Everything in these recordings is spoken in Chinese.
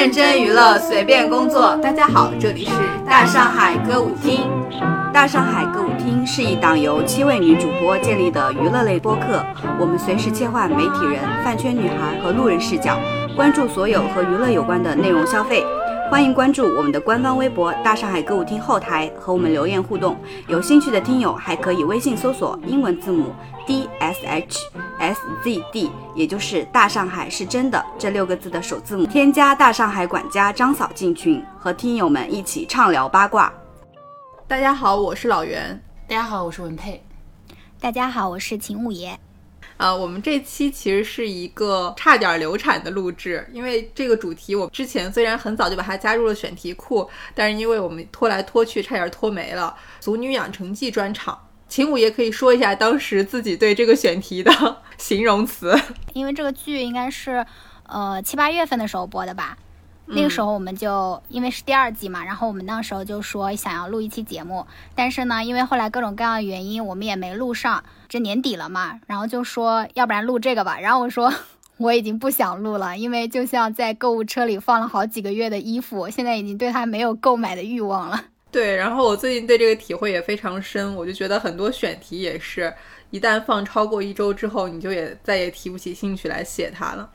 认真娱乐，随便工作。大家好，这里是大上海歌舞厅。大上海歌舞厅是一档由七位女主播建立的娱乐类播客。我们随时切换媒体人、饭圈女孩和路人视角，关注所有和娱乐有关的内容消费。欢迎关注我们的官方微博“大上海歌舞厅”后台，和我们留言互动。有兴趣的听友还可以微信搜索英文字母 D S H S Z D，也就是“大上海是真的”这六个字的首字母，添加大上海管家张嫂进群，和听友们一起畅聊八卦。大家好，我是老袁。大家好，我是文佩。大家好，我是秦五爷。啊，我们这期其实是一个差点流产的录制，因为这个主题我之前虽然很早就把它加入了选题库，但是因为我们拖来拖去，差点拖没了。俗女养成记专场，秦五爷可以说一下当时自己对这个选题的形容词。因为这个剧应该是呃七八月份的时候播的吧。那个时候我们就因为是第二季嘛，然后我们那时候就说想要录一期节目，但是呢，因为后来各种各样的原因，我们也没录上。这年底了嘛，然后就说要不然录这个吧。然后我说我已经不想录了，因为就像在购物车里放了好几个月的衣服，现在已经对它没有购买的欲望了。对，然后我最近对这个体会也非常深，我就觉得很多选题也是一旦放超过一周之后，你就也再也提不起兴趣来写它了。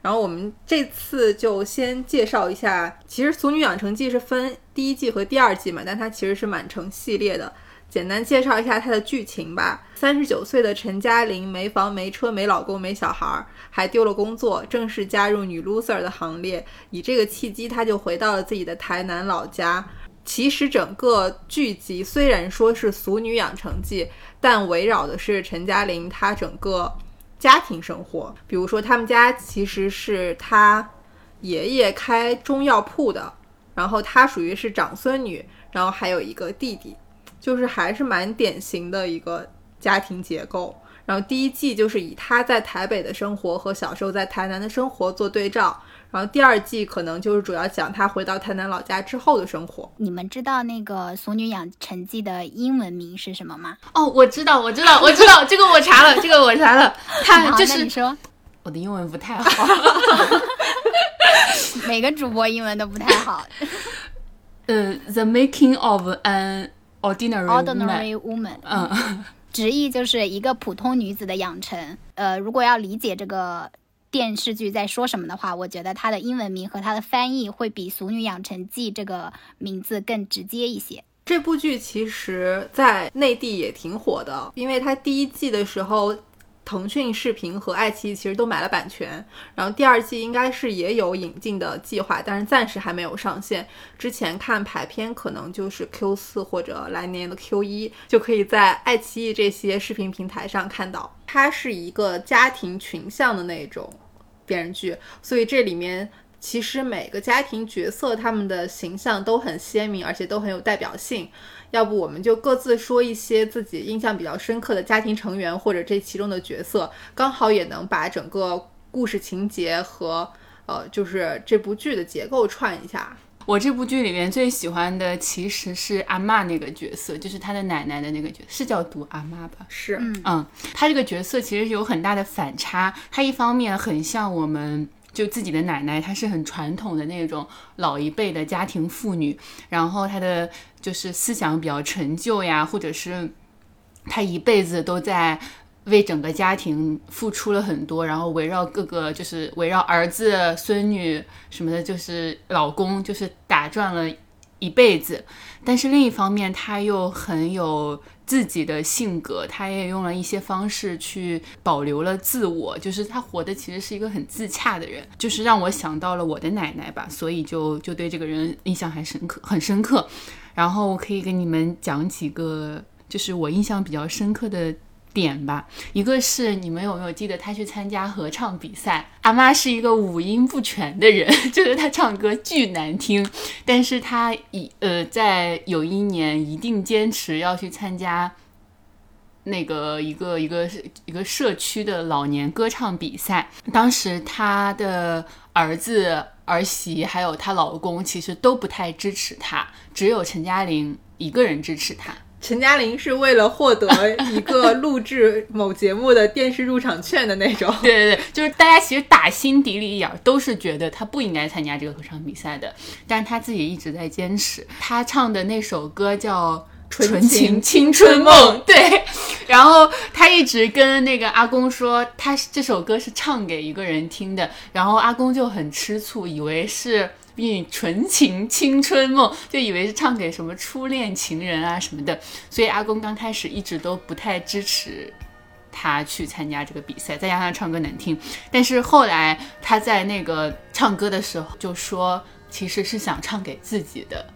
然后我们这次就先介绍一下，其实《俗女养成记》是分第一季和第二季嘛，但它其实是满城系列的。简单介绍一下它的剧情吧。三十九岁的陈嘉玲没房没车没老公没小孩，还丢了工作，正式加入女 loser 的行列。以这个契机，她就回到了自己的台南老家。其实整个剧集虽然说是《俗女养成记》，但围绕的是陈嘉玲她整个。家庭生活，比如说他们家其实是他爷爷开中药铺的，然后他属于是长孙女，然后还有一个弟弟，就是还是蛮典型的一个家庭结构。然后第一季就是以他在台北的生活和小时候在台南的生活做对照。然后第二季可能就是主要讲他回到台南老家之后的生活。你们知道那个《俗女养成记》的英文名是什么吗？哦，我知道，我知道，我知道，这个我查了，这个我查了。他就是你说，我的英文不太好。每个主播英文都不太好。呃，The Making of an Ordinary Ordinary Woman。嗯，直译就是一个普通女子的养成。呃，如果要理解这个。电视剧在说什么的话，我觉得它的英文名和它的翻译会比《俗女养成记》这个名字更直接一些。这部剧其实，在内地也挺火的，因为它第一季的时候。腾讯视频和爱奇艺其实都买了版权，然后第二季应该是也有引进的计划，但是暂时还没有上线。之前看排片可能就是 Q 四或者来年的 Q 一就可以在爱奇艺这些视频平台上看到。它是一个家庭群像的那种电视剧，所以这里面其实每个家庭角色他们的形象都很鲜明，而且都很有代表性。要不我们就各自说一些自己印象比较深刻的家庭成员或者这其中的角色，刚好也能把整个故事情节和呃，就是这部剧的结构串一下。我这部剧里面最喜欢的其实是阿妈那个角色，就是她的奶奶的那个角色，是叫读阿妈吧？是，嗯，她这个角色其实有很大的反差，她一方面很像我们。就自己的奶奶，她是很传统的那种老一辈的家庭妇女，然后她的就是思想比较陈旧呀，或者是她一辈子都在为整个家庭付出了很多，然后围绕各个就是围绕儿子、孙女什么的，就是老公，就是打转了一辈子。但是另一方面，她又很有。自己的性格，他也用了一些方式去保留了自我，就是他活的其实是一个很自洽的人，就是让我想到了我的奶奶吧，所以就就对这个人印象还深刻，很深刻。然后我可以给你们讲几个，就是我印象比较深刻的。点吧，一个是你们有没有记得他去参加合唱比赛？阿妈是一个五音不全的人，就是他唱歌巨难听，但是他一呃在有一年一定坚持要去参加那个一个一个一个社区的老年歌唱比赛。当时他的儿子儿媳还有她老公其实都不太支持他，只有陈嘉玲一个人支持他。陈嘉玲是为了获得 一个录制某节目的电视入场券的那种。对对对，就是大家其实打心底里眼都是觉得她不应该参加这个合唱比赛的，但是她自己一直在坚持。她唱的那首歌叫《纯情青春梦》，对。然后他一直跟那个阿公说，他这首歌是唱给一个人听的，然后阿公就很吃醋，以为是。并纯情青春梦，就以为是唱给什么初恋情人啊什么的，所以阿公刚开始一直都不太支持他去参加这个比赛，再加上唱歌难听。但是后来他在那个唱歌的时候就说，其实是想唱给自己的，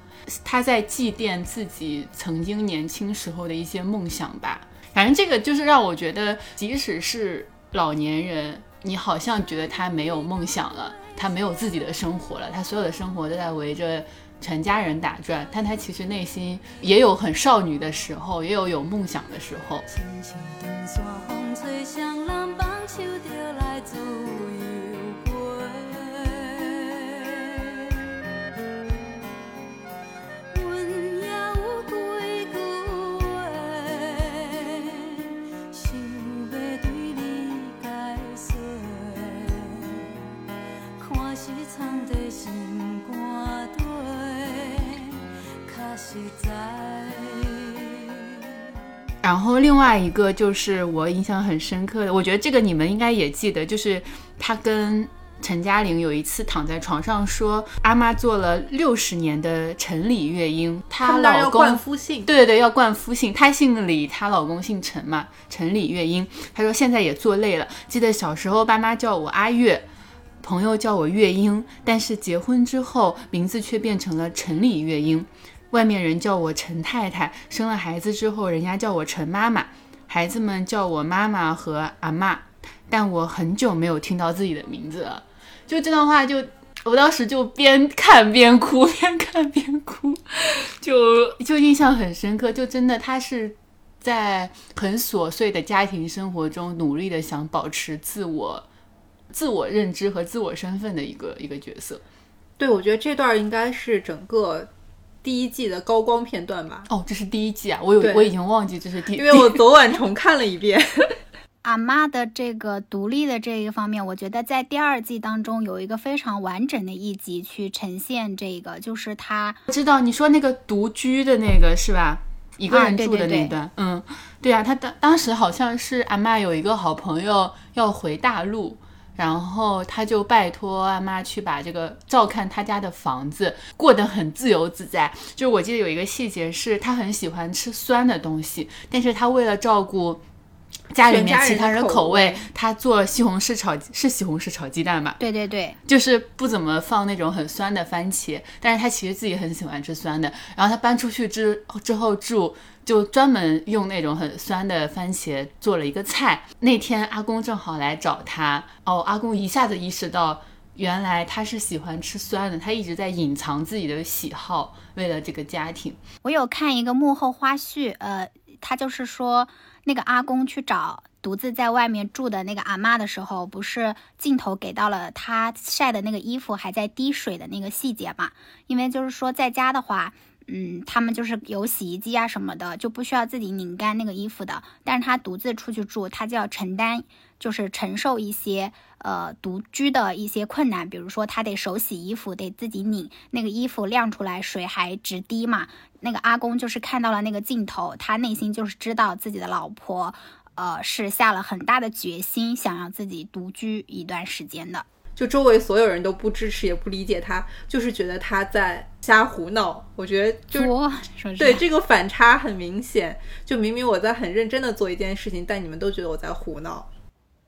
他在祭奠自己曾经年轻时候的一些梦想吧。反正这个就是让我觉得，即使是老年人，你好像觉得他没有梦想了。他没有自己的生活了，他所有的生活都在围着全家人打转，但他其实内心也有很少女的时候，也有有梦想的时候。然后另外一个就是我印象很深刻的，我觉得这个你们应该也记得，就是他跟陈嘉玲有一次躺在床上说，阿妈做了六十年的陈李月英，她老公冠夫姓，对对对，要冠夫姓，她姓李，她老公姓陈嘛，陈李月英。她说现在也做累了，记得小时候爸妈叫我阿月，朋友叫我月英，但是结婚之后名字却变成了陈李月英。外面人叫我陈太太，生了孩子之后，人家叫我陈妈妈，孩子们叫我妈妈和阿妈，但我很久没有听到自己的名字了。就这段话，就我当时就边看边哭，边看边哭，就就印象很深刻。就真的，他是在很琐碎的家庭生活中，努力的想保持自我、自我认知和自我身份的一个一个角色。对，我觉得这段应该是整个。第一季的高光片段吧。哦，这是第一季啊，我有我已经忘记这是第，因为我昨晚重看了一遍。阿妈的这个独立的这一个方面，我觉得在第二季当中有一个非常完整的一集去呈现这个，就是他知道你说那个独居的那个是吧？一个人住的那段，嗯，对啊，他当当时好像是阿妈有一个好朋友要回大陆。然后他就拜托阿妈去把这个照看他家的房子，过得很自由自在。就是我记得有一个细节是，他很喜欢吃酸的东西，但是他为了照顾家里面其他人口味，他做西红柿炒是西红柿炒鸡蛋吧？对对对，就是不怎么放那种很酸的番茄，但是他其实自己很喜欢吃酸的。然后他搬出去之之后住。就专门用那种很酸的番茄做了一个菜。那天阿公正好来找他，哦，阿公一下子意识到，原来他是喜欢吃酸的，他一直在隐藏自己的喜好，为了这个家庭。我有看一个幕后花絮，呃，他就是说，那个阿公去找独自在外面住的那个阿妈的时候，不是镜头给到了他晒的那个衣服还在滴水的那个细节嘛？因为就是说在家的话。嗯，他们就是有洗衣机啊什么的，就不需要自己拧干那个衣服的。但是他独自出去住，他就要承担，就是承受一些呃独居的一些困难，比如说他得手洗衣服，得自己拧那个衣服晾出来，水还直滴嘛。那个阿公就是看到了那个镜头，他内心就是知道自己的老婆，呃，是下了很大的决心，想要自己独居一段时间的。就周围所有人都不支持，也不理解他，就是觉得他在瞎胡闹。我觉得就对这个反差很明显。就明明我在很认真的做一件事情，但你们都觉得我在胡闹。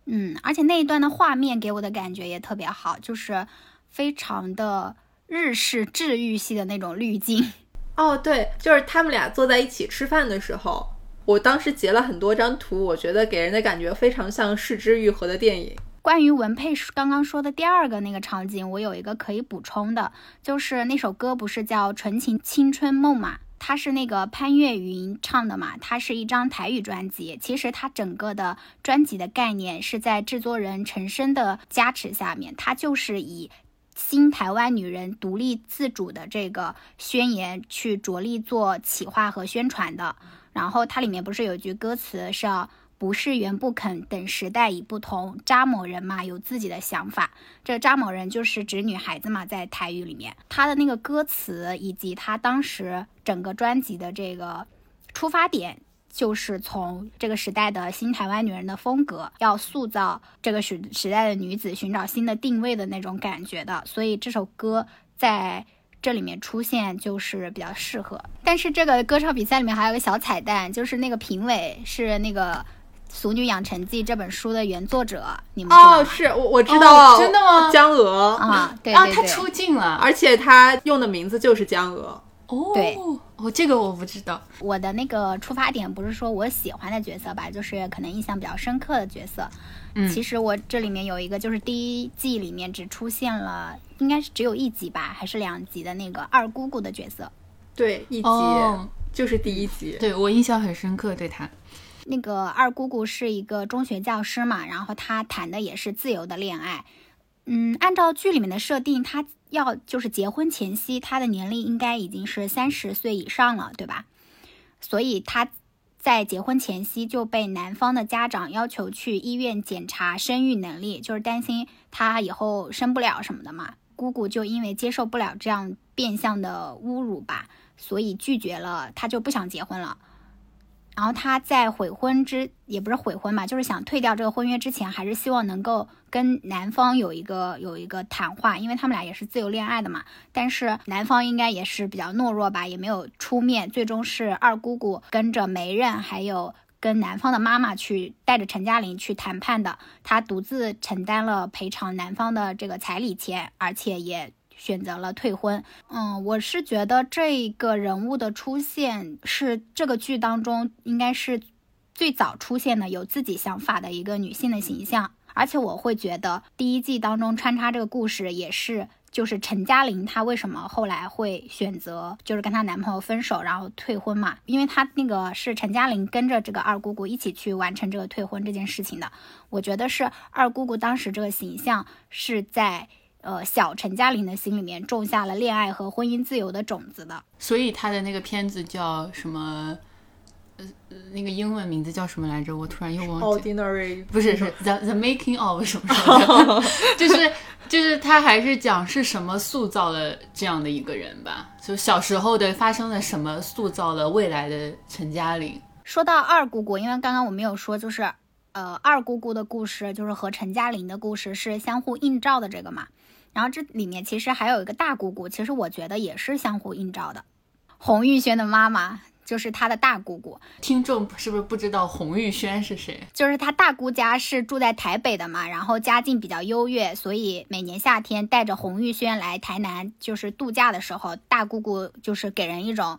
嗯，而且那一段的画面给我的感觉也特别好，就是非常的日式治愈系的那种滤镜。哦，对，就是他们俩坐在一起吃饭的时候，我当时截了很多张图，我觉得给人的感觉非常像《视之愈合》的电影。关于文佩刚刚说的第二个那个场景，我有一个可以补充的，就是那首歌不是叫《纯情青春梦》嘛？它是那个潘越云唱的嘛？它是一张台语专辑。其实它整个的专辑的概念是在制作人陈升的加持下面，它就是以新台湾女人独立自主的这个宣言去着力做企划和宣传的。然后它里面不是有句歌词是要不是缘不肯，等时代已不同，扎某人嘛有自己的想法。这扎某人就是指女孩子嘛，在台语里面，他的那个歌词以及他当时整个专辑的这个出发点。就是从这个时代的新台湾女人的风格，要塑造这个时时代的女子寻找新的定位的那种感觉的，所以这首歌在这里面出现就是比较适合。但是这个歌唱比赛里面还有个小彩蛋，就是那个评委是那个《俗女养成记》这本书的原作者，你们知道哦，是我我知道，哦真的吗江娥，啊，对啊，对对，他出镜了。而且他用的名字就是江娥。哦，对哦，这个我不知道。我的那个出发点不是说我喜欢的角色吧，就是可能印象比较深刻的角色。嗯其实我这里面有一个，就是第一季里面只出现了，应该是只有一集吧，还是两集的那个二姑姑的角色。对，一集、哦，就是第一集。对我印象很深刻，对他。那个二姑姑是一个中学教师嘛，然后她谈的也是自由的恋爱。嗯，按照剧里面的设定，她要就是结婚前夕，她的年龄应该已经是三十岁以上了，对吧？所以她在结婚前夕就被男方的家长要求去医院检查生育能力，就是担心她以后生不了什么的嘛。姑姑就因为接受不了这样变相的侮辱吧，所以拒绝了，她就不想结婚了。然后她在悔婚之也不是悔婚嘛，就是想退掉这个婚约之前，还是希望能够跟男方有一个有一个谈话，因为他们俩也是自由恋爱的嘛。但是男方应该也是比较懦弱吧，也没有出面。最终是二姑姑跟着媒人还有跟男方的妈妈去带着陈嘉玲去谈判的，她独自承担了赔偿男方的这个彩礼钱，而且也选择了退婚。嗯，我是觉得这个人物的出现是这个剧当中应该是最早出现的有自己想法的一个女性的形象，而且我会觉得第一季当中穿插这个故事也是。就是陈嘉玲，她为什么后来会选择就是跟她男朋友分手，然后退婚嘛？因为她那个是陈嘉玲跟着这个二姑姑一起去完成这个退婚这件事情的。我觉得是二姑姑当时这个形象是在呃小陈嘉玲的心里面种下了恋爱和婚姻自由的种子的。所以他的那个片子叫什么？呃，呃那个英文名字叫什么来着？我突然又忘记。Ordinary 不是，是 the the making of 什么什么，就是就是他还是讲是什么塑造了这样的一个人吧，就小时候的发生了什么塑造了未来的陈嘉玲。说到二姑姑，因为刚刚我没有说，就是呃二姑姑的故事就是和陈嘉玲的故事是相互映照的这个嘛。然后这里面其实还有一个大姑姑，其实我觉得也是相互映照的。洪玉轩的妈妈就是她的大姑姑，听众是不是不知道洪玉轩是谁？就是她大姑家是住在台北的嘛，然后家境比较优越，所以每年夏天带着洪玉轩来台南就是度假的时候，大姑姑就是给人一种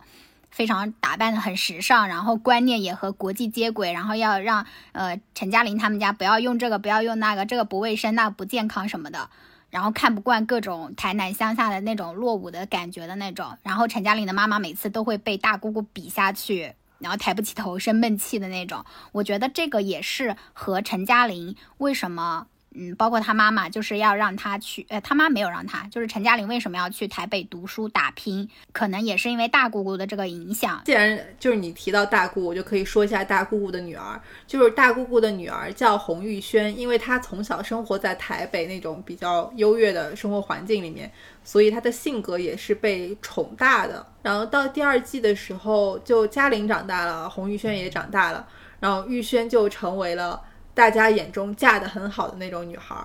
非常打扮的很时尚，然后观念也和国际接轨，然后要让呃陈嘉玲他们家不要用这个，不要用那个，这个不卫生，那个不健康什么的。然后看不惯各种台南乡下的那种落伍的感觉的那种，然后陈嘉玲的妈妈每次都会被大姑姑比下去，然后抬不起头生闷气的那种。我觉得这个也是和陈嘉玲为什么，嗯，包括他妈妈就是要让他去，呃，他妈没有让他，就是陈嘉玲为什么要去台北读书打拼，可能也是因为大姑姑的这个影响。既然就是你提到大姑，我就可以说一下大姑姑的女儿，就是大姑姑的女儿叫洪玉轩，因为她从小生活在台北那种比较优越的生活环境里面，所以她的性格也是被宠大的。然后到第二季的时候，就嘉玲长大了，洪玉轩也长大了，然后玉轩就成为了大家眼中嫁得很好的那种女孩。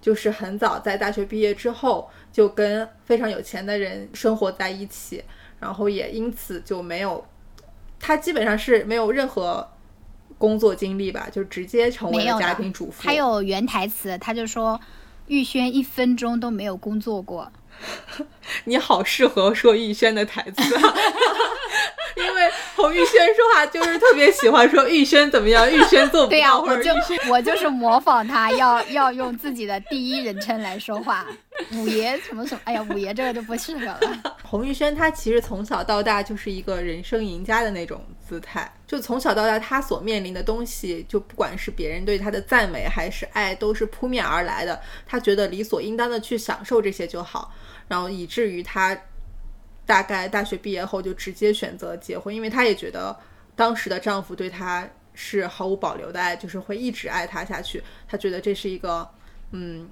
就是很早在大学毕业之后，就跟非常有钱的人生活在一起，然后也因此就没有，她基本上是没有任何工作经历吧，就直接成为了家庭主妇。还有原台词，他就说玉轩一分钟都没有工作过。你好适合说玉轩的台词啊，因为洪玉轩说话就是特别喜欢说玉轩怎么样，玉轩做不对呀、我就 我就是模仿他，要要用自己的第一人称来说话。五爷什么什么，哎呀，五爷这个就不适合了。洪玉轩他其实从小到大就是一个人生赢家的那种姿态，就从小到大他所面临的东西，就不管是别人对他的赞美还是爱，都是扑面而来的。他觉得理所应当的去享受这些就好，然后以至于他大概大学毕业后就直接选择结婚，因为他也觉得当时的丈夫对她是毫无保留的爱，就是会一直爱她下去。她觉得这是一个嗯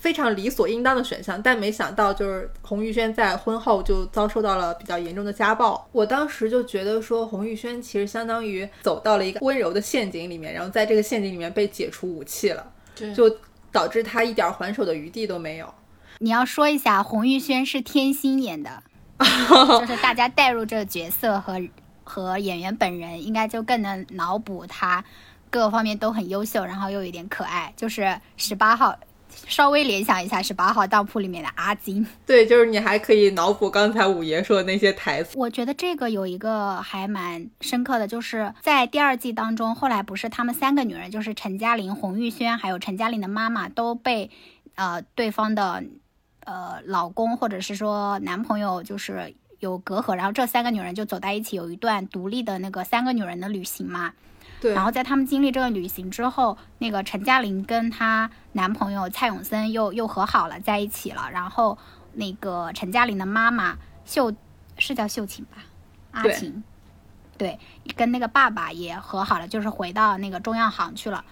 非常理所应当的选项，但没想到就是洪玉轩在婚后就遭受到了比较严重的家暴。我当时就觉得说，洪玉轩其实相当于走到了一个温柔的陷阱里面，然后在这个陷阱里面被解除武器了，就导致他一点还手的余地都没有。你要说一下，洪玉轩是天心演的，就是大家带入这个角色和和演员本人，应该就更能脑补他各个方面都很优秀，然后又有点可爱，就是十八号。稍微联想一下，十八号当铺里面的阿金。对，就是你还可以脑补刚才五爷说的那些台词。我觉得这个有一个还蛮深刻的，就是在第二季当中，后来不是他们三个女人，就是陈嘉玲、洪玉轩，还有陈嘉玲的妈妈，都被呃对方的呃老公或者是说男朋友就是有隔阂，然后这三个女人就走在一起，有一段独立的那个三个女人的旅行嘛。对，然后在他们经历这个旅行之后，那个陈嘉玲跟她男朋友蔡永森又又和好了，在一起了。然后那个陈嘉玲的妈妈秀是叫秀琴吧，阿琴，对，跟那个爸爸也和好了，就是回到那个中央行去了。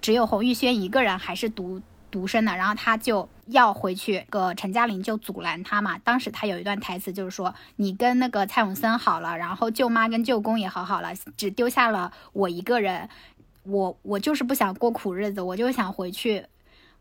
只有洪玉轩一个人还是独。独生的，然后他就要回去，个陈嘉玲就阻拦他嘛。当时他有一段台词，就是说你跟那个蔡永森好了，然后舅妈跟舅公也和好了，只丢下了我一个人。我我就是不想过苦日子，我就想回去，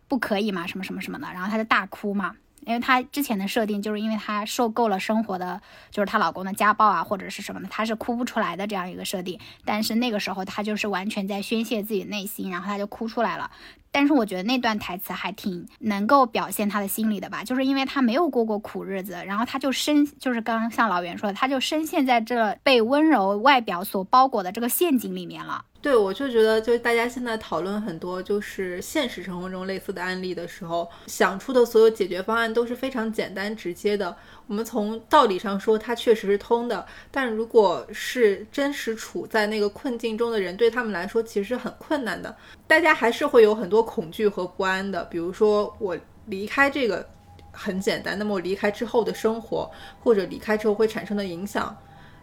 不可以嘛？什么什么什么的，然后他就大哭嘛。因为她之前的设定就是因为她受够了生活的，就是她老公的家暴啊或者是什么的，她是哭不出来的这样一个设定。但是那个时候她就是完全在宣泄自己内心，然后她就哭出来了。但是我觉得那段台词还挺能够表现他的心理的吧，就是因为他没有过过苦日子，然后他就深，就是刚刚像老袁说的，他就深陷在这被温柔外表所包裹的这个陷阱里面了。对，我就觉得，就大家现在讨论很多就是现实生活中类似的案例的时候，想出的所有解决方案都是非常简单直接的。我们从道理上说，它确实是通的，但如果是真实处在那个困境中的人，对他们来说其实是很困难的。大家还是会有很多恐惧和不安的。比如说，我离开这个很简单，那么我离开之后的生活，或者离开之后会产生的影响，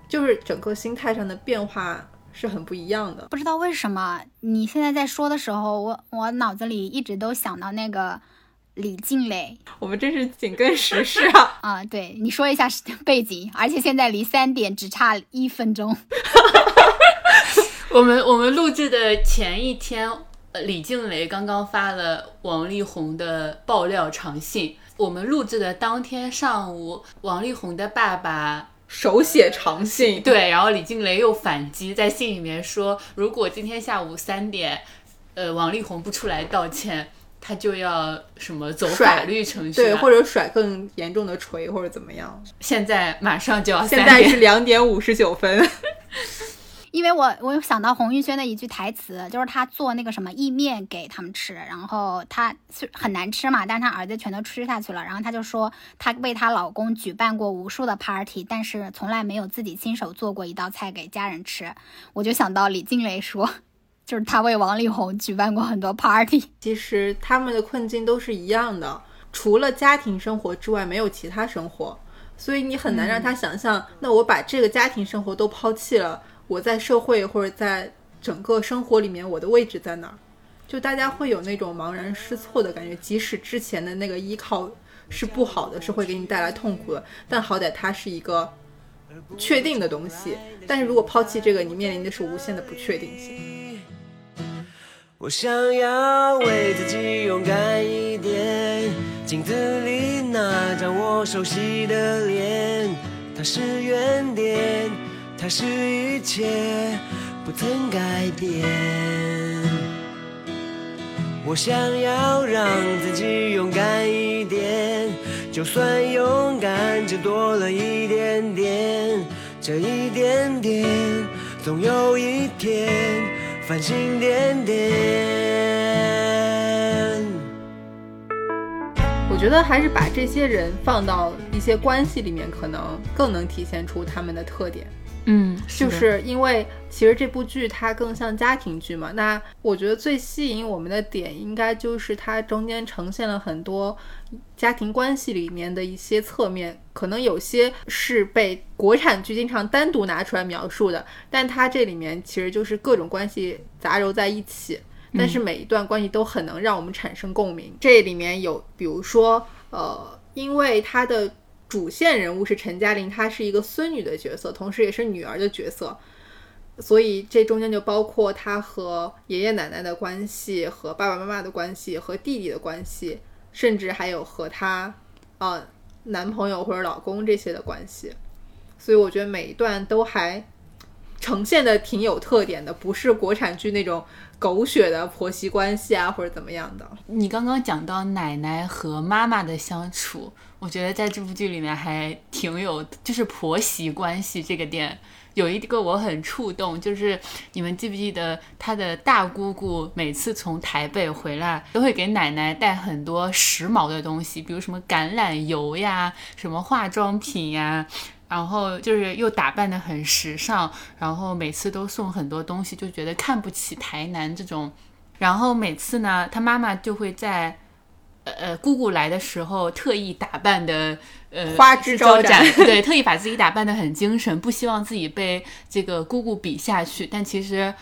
就是整个心态上的变化。是很不一样的，不知道为什么你现在在说的时候，我我脑子里一直都想到那个李静蕾。我们真是紧跟时事啊！啊，对，你说一下背景，而且现在离三点只差一分钟。我们我们录制的前一天，李静蕾刚刚发了王力宏的爆料长信。我们录制的当天上午，王力宏的爸爸。手写长信，对，然后李静蕾又反击，在信里面说，如果今天下午三点，呃，王力宏不出来道歉，他就要什么走法律程序，对，或者甩更严重的锤，或者怎么样。现在马上就要，现在是两点五十九分。因为我我有想到洪玉轩的一句台词，就是他做那个什么意面给他们吃，然后他是很难吃嘛，但是他儿子全都吃下去了，然后他就说他为她老公举办过无数的 party，但是从来没有自己亲手做过一道菜给家人吃。我就想到李静蕾说，就是他为王力宏举办过很多 party。其实他们的困境都是一样的，除了家庭生活之外没有其他生活，所以你很难让他想象，那我把这个家庭生活都抛弃了。我在社会或者在整个生活里面，我的位置在哪儿？就大家会有那种茫然失措的感觉。即使之前的那个依靠是不好的，是会给你带来痛苦的，但好歹它是一个确定的东西。但是如果抛弃这个，你面临的是无限的不确定性。我想要为自己勇敢一点，镜子里那张我熟悉的脸，它是原点。它是一切不曾改变。我想要让自己勇敢一点，就算勇敢只多了一点点，这一点点总有一天繁星点点。我觉得还是把这些人放到一些关系里面，可能更能体现出他们的特点。嗯，就是因为其实这部剧它更像家庭剧嘛。那我觉得最吸引我们的点，应该就是它中间呈现了很多家庭关系里面的一些侧面，可能有些是被国产剧经常单独拿出来描述的，但它这里面其实就是各种关系杂糅在一起，但是每一段关系都很能让我们产生共鸣。这里面有，比如说，呃，因为它的。主线人物是陈嘉玲，她是一个孙女的角色，同时也是女儿的角色，所以这中间就包括她和爷爷奶奶的关系，和爸爸妈妈的关系，和弟弟的关系，甚至还有和她呃男朋友或者老公这些的关系。所以我觉得每一段都还呈现的挺有特点的，不是国产剧那种狗血的婆媳关系啊，或者怎么样的。你刚刚讲到奶奶和妈妈的相处。我觉得在这部剧里面还挺有，就是婆媳关系这个点，有一个我很触动，就是你们记不记得她的大姑姑每次从台北回来，都会给奶奶带很多时髦的东西，比如什么橄榄油呀，什么化妆品呀，然后就是又打扮的很时尚，然后每次都送很多东西，就觉得看不起台南这种，然后每次呢，他妈妈就会在。呃姑姑来的时候特意打扮的，呃，花枝招展，对，特意把自己打扮的很精神，不希望自己被这个姑姑比下去。但其实，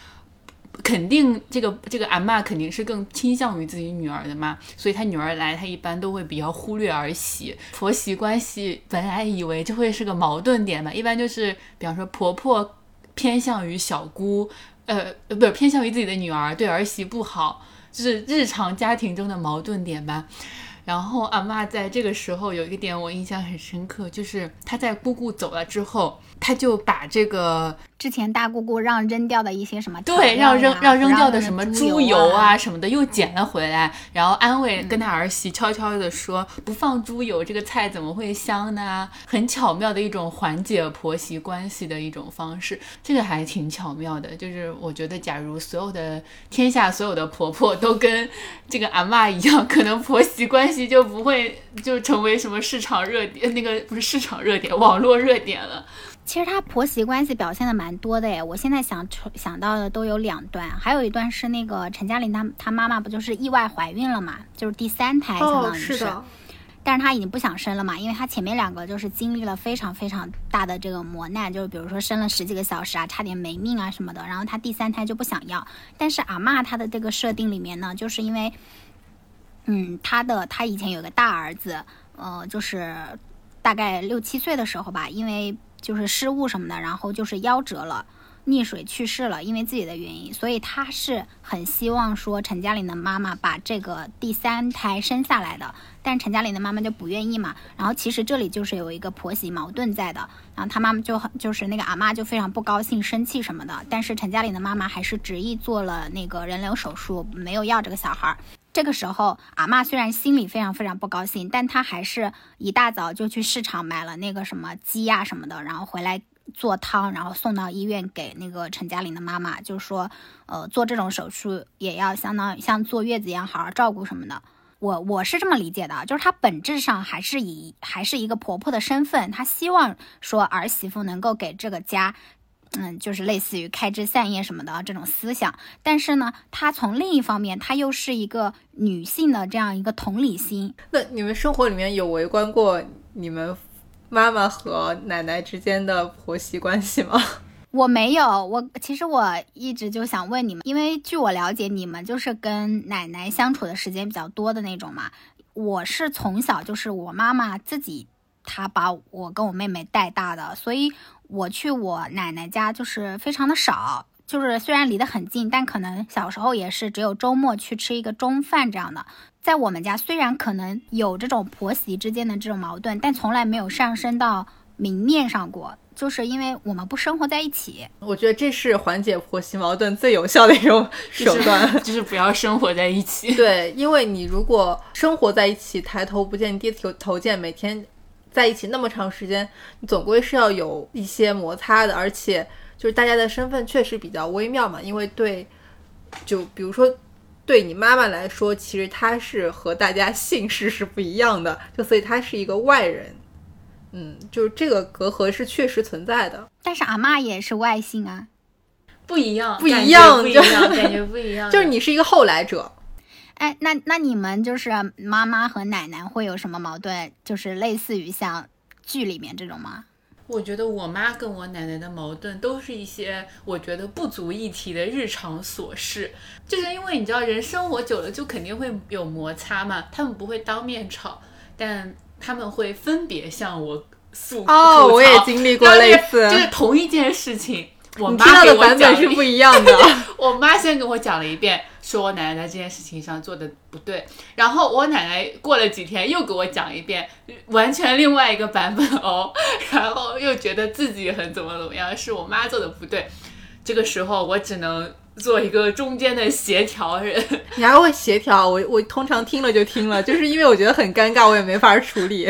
肯定这个这个阿妈肯定是更倾向于自己女儿的嘛，所以她女儿来，她一般都会比较忽略儿媳。婆媳关系本来以为就会是个矛盾点嘛，一般就是比方说婆婆偏向于小姑，呃，不是偏向于自己的女儿，对儿媳不好。就是日常家庭中的矛盾点吧，然后阿妈在这个时候有一个点我印象很深刻，就是她在姑姑走了之后，她就把这个。之前大姑姑让扔掉的一些什么？对，让扔让扔掉的什么猪油啊什么的，又捡了回来，然后安慰跟他儿媳悄悄的说：“不放猪油，这个菜怎么会香呢？”很巧妙的一种缓解婆媳关系的一种方式，这个还挺巧妙的。就是我觉得，假如所有的天下所有的婆婆都跟这个阿妈一样，可能婆媳关系就不会就成为什么市场热点，那个不是市场热点，网络热点了。其实她婆媳关系表现的蛮多的诶，我现在想想到的都有两段，还有一段是那个陈嘉玲她她妈妈不就是意外怀孕了嘛，就是第三胎相当于是，但是她已经不想生了嘛，因为她前面两个就是经历了非常非常大的这个磨难，就是比如说生了十几个小时啊，差点没命啊什么的，然后她第三胎就不想要，但是阿妈她的这个设定里面呢，就是因为，嗯，她的她以前有个大儿子，呃，就是大概六七岁的时候吧，因为。就是失误什么的，然后就是夭折了，溺水去世了，因为自己的原因，所以他是很希望说陈嘉玲的妈妈把这个第三胎生下来的，但陈嘉玲的妈妈就不愿意嘛。然后其实这里就是有一个婆媳矛盾在的，然后他妈妈就很就是那个阿妈就非常不高兴、生气什么的，但是陈嘉玲的妈妈还是执意做了那个人流手术，没有要这个小孩儿。这个时候，阿妈虽然心里非常非常不高兴，但她还是一大早就去市场买了那个什么鸡呀什么的，然后回来做汤，然后送到医院给那个陈嘉玲的妈妈，就说，呃，做这种手术也要相当于像坐月子一样好好照顾什么的。我我是这么理解的，就是她本质上还是以还是一个婆婆的身份，她希望说儿媳妇能够给这个家。嗯，就是类似于开枝散叶什么的这种思想，但是呢，她从另一方面，她又是一个女性的这样一个同理心。那你们生活里面有围观过你们妈妈和奶奶之间的婆媳关系吗？我没有，我其实我一直就想问你们，因为据我了解，你们就是跟奶奶相处的时间比较多的那种嘛。我是从小就是我妈妈自己，她把我跟我妹妹带大的，所以。我去我奶奶家就是非常的少，就是虽然离得很近，但可能小时候也是只有周末去吃一个中饭这样的。在我们家虽然可能有这种婆媳之间的这种矛盾，但从来没有上升到明面上过，就是因为我们不生活在一起。我觉得这是缓解婆媳矛盾最有效的一种 手段，就是不要生活在一起。对，因为你如果生活在一起，抬头不见低头头见，每天。在一起那么长时间，你总归是要有一些摩擦的，而且就是大家的身份确实比较微妙嘛。因为对，就比如说对你妈妈来说，其实她是和大家姓氏是不一样的，就所以她是一个外人，嗯，就是这个隔阂是确实存在的。但是阿嬷也是外姓啊，不一样，不一样就不一样，感觉不一样。就是你是一个后来者，哎，那那你们就是妈妈和奶奶会有什么矛盾？就是类似于像剧里面这种吗？我觉得我妈跟我奶奶的矛盾都是一些我觉得不足一提的日常琐事，就是因为你知道人生活久了就肯定会有摩擦嘛，他们不会当面吵，但他们会分别向我诉哦，我也经历过类似。就是同一件事情，我你听到的妈给我版本是不一样的。我妈先给我讲了一遍，说我奶奶在这件事情上做的不对，然后我奶奶过了几天又给我讲一遍，完全另外一个版本哦，然后又觉得自己很怎么怎么样，是我妈做的不对，这个时候我只能做一个中间的协调人，你还会协调？我我通常听了就听了，就是因为我觉得很尴尬，我也没法处理。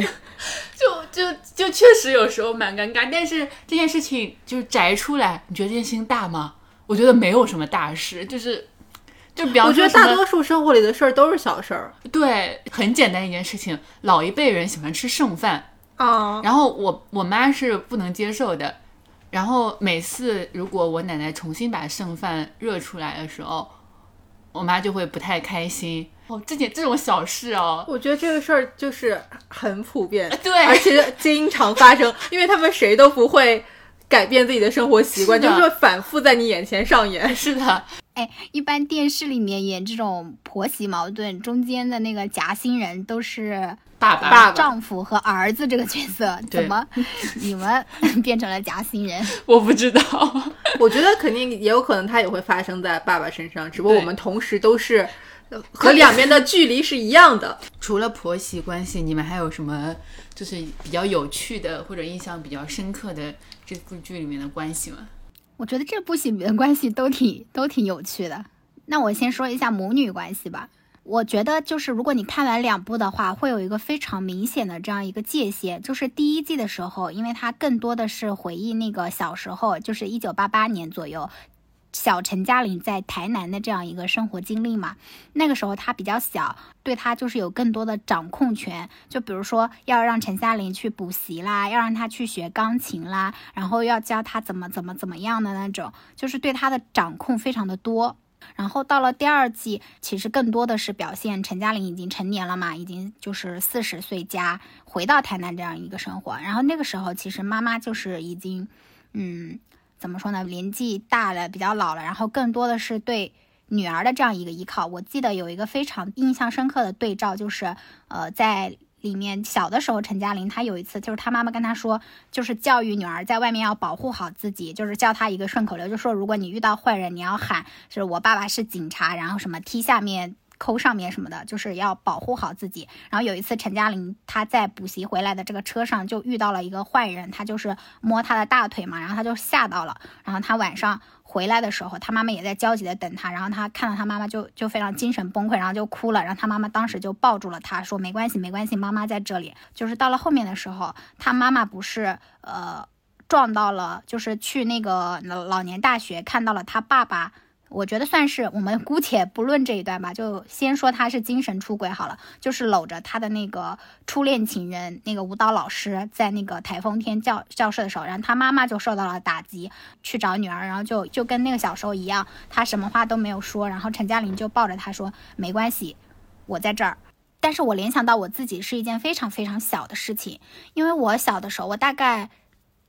就就就确实有时候蛮尴尬，但是这件事情就是摘出来，你觉得这件事情大吗？我觉得没有什么大事，就是。就比方我觉得大多数生活里的事儿都是小事儿对，很简单一件事情，老一辈人喜欢吃剩饭，啊。然后我我妈是不能接受的。然后每次如果我奶奶重新把剩饭热出来的时候，我妈就会不太开心。哦，这件这种小事哦，我觉得这个事儿就是很普遍，对而且经常发生，因为他们谁都不会改变自己的生活习惯，是就是会反复在你眼前上演。是的，哎，一般电视里面演这种婆媳矛盾，中间的那个夹心人都是爸爸。丈夫和儿子这个角色，对怎么 你们变成了夹心人？我不知道，我觉得肯定也有可能，它也会发生在爸爸身上，只不过我们同时都是呃和两边的距离是一样的。除了婆媳关系，你们还有什么就是比较有趣的或者印象比较深刻的这部剧里面的关系吗？我觉得这部戏里面的关系都挺都挺有趣的。那我先说一下母女关系吧。我觉得就是如果你看完两部的话，会有一个非常明显的这样一个界限，就是第一季的时候，因为它更多的是回忆那个小时候，就是一九八八年左右。小陈嘉玲在台南的这样一个生活经历嘛，那个时候她比较小，对她就是有更多的掌控权。就比如说要让陈嘉玲去补习啦，要让她去学钢琴啦，然后要教她怎么怎么怎么样的那种，就是对她的掌控非常的多。然后到了第二季，其实更多的是表现陈嘉玲已经成年了嘛，已经就是四十岁加回到台南这样一个生活。然后那个时候，其实妈妈就是已经，嗯，怎么说呢，年纪大了，比较老了，然后更多的是对女儿的这样一个依靠。我记得有一个非常印象深刻的对照，就是呃，在里面小的时候，陈嘉玲她有一次就是她妈妈跟她说，就是教育女儿在外面要保护好自己，就是教她一个顺口溜，就说如果你遇到坏人，你要喊就是我爸爸是警察，然后什么踢下面。抠上面什么的，就是要保护好自己。然后有一次，陈嘉玲她在补习回来的这个车上就遇到了一个坏人，他就是摸她的大腿嘛，然后她就吓到了。然后她晚上回来的时候，她妈妈也在焦急的等她，然后她看到她妈妈就就非常精神崩溃，然后就哭了。然后她妈妈当时就抱住了她，说没关系，没关系，妈妈在这里。就是到了后面的时候，她妈妈不是呃撞到了，就是去那个老年大学看到了她爸爸。我觉得算是我们姑且不论这一段吧，就先说他是精神出轨好了，就是搂着他的那个初恋情人那个舞蹈老师，在那个台风天教教室的时候，然后他妈妈就受到了打击，去找女儿，然后就就跟那个小时候一样，他什么话都没有说，然后陈嘉玲就抱着他说没关系，我在这儿。但是我联想到我自己是一件非常非常小的事情，因为我小的时候，我大概。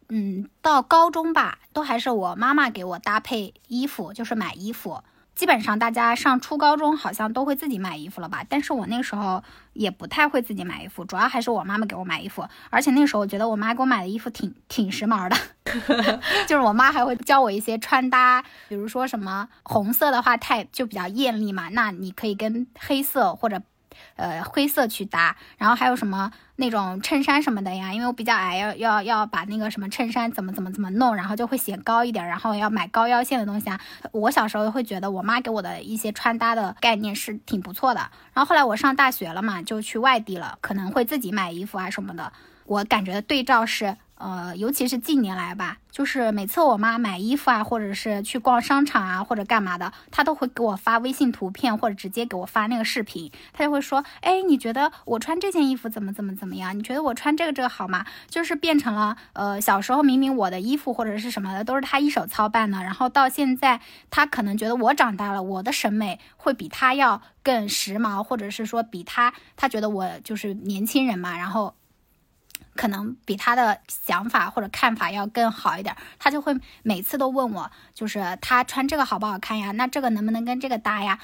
嗯，到高中吧，都还是我妈妈给我搭配衣服，就是买衣服。基本上大家上初高中好像都会自己买衣服了吧？但是我那时候也不太会自己买衣服，主要还是我妈妈给我买衣服。而且那时候我觉得我妈给我买的衣服挺挺时髦的，就是我妈还会教我一些穿搭，比如说什么红色的话太就比较艳丽嘛，那你可以跟黑色或者。呃，灰色去搭，然后还有什么那种衬衫什么的呀？因为我比较矮，要要要把那个什么衬衫怎么怎么怎么弄，然后就会显高一点，然后要买高腰线的东西啊。我小时候会觉得我妈给我的一些穿搭的概念是挺不错的。然后后来我上大学了嘛，就去外地了，可能会自己买衣服啊什么的。我感觉对照是。呃，尤其是近年来吧，就是每次我妈买衣服啊，或者是去逛商场啊，或者干嘛的，她都会给我发微信图片，或者直接给我发那个视频。她就会说：“哎，你觉得我穿这件衣服怎么怎么怎么样？你觉得我穿这个这个好吗？”就是变成了，呃，小时候明明我的衣服或者是什么的都是她一手操办的，然后到现在，她可能觉得我长大了，我的审美会比她要更时髦，或者是说比她，她觉得我就是年轻人嘛，然后。可能比他的想法或者看法要更好一点，他就会每次都问我，就是他穿这个好不好看呀？那这个能不能跟这个搭呀？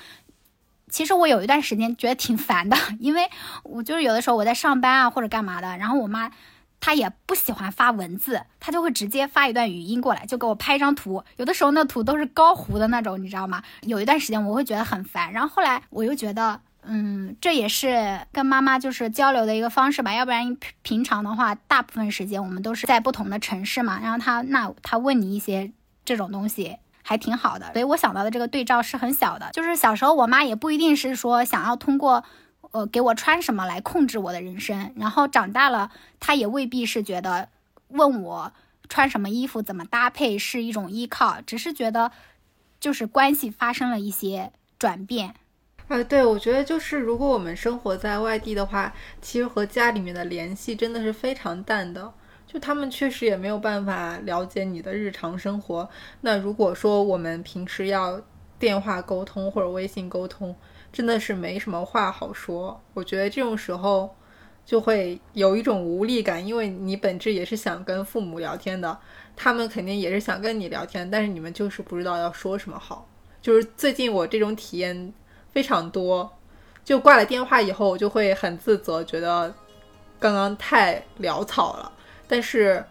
其实我有一段时间觉得挺烦的，因为我就是有的时候我在上班啊或者干嘛的，然后我妈她也不喜欢发文字，她就会直接发一段语音过来，就给我拍一张图。有的时候那图都是高糊的那种，你知道吗？有一段时间我会觉得很烦，然后后来我又觉得。嗯，这也是跟妈妈就是交流的一个方式吧，要不然平常的话，大部分时间我们都是在不同的城市嘛。然后他那他问你一些这种东西还挺好的，所以我想到的这个对照是很小的。就是小时候我妈也不一定是说想要通过呃给我穿什么来控制我的人生，然后长大了她也未必是觉得问我穿什么衣服怎么搭配是一种依靠，只是觉得就是关系发生了一些转变。啊，对，我觉得就是如果我们生活在外地的话，其实和家里面的联系真的是非常淡的，就他们确实也没有办法了解你的日常生活。那如果说我们平时要电话沟通或者微信沟通，真的是没什么话好说。我觉得这种时候就会有一种无力感，因为你本质也是想跟父母聊天的，他们肯定也是想跟你聊天，但是你们就是不知道要说什么好。就是最近我这种体验。非常多，就挂了电话以后，我就会很自责，觉得刚刚太潦草了。但是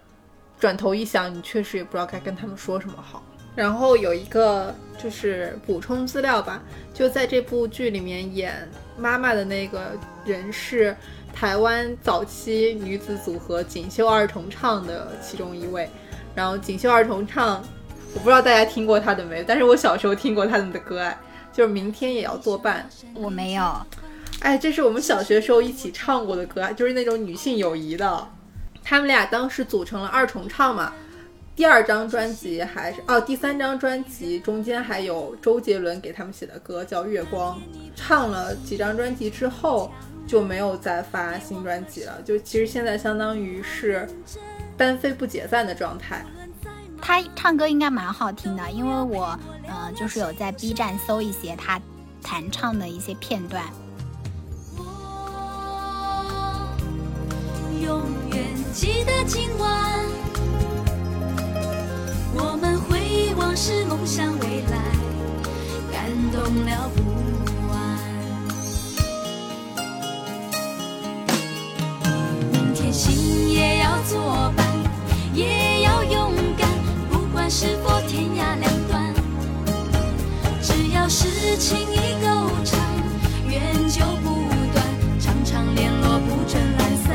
转头一想，你确实也不知道该跟他们说什么好。然后有一个就是补充资料吧，就在这部剧里面演妈妈的那个人是台湾早期女子组合锦绣二重唱的其中一位。然后锦绣二重唱，我不知道大家听过她的没，但是我小时候听过他们的歌哎。就是明天也要作伴，我没有。哎，这是我们小学时候一起唱过的歌，就是那种女性友谊的。他们俩当时组成了二重唱嘛。第二张专辑还是哦，第三张专辑中间还有周杰伦给他们写的歌，叫《月光》。唱了几张专辑之后就没有再发新专辑了，就其实现在相当于是单飞不解散的状态。他唱歌应该蛮好听的，因为我，呃，就是有在 B 站搜一些他弹唱的一些片段。我永远记得今晚，我们回忆往事，梦想未来，感动了不完。明天心也要作伴，也要勇是否天涯两端？只要是情意够长，缘就不断，常常联络不准懒散。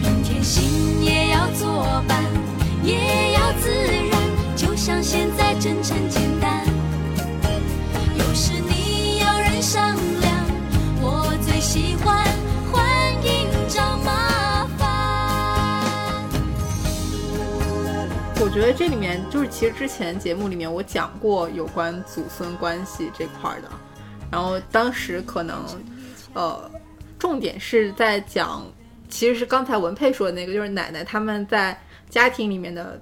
明天心也要作伴，也要自然，就像现在真诚觉得这里面就是，其实之前节目里面我讲过有关祖孙关系这块的，然后当时可能，呃，重点是在讲，其实是刚才文佩说的那个，就是奶奶他们在家庭里面的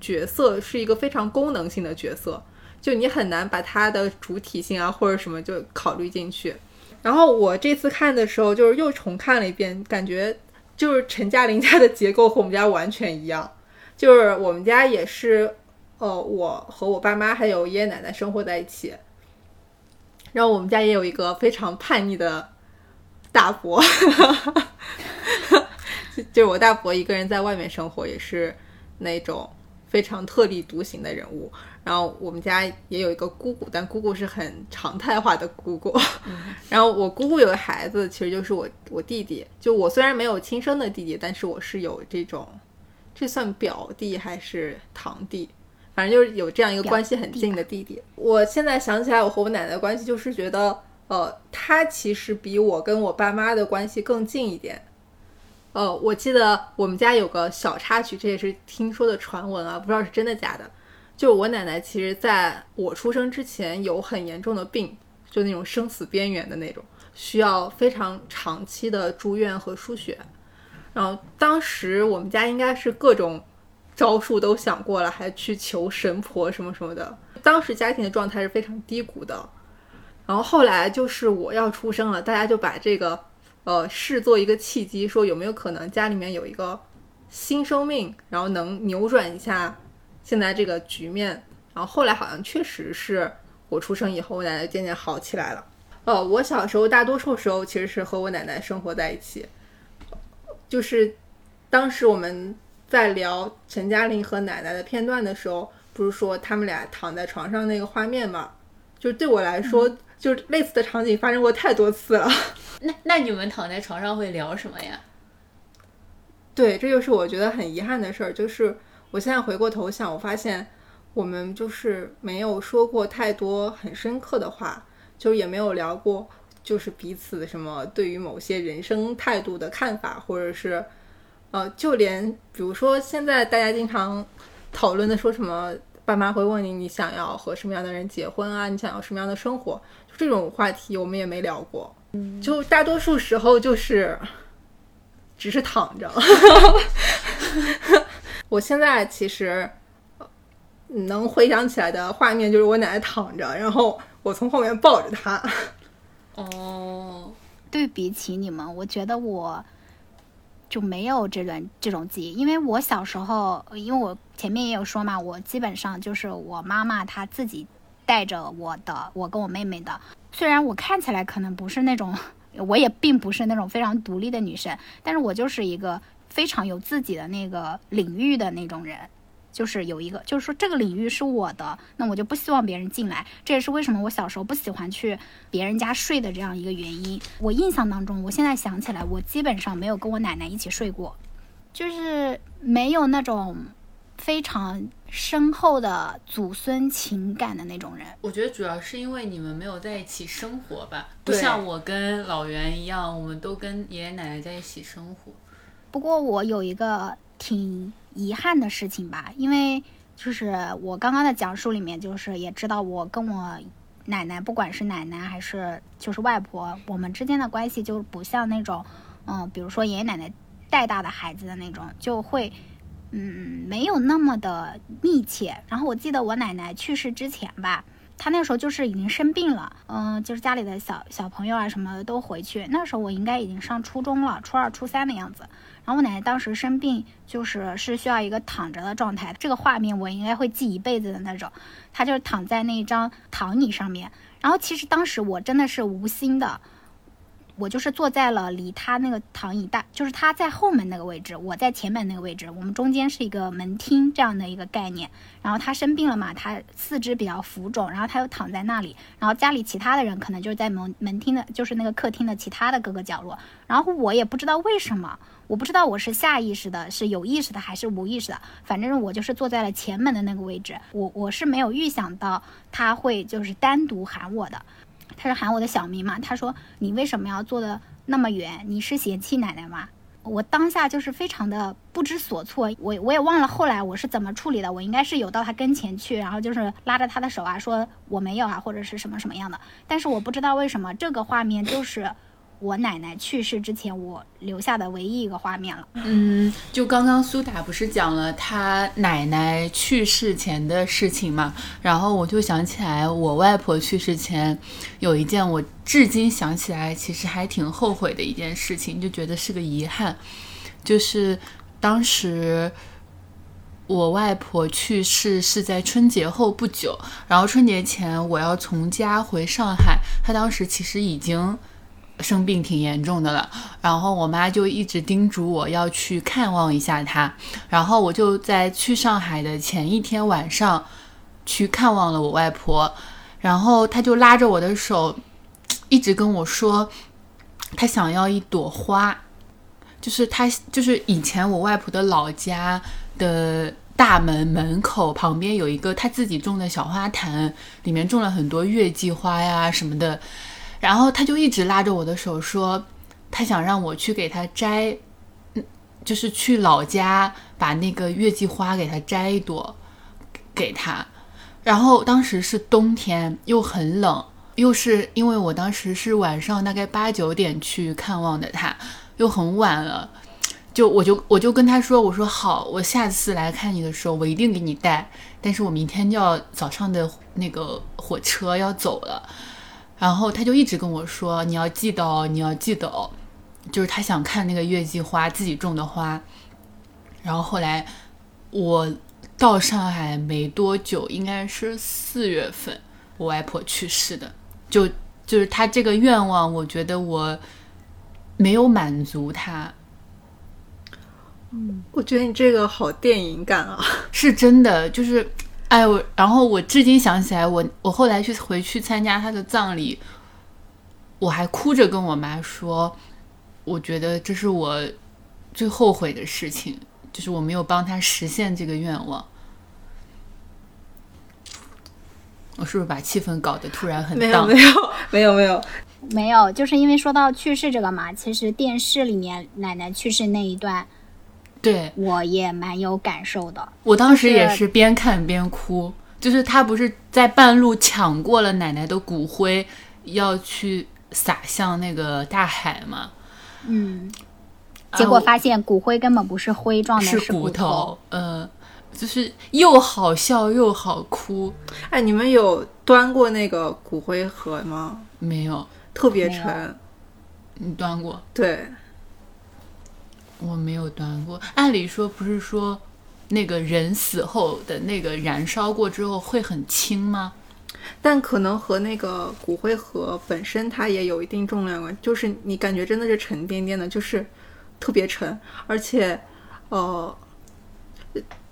角色是一个非常功能性的角色，就你很难把她的主体性啊或者什么就考虑进去。然后我这次看的时候，就是又重看了一遍，感觉就是陈嘉玲家的结构和我们家完全一样。就是我们家也是，呃，我和我爸妈还有爷爷奶奶生活在一起。然后我们家也有一个非常叛逆的大伯，就是我大伯一个人在外面生活，也是那种非常特立独行的人物。然后我们家也有一个姑姑，但姑姑是很常态化的姑姑。然后我姑姑有个孩子，其实就是我我弟弟。就我虽然没有亲生的弟弟，但是我是有这种。这算表弟还是堂弟？反正就是有这样一个关系很近的弟弟。我现在想起来，我和我奶奶的关系，就是觉得，呃，他其实比我跟我爸妈的关系更近一点。呃，我记得我们家有个小插曲，这也是听说的传闻啊，不知道是真的假的。就是我奶奶其实在我出生之前有很严重的病，就那种生死边缘的那种，需要非常长期的住院和输血。然后当时我们家应该是各种招数都想过了，还去求神婆什么什么的。当时家庭的状态是非常低谷的。然后后来就是我要出生了，大家就把这个。呃，视作一个契机，说有没有可能家里面有一个新生命，然后能扭转一下现在这个局面。然后后来好像确实是我出生以后，我奶奶渐渐好起来了。呃，我小时候大多数时候其实是和我奶奶生活在一起，就是当时我们在聊陈嘉玲和奶奶的片段的时候，不是说他们俩躺在床上那个画面嘛？就对我来说，就类似的场景发生过太多次了。那那你们躺在床上会聊什么呀？对，这就是我觉得很遗憾的事儿。就是我现在回过头想，我发现我们就是没有说过太多很深刻的话，就也没有聊过，就是彼此什么对于某些人生态度的看法，或者是呃，就连比如说现在大家经常讨论的说什么，爸妈会问你你想要和什么样的人结婚啊，你想要什么样的生活，就这种话题我们也没聊过。就大多数时候就是只是躺着。我现在其实能回想起来的画面就是我奶奶躺着，然后我从后面抱着她。哦，对比起你们，我觉得我就没有这段这种记忆，因为我小时候，因为我前面也有说嘛，我基本上就是我妈妈她自己带着我的，我跟我妹妹的。虽然我看起来可能不是那种，我也并不是那种非常独立的女生，但是我就是一个非常有自己的那个领域的那种人，就是有一个，就是说这个领域是我的，那我就不希望别人进来。这也是为什么我小时候不喜欢去别人家睡的这样一个原因。我印象当中，我现在想起来，我基本上没有跟我奶奶一起睡过，就是没有那种非常。深厚的祖孙情感的那种人，我觉得主要是因为你们没有在一起生活吧，不像我跟老袁一样，我们都跟爷爷奶奶在一起生活。不过我有一个挺遗憾的事情吧，因为就是我刚刚的讲述里面，就是也知道我跟我奶奶，不管是奶奶还是就是外婆，我们之间的关系就不像那种，嗯，比如说爷爷奶奶带大的孩子的那种，就会。嗯，没有那么的密切。然后我记得我奶奶去世之前吧，她那时候就是已经生病了，嗯，就是家里的小小朋友啊什么的都回去。那时候我应该已经上初中了，初二、初三的样子。然后我奶奶当时生病，就是是需要一个躺着的状态，这个画面我应该会记一辈子的那种。她就是躺在那一张躺椅上面，然后其实当时我真的是无心的。我就是坐在了离她那个躺椅大，就是她在后门那个位置，我在前门那个位置，我们中间是一个门厅这样的一个概念。然后她生病了嘛，她四肢比较浮肿，然后她又躺在那里，然后家里其他的人可能就是在门门厅的，就是那个客厅的其他的各个角落。然后我也不知道为什么，我不知道我是下意识的，是有意识的还是无意识的，反正我就是坐在了前门的那个位置。我我是没有预想到他会就是单独喊我的。他是喊我的小名嘛？他说：“你为什么要坐的那么远？你是嫌弃奶奶吗？”我当下就是非常的不知所措，我我也忘了后来我是怎么处理的。我应该是有到他跟前去，然后就是拉着他的手啊，说我没有啊，或者是什么什么样的。但是我不知道为什么这个画面就是。我奶奶去世之前，我留下的唯一一个画面了。嗯，就刚刚苏打不是讲了他奶奶去世前的事情嘛，然后我就想起来，我外婆去世前有一件我至今想起来其实还挺后悔的一件事情，就觉得是个遗憾，就是当时我外婆去世是在春节后不久，然后春节前我要从家回上海，她当时其实已经。生病挺严重的了，然后我妈就一直叮嘱我要去看望一下她，然后我就在去上海的前一天晚上去看望了我外婆，然后她就拉着我的手，一直跟我说，她想要一朵花，就是她就是以前我外婆的老家的大门门口旁边有一个她自己种的小花坛，里面种了很多月季花呀什么的。然后他就一直拉着我的手说，他想让我去给他摘就是去老家把那个月季花给他摘一朵给他，然后当时是冬天，又很冷，又是因为我当时是晚上大概八九点去看望的他，又很晚了。就我就我就跟他说，我说好，我下次来看你的时候，我一定给你带。但是我明天就要早上的那个火车要走了，然后他就一直跟我说，你要记得哦，你要记得哦，就是他想看那个月季花，自己种的花。然后后来我到上海没多久，应该是四月份，我外婆去世的，就就是他这个愿望，我觉得我没有满足他。嗯我觉得你这个好电影感啊！是真的，就是，哎我，然后我至今想起来，我我后来去回去参加他的葬礼，我还哭着跟我妈说，我觉得这是我最后悔的事情，就是我没有帮他实现这个愿望。我是不是把气氛搞得突然很荡？没有没有没有没有，没有，就是因为说到去世这个嘛，其实电视里面奶奶去世那一段，对我也蛮有感受的。我当时也是是边看边哭，就是他不是在半路抢过了奶奶的骨灰，要去撒向那个大海吗？嗯，啊结果发现骨灰根本不是灰状的，是是骨头，呃，就是又好笑又好哭，哎，你们有端过那个骨灰盒吗？没有，特别沉，你端过？对，我没有端过。按理说不是说那个人死后的那个燃烧过之后会很轻吗？但可能和那个骨灰盒本身它也有一定重量关，就是你感觉真的是沉甸甸的，就是特别沉，而且呃，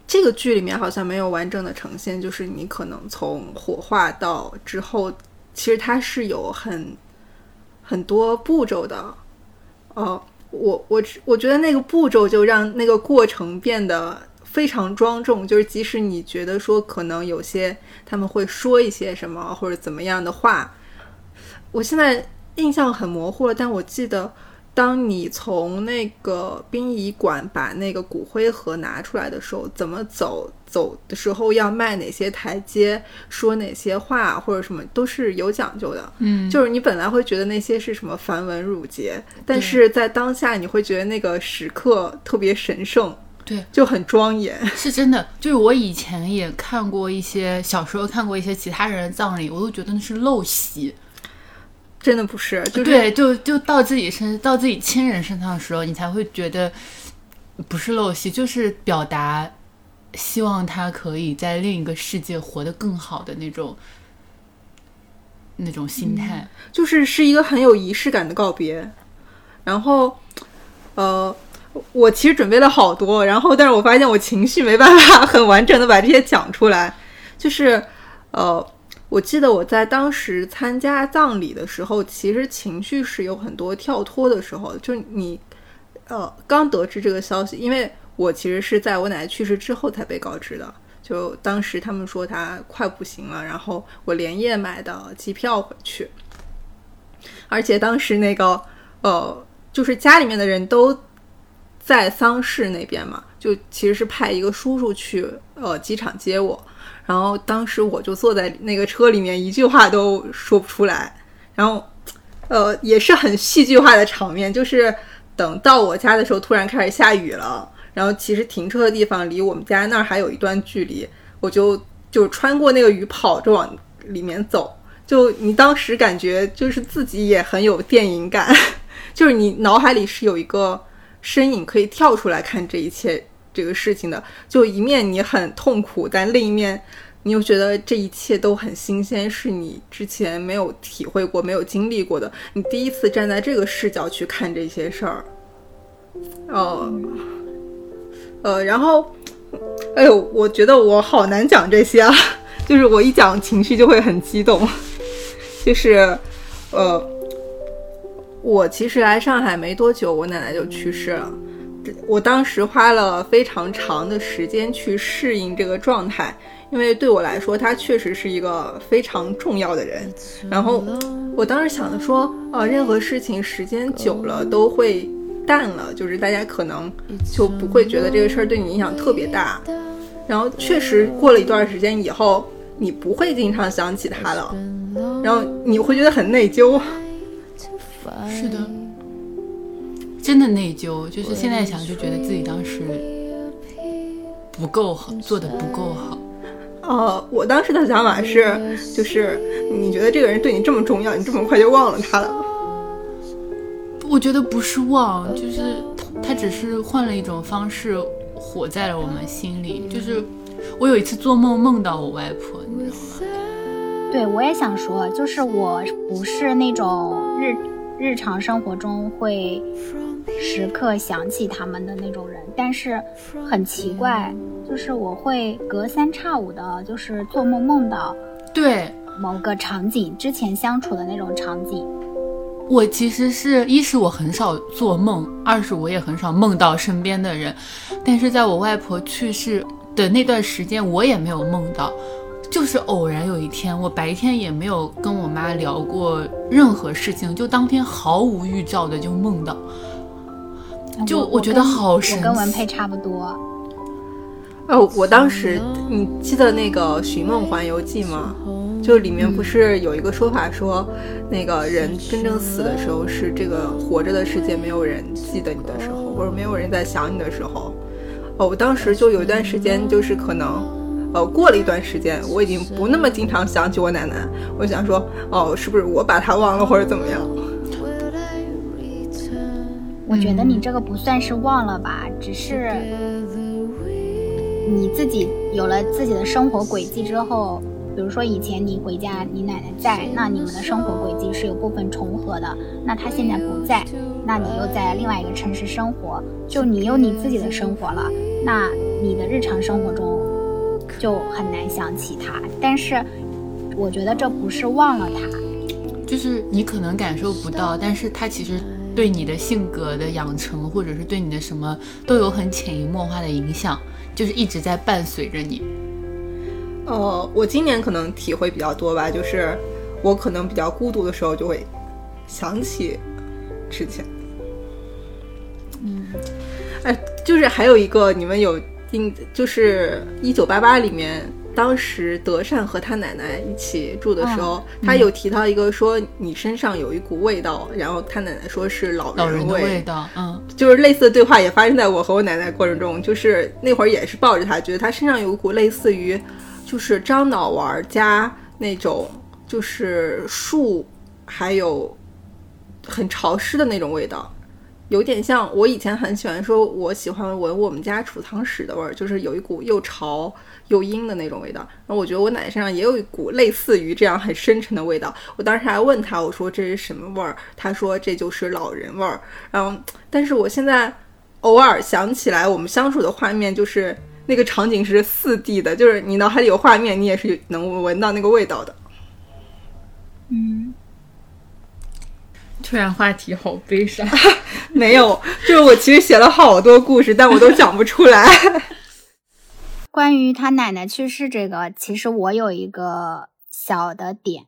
这个剧里面好像没有完整的呈现，就是你可能从火化到之后，其实它是有很很多步骤的，呃，我我我觉得那个步骤就让那个过程变得非常庄重，就是即使你觉得说可能有些他们会说一些什么或者怎么样的话，我现在印象很模糊了，但我记得。当你从那个殡仪馆把那个骨灰盒拿出来的时候，怎么走？走的时候要迈哪些台阶，说哪些话或者什么，都是有讲究的。嗯，就是你本来会觉得那些是什么繁文缛节，但是在当下你会觉得那个时刻特别神圣，对，就很庄严。是真的，就是我以前也看过一些，小时候看过一些其他人的葬礼，我都觉得那是陋习。真的不是，就是对，就就到自己身，到自己亲人身上的时候，你才会觉得不是陋习，就是表达希望他可以在另一个世界活得更好的那种那种心态。就是是一个很有仪式感的告别。然后，呃，我其实准备了好多，然后但是我发现我情绪没办法很完整的把这些讲出来。就是，呃，我记得我在当时参加葬礼的时候，其实情绪是有很多跳脱的时候，就你，呃，刚得知这个消息，因为我其实是在我奶奶去世之后才被告知的。就当时他们说她快不行了，然后我连夜买的机票回去，而且当时那个呃，就是家里面的人都在丧事那边嘛，就其实是派一个叔叔去呃机场接我，然后当时我就坐在那个车里面，一句话都说不出来，然后呃也是很戏剧化的场面，就是等到我家的时候，突然开始下雨了。然后其实停车的地方离我们家那儿还有一段距离，我就就穿过那个雨跑着往里面走。就你当时感觉就是自己也很有电影感，就是你脑海里是有一个身影可以跳出来看这一切这个事情的。就一面你很痛苦，但另一面你又觉得这一切都很新鲜，是你之前没有体会过、没有经历过的。你第一次站在这个视角去看这些事儿，哦。呃，然后，哎呦，我觉得我好难讲这些啊，就是我一讲情绪就会很激动，就是，呃，我其实来上海没多久，我奶奶就去世了，我当时花了非常长的时间去适应这个状态，因为对我来说，她确实是一个非常重要的人。然后我当时想的说，呃，任何事情时间久了都会淡了，就是大家可能就不会觉得这个事儿对你影响特别大。然后确实过了一段时间以后，你不会经常想起他了，然后你会觉得很内疚。是的，真的内疚，就是现在想就觉得自己当时不够好，做的不够好。呃，我当时的想法是，就是你觉得这个人对你这么重要，你这么快就忘了他了？我觉得不是忘，就是他只是换了一种方式活在了我们心里。就是我有一次做梦梦到我外婆，你知道吗？对，我也想说，就是我不是那种日日常生活中会时刻想起他们的那种人，但是很奇怪，就是我会隔三差五的，就是做梦梦到对某个场景，之前相处的那种场景。我其实是一是我很少做梦，二是我也很少梦到身边的人，但是在我外婆去世的那段时间，我也没有梦到，就是偶然有一天，我白天也没有跟我妈聊过任何事情，就当天毫无预兆的就梦到，就我我觉得好神我跟文佩差不多。哦，我当时你记得那个《寻梦环游记》吗？就里面不是有一个说法说，那个人真正死的时候是这个活着的世界没有人记得你的时候，或者没有人在想你的时候。哦，我当时就有一段时间，就是可能，呃，过了一段时间，我已经不那么经常想起我奶奶。我想说，哦，是不是我把她忘了，或者怎么样？我觉得你这个不算是忘了吧，只是你自己有了自己的生活轨迹之后，比如说以前你回家，你奶奶在，那你们的生活轨迹是有部分重合的。那她现在不在，那你又在另外一个城市生活，就你有你自己的生活了，那你的日常生活中就很难想起她。但是我觉得这不是忘了她，就是你可能感受不到，但是她其实对你的性格的养成，或者是对你的什么都有很潜移默化的影响，就是一直在伴随着你。呃，我今年可能体会比较多吧，就是我可能比较孤独的时候，就会想起之前。嗯，哎，就是还有一个，你们有印，就是一九八八里面，当时德善和他奶奶一起住的时候，他有提到一个说你身上有一股味道，然后他奶奶说是老老人的味，味道，嗯，就是类似的对话也发生在我和我奶奶过程中，就是那会儿也是抱着她，觉得她身上有一股类似于就是樟脑丸加那种就是树，还有很潮湿的那种味道，有点像我以前很喜欢说，我喜欢闻我们家储藏室的味儿，就是有一股又潮又阴的那种味道。然后我觉得我奶奶身上也有一股类似于这样很深沉的味道。我当时还问她，我说这是什么味儿？她说这就是老人味儿。然后，但是我现在偶尔想起来我们相处的画面，就是那个场景是四 D 的，就是你脑海里有画面，你也是能闻到那个味道的。嗯，突然话题好悲伤。没有，就是我其实写了好多故事，但我都讲不出来。关于他奶奶去世这个，其实我有一个小的点，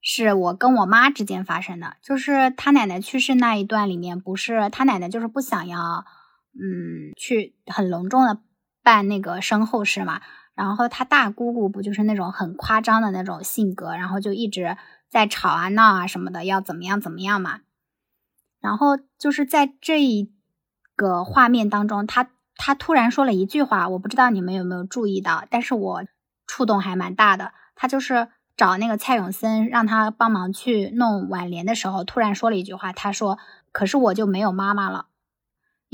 是我跟我妈之间发生的。就是他奶奶去世那一段里面，不是他奶奶就是不想要，嗯，去很隆重的办那个身后事嘛。然后他大姑姑不就是那种很夸张的那种性格，然后就一直在吵啊闹啊什么的，要怎么样怎么样嘛。然后就是在这一个画面当中，他他突然说了一句话，我不知道你们有没有注意到，但是我触动还蛮大的。他就是找那个蔡永森让他帮忙去弄挽联的时候，突然说了一句话，他说：“可是我就没有妈妈了。”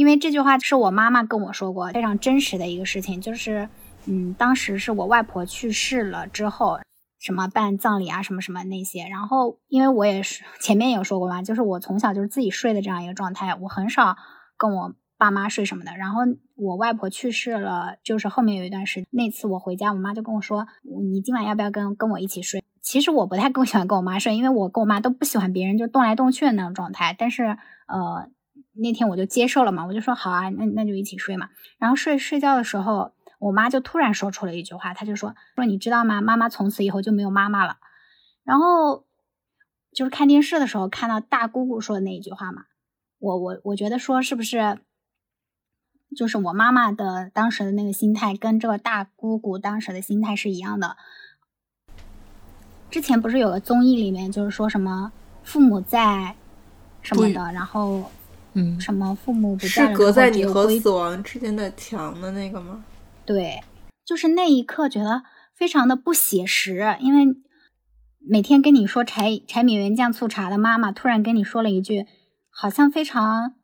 因为这句话是我妈妈跟我说过，非常真实的一个事情，就是嗯，当时是我外婆去世了之后。什么办葬礼啊，什么什么那些，然后因为我也是前面有说过嘛，就是我从小就是自己睡的这样一个状态，我很少跟我爸妈睡什么的。然后我外婆去世了，就是后面有一段时间，那次我回家，我妈就跟我说：“你今晚要不要跟跟我一起睡？”其实我不太 更喜欢跟我妈睡，因为我跟我妈都不喜欢别人就动来动去的那种状态。但是呃，那天我就接受了嘛，我就说好啊，那那就一起睡嘛。然后睡睡觉的时候。我妈就突然说出了一句话，她就说：“说你知道吗？妈妈从此以后就没有妈妈了。”然后就是看电视的时候看到大姑姑说的那一句话嘛，我我我觉得说是不是，就是我妈妈的当时的那个心态跟这个大姑姑当时的心态是一样的。之前不是有个综艺里面就是说什么父母在什么的，然后嗯，什么父母不在是隔在你和死亡之间的墙的那个吗？对，就是那一刻觉得非常的不写实，因为每天跟你说柴柴米油盐酱醋茶的妈妈，突然跟你说了一句好像非常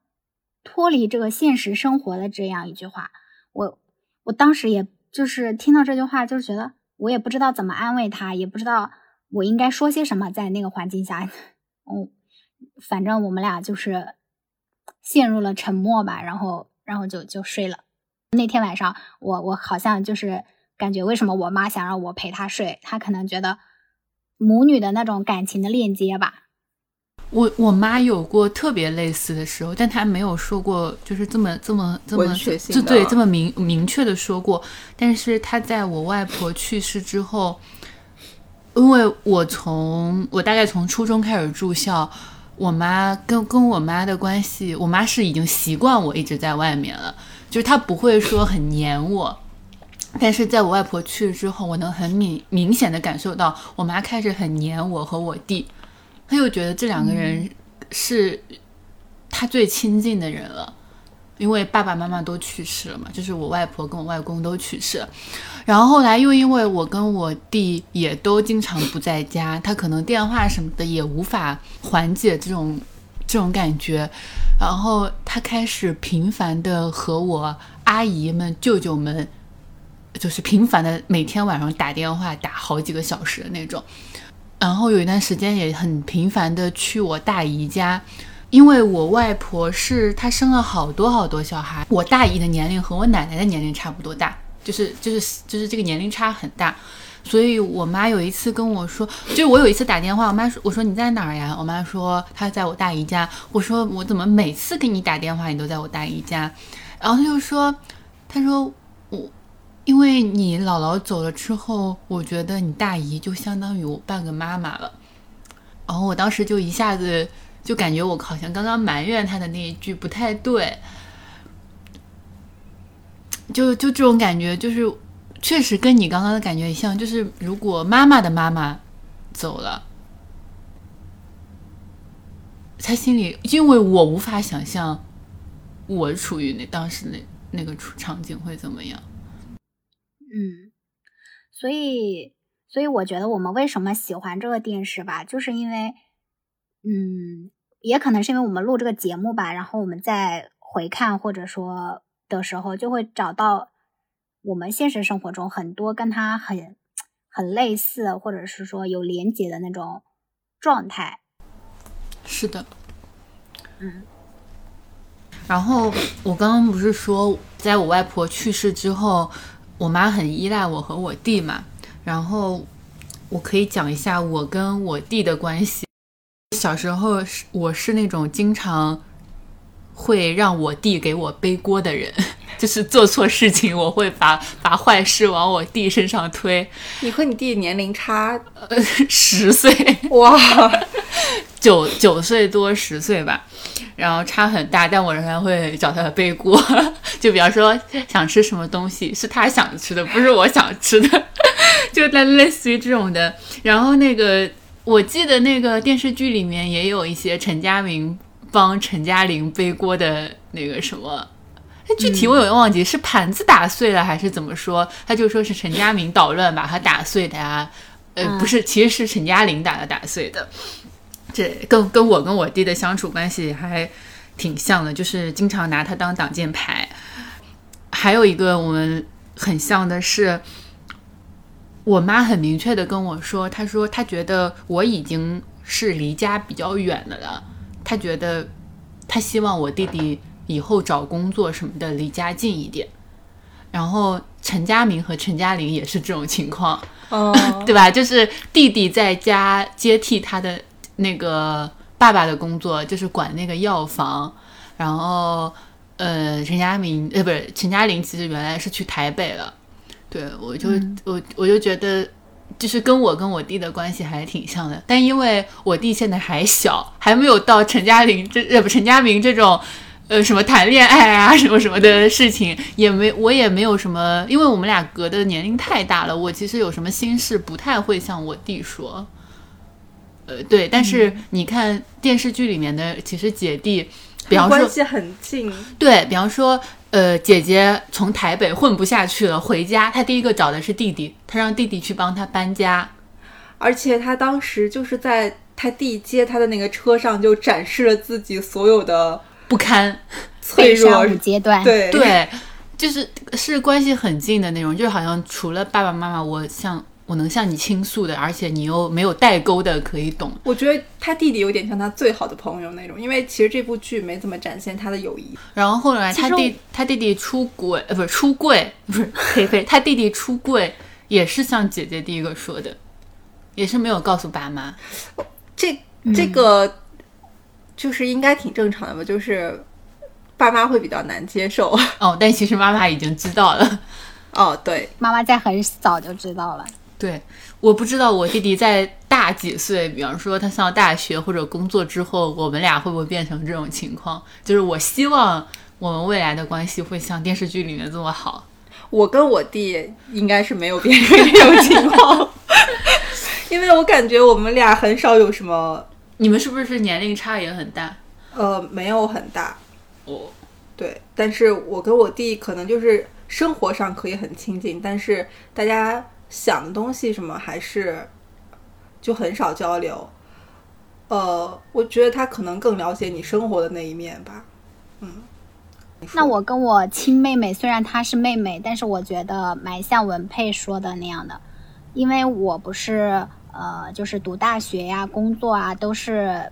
脱离这个现实生活的这样一句话，我我当时也就是听到这句话，就是觉得我也不知道怎么安慰他，也不知道我应该说些什么，在那个环境下，嗯，反正我们俩就是陷入了沉默吧，然后然后就就睡了。那天晚上，我我好像就是感觉，为什么我妈想让我陪她睡？她可能觉得母女的那种感情的链接吧。我我妈有过特别类似的时候，但她没有说过，就是这么这么这么文学性的就对这么明明确的说过。但是她在我外婆去世之后，因为我从我大概从初中开始住校，我妈跟跟我妈的关系，我妈是已经习惯我一直在外面了，就是她不会说很黏我。但是在我外婆去世之后，我能很明明显的感受到，我妈开始很黏我和我弟，她又觉得这两个人是她最亲近的人了，因为爸爸妈妈都去世了嘛，就是我外婆跟我外公都去世了。然后后来又因为我跟我弟也都经常不在家，他可能电话什么的也无法缓解这种这种感觉，然后他开始频繁的和我阿姨们、舅舅们。就是频繁的每天晚上打电话打好几个小时的那种，然后有一段时间也很频繁的去我大姨家，因为我外婆是她生了好多好多小孩，我大姨的年龄和我奶奶的年龄差不多大，就是就是就是这个年龄差很大，所以我妈有一次跟我说，就是我有一次打电话，我妈说我说你在哪儿呀？我妈说她在我大姨家，我说我怎么每次给你打电话你都在我大姨家？然后她就说，她说我。因为你姥姥走了之后，我觉得你大姨就相当于我半个妈妈了。然后我当时就一下子就感觉我好像刚刚埋怨她的那一句不太对，就就这种感觉，就是确实跟你刚刚的感觉一样。就是如果妈妈的妈妈走了，他心里因为我无法想象我处于那当时那那个处场景会怎么样。嗯，所以，所以我觉得我们为什么喜欢这个电视吧，就是因为，嗯，也可能是因为我们录这个节目吧，然后我们再回看或者说的时候，就会找到我们现实生活中很多跟他很很类似，或者是说有连结的那种状态。是的，嗯。然后我刚刚不是说，在我外婆去世之后。我妈很依赖我和我弟嘛，然后我可以讲一下我跟我弟的关系。小时候是我是那种经常会让我弟给我背锅的人，就是做错事情我会把把坏事往我弟身上推。你和你弟年龄差呃 十岁，哇，九九岁多十岁吧，然后差很大，但我仍然会找他背锅。就比方说想吃什么东西是他想吃的，不是我想吃的，就类类似于这种的。然后那个我记得那个电视剧里面也有一些陈家明帮陈嘉玲背锅的那个什么，具体我有点忘记是盘子打碎了还是怎么说，他就说是陈嘉明捣乱把他打碎的呀，呃不是，其实是陈嘉玲打的打碎的。这跟跟我跟我弟的相处关系还挺像的，就是经常拿他当挡箭牌。还有一个我们很像的是，我妈很明确的跟我说，她说她觉得我已经是离家比较远的了，她觉得他希望我弟弟以后找工作什么的离家近一点。然后陈佳明和陈嘉玲也是这种情况，哦，对吧？就是弟弟在家接替他的那个爸爸的工作，就是管那个药房，然后。呃，陈佳明呃，不是陈嘉玲，其实原来是去台北了。对我就我我就觉得就是跟我跟我弟的关系还挺像的，但因为我弟现在还小，还没有到陈嘉玲这呃不陈嘉明这种，呃什么谈恋爱啊什么什么的事情，也没我也没有什么，因为我们俩隔的年龄太大了，我其实有什么心事不太会向我弟说。呃，对，但是你看电视剧里面的，其实姐弟，比方说关系很近，对比方说，呃，姐姐从台北混不下去了，回家，她第一个找的是弟弟，她让弟弟去帮她搬家。而且她当时就是在她弟接她的那个车上，就展示了自己所有的不堪，脆弱。阶段，对。对，就是是关系很近的那种，就好像除了爸爸妈妈，我向我能向你倾诉的，而且你又没有代沟的可以懂。我觉得他弟弟有点像他最好的朋友那种，因为其实这部剧没怎么展现他的友谊。然后后来他弟他弟弟出轨，呃，不是出柜，不是呸呸，他弟弟出柜也是像姐姐第一个说的，也是没有告诉爸妈。这这个就是应该挺正常的吧，就是爸妈会比较难接受。哦，但其实妈妈已经知道了。哦，对，妈妈在很早就知道了。对，我不知道我弟弟在大几岁，比方说他上大学或者工作之后，我们俩会不会变成这种情况？就是我希望我们未来的关系会像电视剧里面这么好。我跟我弟应该是没有变成这种情况，因为我感觉我们俩很少有什么，你们是不是年龄差也很大？呃，没有很大，哦，对。但是我跟我弟可能就是生活上可以很亲近，但是大家想的东西什么还是就很少交流。呃，我觉得他可能更了解你生活的那一面吧。嗯，那我跟我亲妹妹，虽然她是妹妹，但是我觉得蛮像文佩说的那样的，因为我不是呃，就是读大学呀、工作啊，都是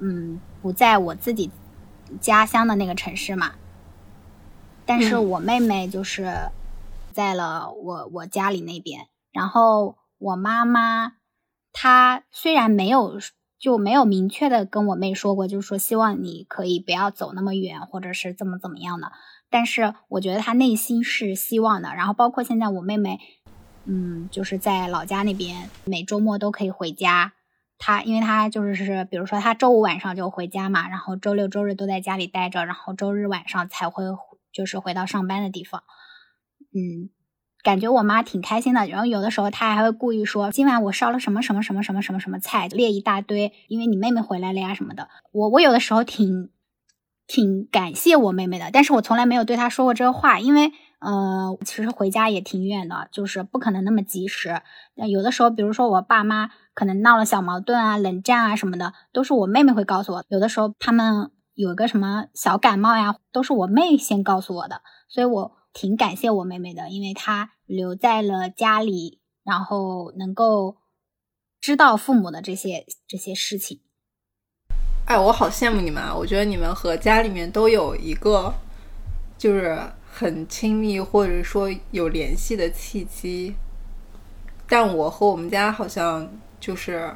嗯不在我自己家乡的那个城市嘛。但是嗯我妹妹就是在了我我家里那边，然后我妈妈她虽然没有就没有明确的跟我妹说过，就是说希望你可以不要走那么远，或者是怎么怎么样的。但是我觉得她内心是希望的。然后包括现在我妹妹，嗯，就是在老家那边，每周末都可以回家。她因为她就是是，比如说她周五晚上就回家嘛，然后周六周日都在家里待着，然后周日晚上才会就是回到上班的地方。嗯，感觉我妈挺开心的。然后有的时候她还会故意说：“今晚我烧了什么什么什么什么什么什么菜，列一大堆，因为你妹妹回来了呀什么的。”我我有的时候挺挺感谢我妹妹的，但是我从来没有对她说过这个话，因为呃，其实回家也挺远的，就是不可能那么及时。那有的时候，比如说我爸妈可能闹了小矛盾啊、冷战啊什么的，都是我妹妹会告诉我。有的时候他们有一个什么小感冒呀，都是我妹先告诉我的，所以我挺感谢我妹妹的，因为她留在了家里，然后能够知道父母的这些这些事情。哎，我好羡慕你们啊！我觉得你们和家里面都有一个就是很亲密或者说有联系的契机，但我和我们家好像就是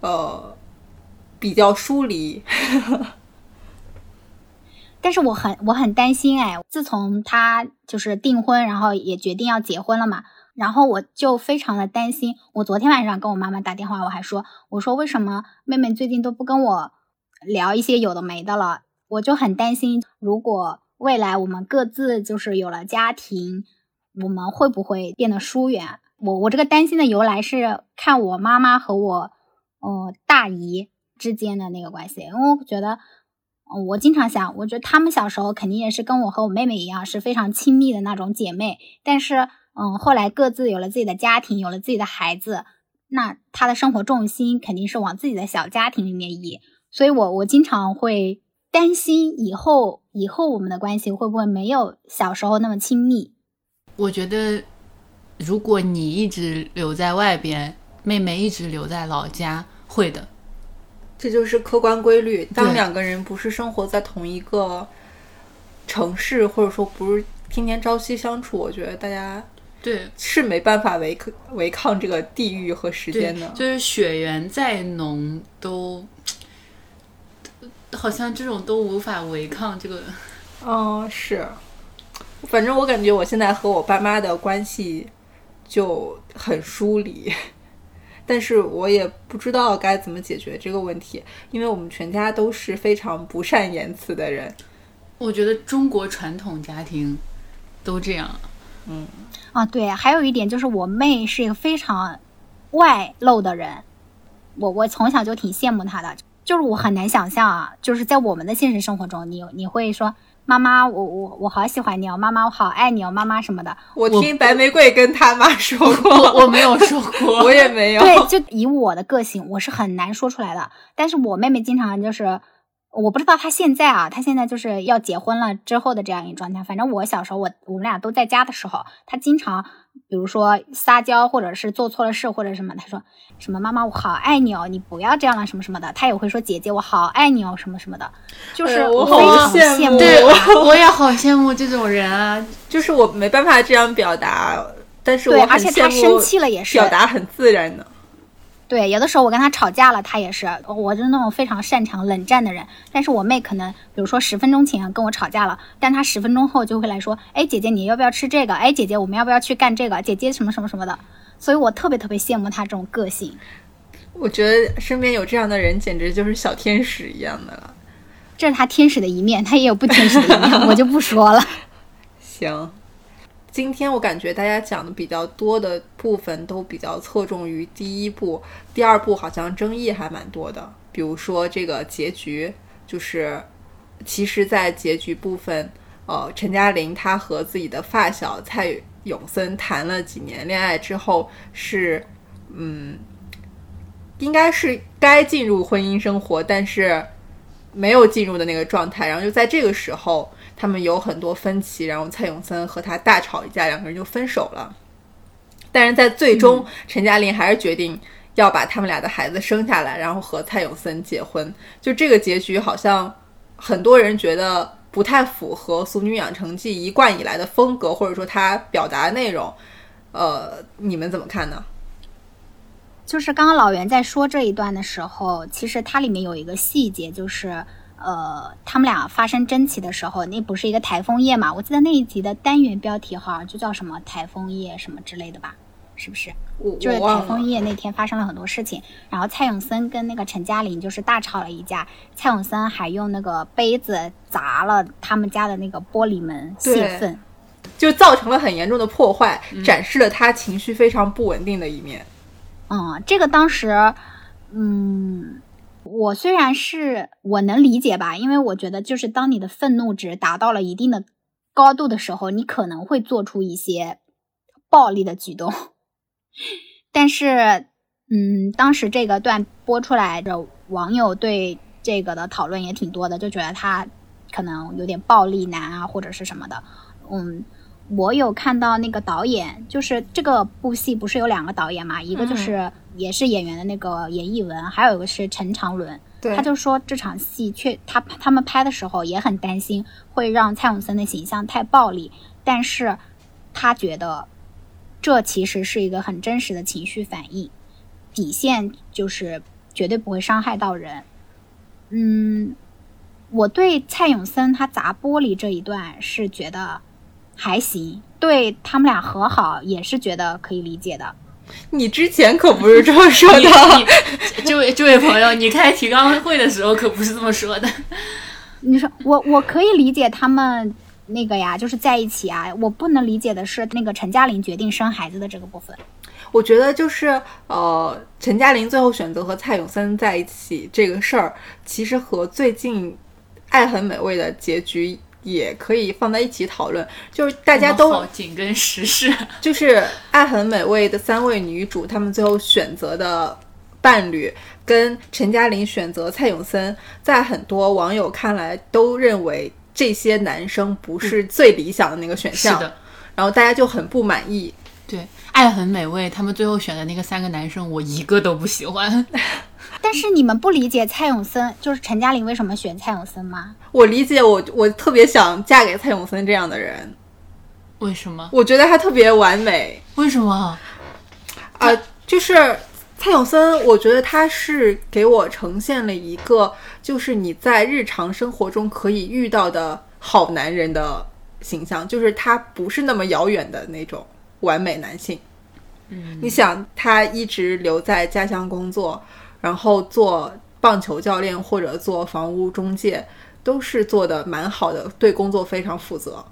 呃比较疏离。但是我很我很担心哎，自从他就是订婚，然后也决定要结婚了嘛，然后我就非常的担心。我昨天晚上跟我妈妈打电话，我还说，我说为什么妹妹最近都不跟我聊一些有的没的了？我就很担心，如果未来我们各自就是有了家庭，我们会不会变得疏远？我我这个担心的由来是看我妈妈和我呃大姨之间的那个关系，因为我觉得。我经常想，我觉得她们小时候肯定也是跟我和我妹妹一样，是非常亲密的那种姐妹。但是，嗯，后来各自有了自己的家庭，有了自己的孩子，那她的生活重心肯定是往自己的小家庭里面移。所以我我经常会担心以后以后我们的关系会不会没有小时候那么亲密。我觉得，如果你一直留在外边，妹妹一直留在老家，会的。这就是客观规律。当两个人不是生活在同一个城市，或者说不是天天朝夕相处，我觉得大家对是没办法违抗违抗这个地域和时间的，。就是血缘再浓，都好像这种都无法违抗这个。嗯，是。反正我感觉我现在和我爸妈的关系，就很疏离。但是我也不知道该怎么解决这个问题，因为我们全家都是非常不善言辞的人。我觉得中国传统家庭都这样。嗯，啊，对，还有一点就是我妹是一个非常外露的人，我我从小就挺羡慕她的，就是我很难想象啊，就是在我们的现实生活中，你你会说妈妈，我我我好喜欢你哦，妈妈我好爱你哦，妈妈什么的。我听白玫瑰跟他妈说过，我我没有说过，我也没有。对，就以我的个性，我是很难说出来的。但是我妹妹经常就是。我不知道她现在啊，她现在就是要结婚了之后的这样一个状态。反正我小时候，我我们俩都在家的时候，她经常，比如说撒娇，或者是做错了事，或者什么，他说什么妈妈我好爱你哦，你不要这样了什么什么的。他也会说姐姐我好爱你哦，什么什么的，就是我非常羡慕。对，我也好羡慕这种人啊，就是我没办法这样表达，但是我，而且他生气了也是表达很自然的。对，有的时候我跟他吵架了，他也是，我是那种非常擅长冷战的人。但是我妹可能，比如说十分钟前跟我吵架了，但她十分钟后就会来说，哎，姐姐你要不要吃这个？哎，姐姐我们要不要去干这个？姐姐什么什么什么的。所以我特别特别羡慕她这种个性。我觉得身边有这样的人，简直就是小天使一样的了。这是他天使的一面，他也有不天使的一面，我就不说了。行。今天我感觉大家讲的比较多的部分都比较侧重于第一部，第二部好像争议还蛮多的。比如说这个结局，就是其实，在结局部分，呃，陈嘉玲她和自己的发小蔡永森谈了几年恋爱之后，是嗯，应该是该进入婚姻生活，但是没有进入的那个状态。然后就在这个时候。他们有很多分歧，然后蔡永森和他大吵一架，两个人就分手了。但是在最终，陈嘉玲还是决定要把他们俩的孩子生下来，然后和蔡永森结婚。就这个结局，好像很多人觉得不太符合《俗女养成记》一贯以来的风格，或者说他表达的内容。呃，你们怎么看呢？就是刚刚老袁在说这一段的时候，其实它里面有一个细节，就是。呃，他们俩发生争执的时候，那不是一个台风夜嘛？我记得那一集的单元标题好像就叫什么“台风夜”什么之类的吧？是不是？就是台风夜那天发生了很多事情，然后蔡永森跟那个陈嘉玲就是大吵了一架，蔡永森还用那个杯子砸了他们家的那个玻璃门泄愤，就造成了很严重的破坏，展示了他情绪非常不稳定的一面。嗯，这个当时，嗯。我虽然是我能理解吧，因为我觉得就是当你的愤怒值达到了一定的高度的时候，你可能会做出一些暴力的举动。但是，嗯，当时这个段播出来的网友对这个的讨论也挺多的，就觉得他可能有点暴力男啊，或者是什么的。嗯，我有看到那个导演，就是这个部戏不是有两个导演嘛，一个就是。也是演员的那个严艺文，还有一个是陈长伦，他就说这场戏确他他们拍的时候也很担心会让蔡永森的形象太暴力，但是他觉得这其实是一个很真实的情绪反应，底线就是绝对不会伤害到人。嗯，我对蔡永森他砸玻璃这一段是觉得还行，对他们俩和好也是觉得可以理解的。你之前可不是这么说的，这位这位朋友，你开提纲会的时候可不是这么说的。你说我我可以理解他们那个呀，就是在一起啊。我不能理解的是那个陈嘉玲决定生孩子的这个部分。我觉得就是呃，陈嘉玲最后选择和蔡永森在一起这个事儿，其实和最近《爱很美味》的结局。也可以放在一起讨论，就是大家都紧跟时事，就是《爱很美味》的三位女主，她们最后选择的伴侣跟陈嘉玲选择蔡永森，在很多网友看来都认为这些男生不是最理想的那个选项，是的，然后大家就很不满意。对，《爱很美味》他们最后选的那个三个男生，我一个都不喜欢。但是你们不理解蔡永森，就是陈嘉玲为什么选蔡永森吗？我理解，我我特别想嫁给蔡永森这样的人。为什么？我觉得他特别完美。为什么？啊，就是蔡永森，我觉得他是给我呈现了一个，就是你在日常生活中可以遇到的好男人的形象，就是他不是那么遥远的那种完美男性。嗯，你想，他一直留在家乡工作，然后做棒球教练或者做房屋中介，都是做的蛮好的，对工作非常负责。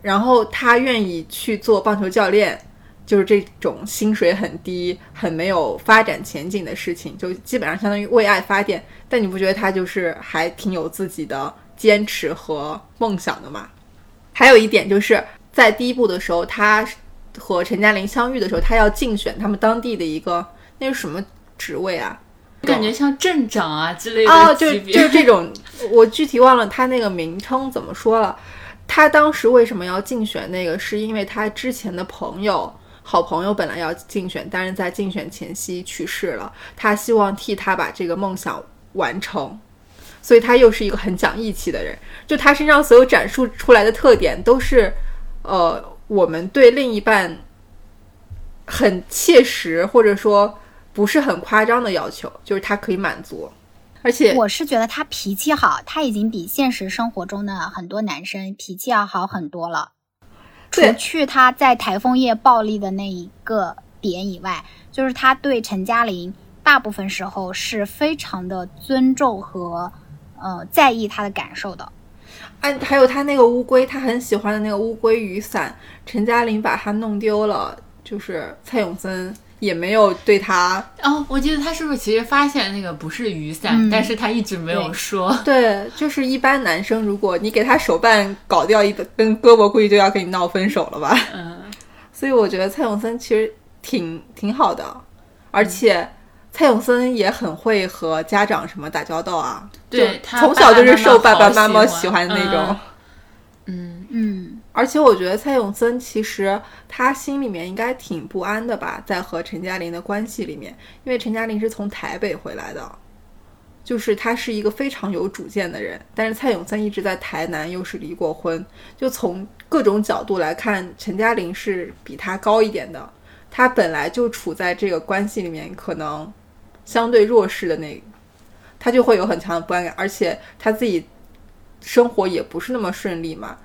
然后他愿意去做棒球教练，就是这种薪水很低、很没有发展前景的事情，就基本上相当于为爱发电。但你不觉得他就是还挺有自己的坚持和梦想的吗？还有一点就是在第一部的时候，他和陈嘉玲相遇的时候，他要竞选他们当地的一个那是什么职位啊？感觉像镇长啊之类的哦，就就这种，我具体忘了他那个名称怎么说了。他当时为什么要竞选那个？是因为他之前的朋友、好朋友本来要竞选，但是在竞选前夕去世了。他希望替他把这个梦想完成，所以他又是一个很讲义气的人。就他身上所有展示出来的特点，都是呃，我们对另一半很切实或者说不是很夸张的要求，就是他可以满足。而且我是觉得他脾气好，他已经比现实生活中的很多男生脾气要好很多了。除去他在台风夜暴力的那一个点以外，就是他对陈嘉玲大部分时候是非常的尊重和呃在意他的感受的。哎还有他那个乌龟，他很喜欢的那个乌龟雨伞，陈嘉玲把它弄丢了，就是蔡永森也没有对他，哦，我记得他是不是其实发现那个不是雨伞，嗯但是他一直没有说。对，就是一般男生，如果你给他手办搞掉一根胳膊，估计就要跟你闹分手了吧。嗯，所以我觉得蔡永森其实挺挺好的，而且蔡永森也很会和家长什么打交道啊，就对他从小就是受爸爸妈妈喜欢的那种。嗯，嗯，而且我觉得蔡永森其实他心里面应该挺不安的吧，在和陈嘉玲的关系里面，因为陈嘉玲是从台北回来的，就是他是一个非常有主见的人，但是蔡永森一直在台南，又是离过婚，就从各种角度来看，陈嘉玲是比他高一点的，他本来就处在这个关系里面可能相对弱势的那，他就会有很强的不安感，而且他自己生活也不是那么顺利嘛，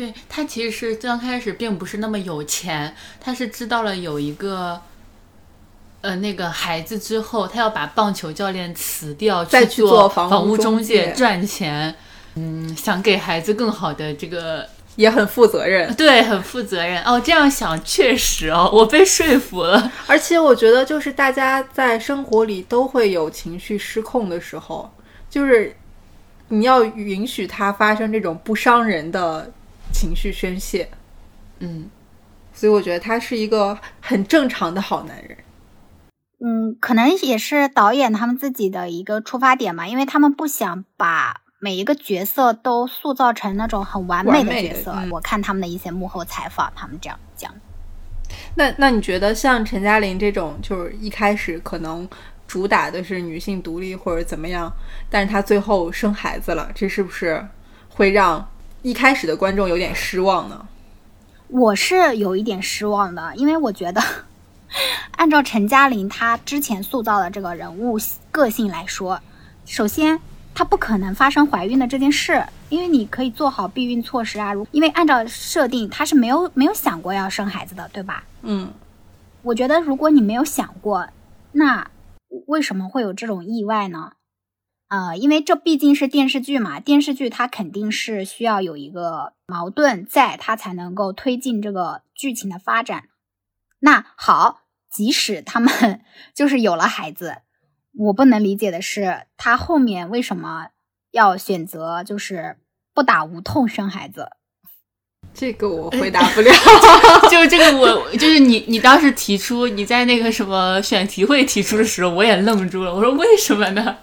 对他其实是刚开始并不是那么有钱，他是知道了有一个。呃，那个孩子之后，他要把棒球教练辞掉，再去做做房屋屋中介介赚钱。嗯，想给孩子更好的这个也很负责任。对，很负责任哦。这样想确实哦，我被说服了。而且我觉得，就是大家在生活里都会有情绪失控的时候，就是你要允许他发生这种不伤人的情绪宣泄。嗯，所以我觉得他是一个很正常的好男人。嗯，可能也是导演他们自己的一个出发点吧，因为他们不想把每一个角色都塑造成那种很完美的角色。嗯我看他们的一些幕后采访，他们这样讲。那那你觉得像陈嘉玲这种，就是一开始可能主打的是女性独立或者怎么样，但是她最后生孩子了，这是不是会让一开始的观众有点失望呢？我是有一点失望的，因为我觉得，按照陈嘉玲她之前塑造的这个人物个性来说，首先她不可能发生怀孕的这件事，因为你可以做好避孕措施啊。如因为按照设定，她是没有没有想过要生孩子的，对吧？嗯，我觉得如果你没有想过，那为什么会有这种意外呢？呃，因为这毕竟是电视剧嘛，电视剧它肯定是需要有一个矛盾在，它才能够推进这个剧情的发展。那好，即使他们 就是有了孩子，我不能理解的是，他后面为什么要选择就是不打无痛生孩子？这个我回 答不了。就是这个我，就是你，你当时提出你在那个什么选题会提出的时候，我也愣住了。我说为什么呢？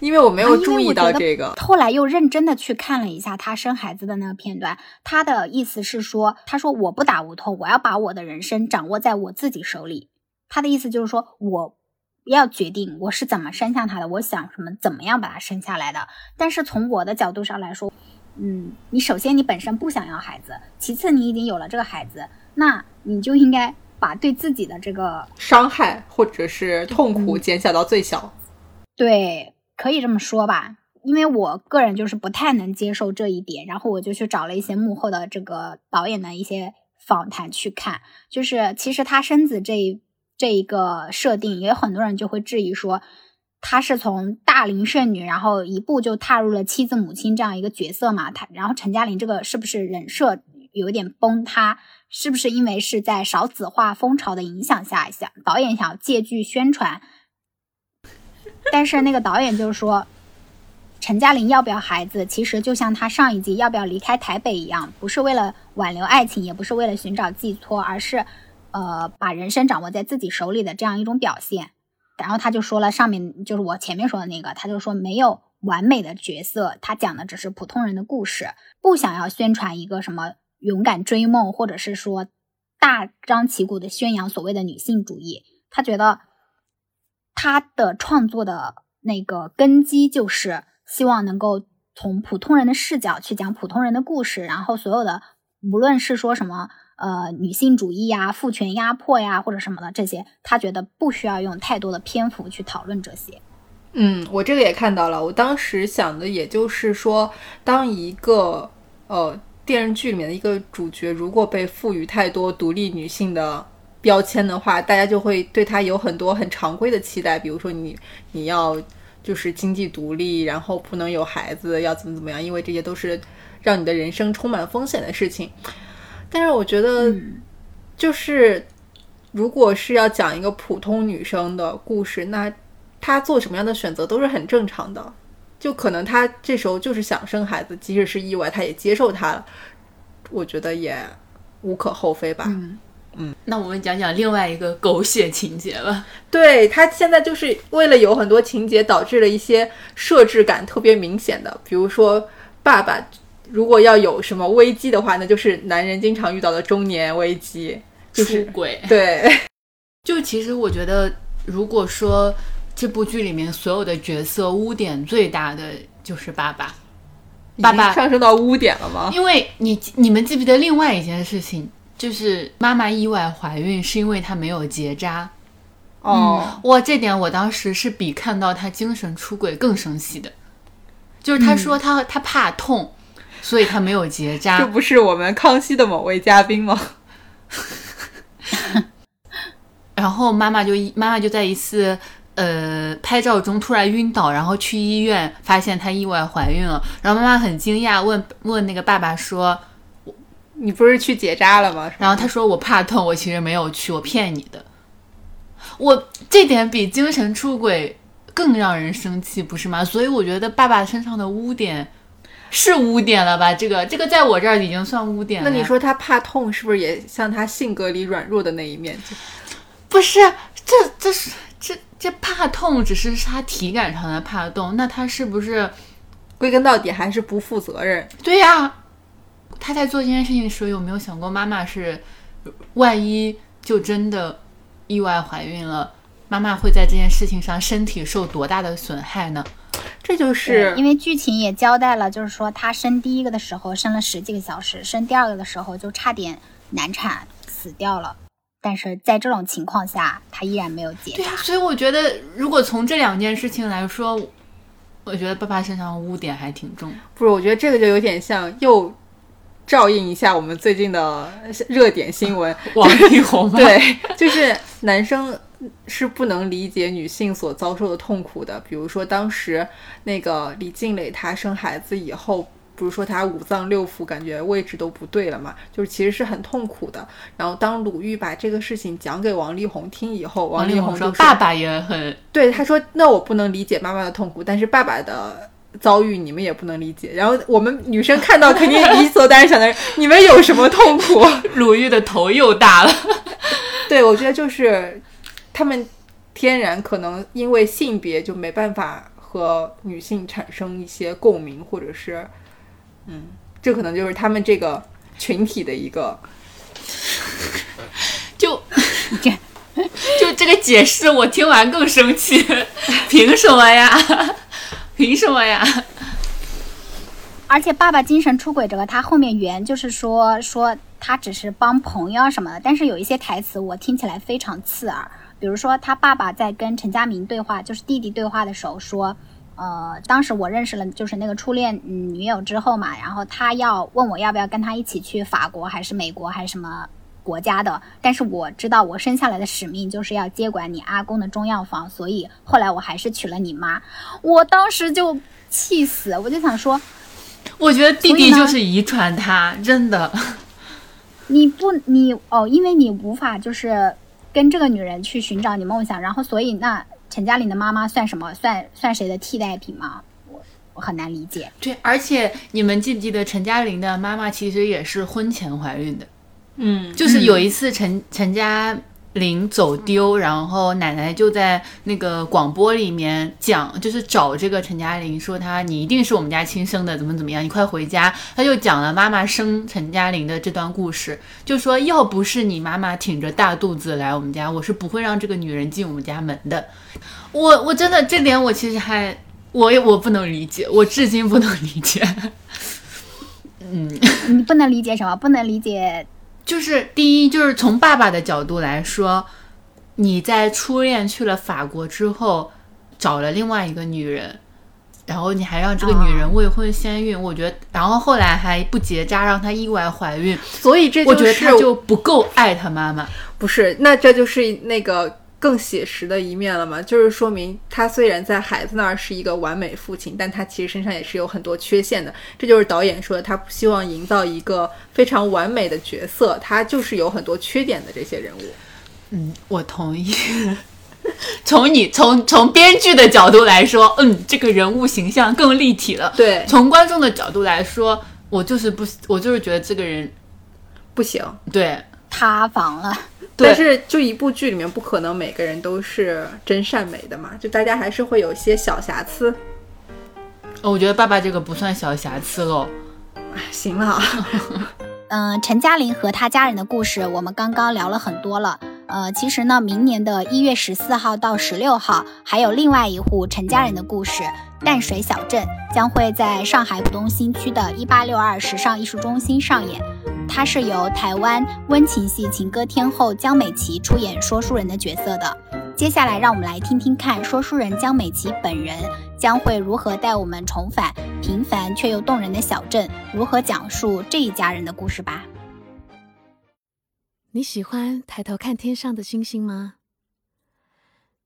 因为我没有注意到这个。后来又认真的去看了一下他生孩子的那个片段，他的意思是说，他说我不打无痛，我要把我的人生掌握在我自己手里。他的意思就是说我要决定我是怎么生下他的，我想什么怎么样把他生下来的。但是从我的角度上来说，嗯，你首先你本身不想要孩子，其次你已经有了这个孩子，那你就应该把对自己的这个伤害或者是痛苦减小到最小。对，可以这么说吧。因为我个人就是不太能接受这一点，然后我就去找了一些幕后的这个导演的一些访谈去看，就是其实他生子这一这一个设定，也有很多人就会质疑说，他是从大龄剩女，然后一步就踏入了妻子母亲这样一个角色嘛？他然后陈嘉玲这个是不是人设有点崩塌？是不是因为是在少子化风潮的影响下，想导演想要借剧宣传？但是那个导演就是说。陈嘉玲要不要孩子，其实就像她上一季要不要离开台北一样，不是为了挽留爱情，也不是为了寻找寄托，而是，呃，把人生掌握在自己手里的这样一种表现。然后他就说了，上面就是我前面说的那个，他就说没有完美的角色，他讲的只是普通人的故事，不想要宣传一个什么勇敢追梦，或者是说大张旗鼓的宣扬所谓的女性主义。他觉得他的创作的那个根基就是。希望能够从普通人的视角去讲普通人的故事，然后所有的无论是说什么呃女性主义呀、父权压迫呀或者什么的这些，他觉得不需要用太多的篇幅去讨论这些。嗯，我这个也看到了。我当时想的也就是说，当一个呃电视剧里面的一个主角如果被赋予太多独立女性的标签的话，大家就会对她有很多很常规的期待，比如说你你要。就是经济独立，然后不能有孩子，要怎么怎么样？因为这些都是让你的人生充满风险的事情。但是我觉得，就是如果是要讲一个普通女生的故事，那她做什么样的选择都是很正常的。就可能她这时候就是想生孩子，即使是意外，她也接受她了。我觉得也无可厚非吧。那我们讲讲另外一个狗血情节吧。对他现在就是为了有很多情节，导致了一些设置感特别明显的，比如说爸爸如果要有什么危机的话，那就是男人经常遇到的中年危机，出轨。对，就其实我觉得，如果说这部剧里面所有的角色污点最大的就是爸爸，爸爸上升到污点了吗？因为你你们记不记得另外一件事情？就是妈妈意外怀孕是因为她没有结扎，哦，哇，这点我当时是比看到她精神出轨更生气的。就是她说她她怕痛，所以她没有结扎。这不是我们康熙的某位嘉宾吗？然后妈妈就妈妈就在一次呃拍照中突然晕倒，然后去医院发现她意外怀孕了。然后妈妈很惊讶，问问那个爸爸说。你不是去结扎了吗？然后他说我怕痛，我其实没有去，我骗你的。我这点比精神出轨更让人生气，不是吗？所以我觉得爸爸身上的污点是污点了吧？这个这个在我这儿已经算污点了。那你说他怕痛，是不是也像他性格里软弱的那一面？不是，这这是这这怕痛只是他体感上的怕痛，那他是不是归根到底还是不负责任？对呀。他在做这件事情的时候，有没有想过妈妈是，万一就真的意外怀孕了，妈妈会在这件事情上身体受多大的损害呢？这就是因为剧情也交代了，就是说她生第一个的时候生了十几个小时，生第二个的时候就差点难产死掉了。但是在这种情况下，她依然没有结扎。所以我觉得，如果从这两件事情来说，我觉得爸爸身上污点还挺重。不是，我觉得这个就有点像又。照应一下我们最近的热点新闻，王力宏对，就是男生是不能理解女性所遭受的痛苦的。比如说当时那个李静蕾她生孩子以后，不是说她五脏六腑感觉位置都不对了嘛，就是其实是很痛苦的。然后当鲁豫把这个事情讲给王力宏听以后，王力宏说爸爸也很对他说，那我不能理解妈妈的痛苦，但是爸爸的。遭遇你们也不能理解，然后我们女生看到肯定理所当然想的是 你们有什么痛苦？鲁豫的头又大了。对，我觉得就是他们天然可能因为性别就没办法和女性产生一些共鸣，或者是嗯，这可能就是他们这个群体的一个 就就这个解释，我听完更生气，凭什么呀？凭什么呀？而且爸爸精神出轨这个，他后面圆就是说说他只是帮朋友什么的，但是有一些台词我听起来非常刺耳。比如说他爸爸在跟陈家明对话，就是弟弟对话的时候说，呃，当时我认识了就是那个初恋女友之后嘛，然后他要问我要不要跟他一起去法国还是美国还是什么国家的，但是我知道我生下来的使命就是要接管你阿公的中药房，所以后来我还是娶了你妈。我当时就气死，我就想说，我觉得弟弟就是遗传他，真的。你不你哦，因为你无法就是跟这个女人去寻找你梦想，然后所以那陈嘉玲的妈妈算什么？算算谁的替代品吗？我我很难理解。对，而且你们记不记得陈嘉玲的妈妈其实也是婚前怀孕的？嗯，就是有一次陈陈嘉玲走丢，然后奶奶就在那个广播里面讲，就是找这个陈嘉玲，说她你一定是我们家亲生的，怎么怎么样，你快回家。她就讲了妈妈生陈嘉玲的这段故事，就说要不是你妈妈挺着大肚子来我们家，我是不会让这个女人进我们家门的。我我真的这点我其实还我也我不能理解，我至今不能理解。嗯 你不能理解什么？不能理解就是第一，就是从爸爸的角度来说，你在初恋去了法国之后，找了另外一个女人，然后你还让这个女人未婚先孕，我觉得，然后后来还不结扎，让她意外怀孕，所以这就是我觉得是他就不够爱他妈妈。不是，那这就是那个更写实的一面了嘛？就是说明他虽然在孩子那儿是一个完美父亲，但他其实身上也是有很多缺陷的。这就是导演说的，他不希望营造一个非常完美的角色，他就是有很多缺点的这些人物。嗯，我同意。从你从从编剧的角度来说，嗯，这个人物形象更立体了。对，从观众的角度来说，我就是不，我就是觉得这个人不行。对塌房了。对但是就一部剧里面，不可能每个人都是真善美的嘛，就大家还是会有一些小瑕疵。哦我觉得爸爸这个不算小瑕疵喽。哎，行了啊，嗯，陈嘉玲和她家人的故事，我们刚刚聊了很多了。呃，其实呢，明年的一月十四号到十六号，还有另外一户陈家人的故事——淡水小镇，将会在上海浦东新区的一八六二时尚艺术中心上演。它是由台湾温情系情歌天后江美琪出演说书人的角色的。接下来，让我们来听听看说书人江美琪本人将会如何带我们重返平凡却又动人的小镇，如何讲述这一家人的故事吧。你喜欢抬头看天上的星星吗？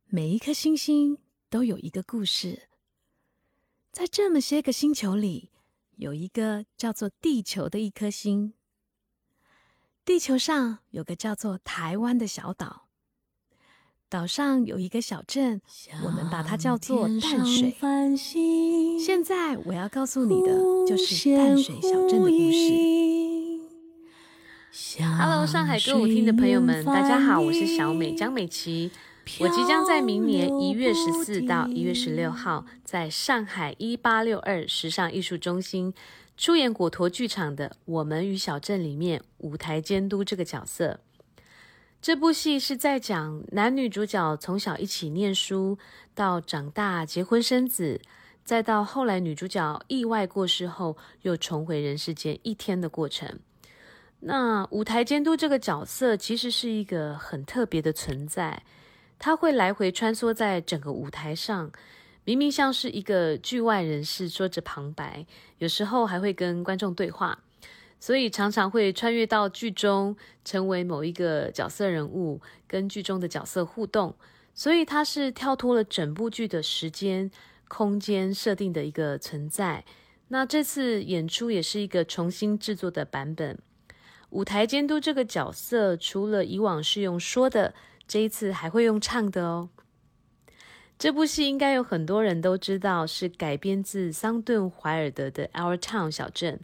每一颗星星都有一个故事，在这么些个星球里，有一个叫做地球的一颗星。地球上有个叫做台湾的小岛，岛上有一个小镇，我们把它叫做淡水。现在我要告诉你的就是淡水小镇的故事。Hello，上海歌舞厅的朋友们，大家好，我是小美江美琪。我即将在明年一月十四到一月十六号，在上海一八六二时尚艺术中心出演果陀剧场的《我们与小镇》里面舞台监督这个角色。这部戏是在讲男女主角从小一起念书，到长大结婚生子，再到后来女主角意外过世后又重回人世间一天的过程。那舞台监督这个角色其实是一个很特别的存在，他会来回穿梭在整个舞台上，明明像是一个剧外人士说着旁白，有时候还会跟观众对话，所以常常会穿越到剧中，成为某一个角色人物，跟剧中的角色互动，所以他是跳脱了整部剧的时间、空间设定的一个存在。那这次演出也是一个重新制作的版本。舞台监督这个角色，除了以往是用说的，这一次还会用唱的哦。这部戏应该有很多人都知道，是改编自桑顿·怀尔德的《Our Town》小镇。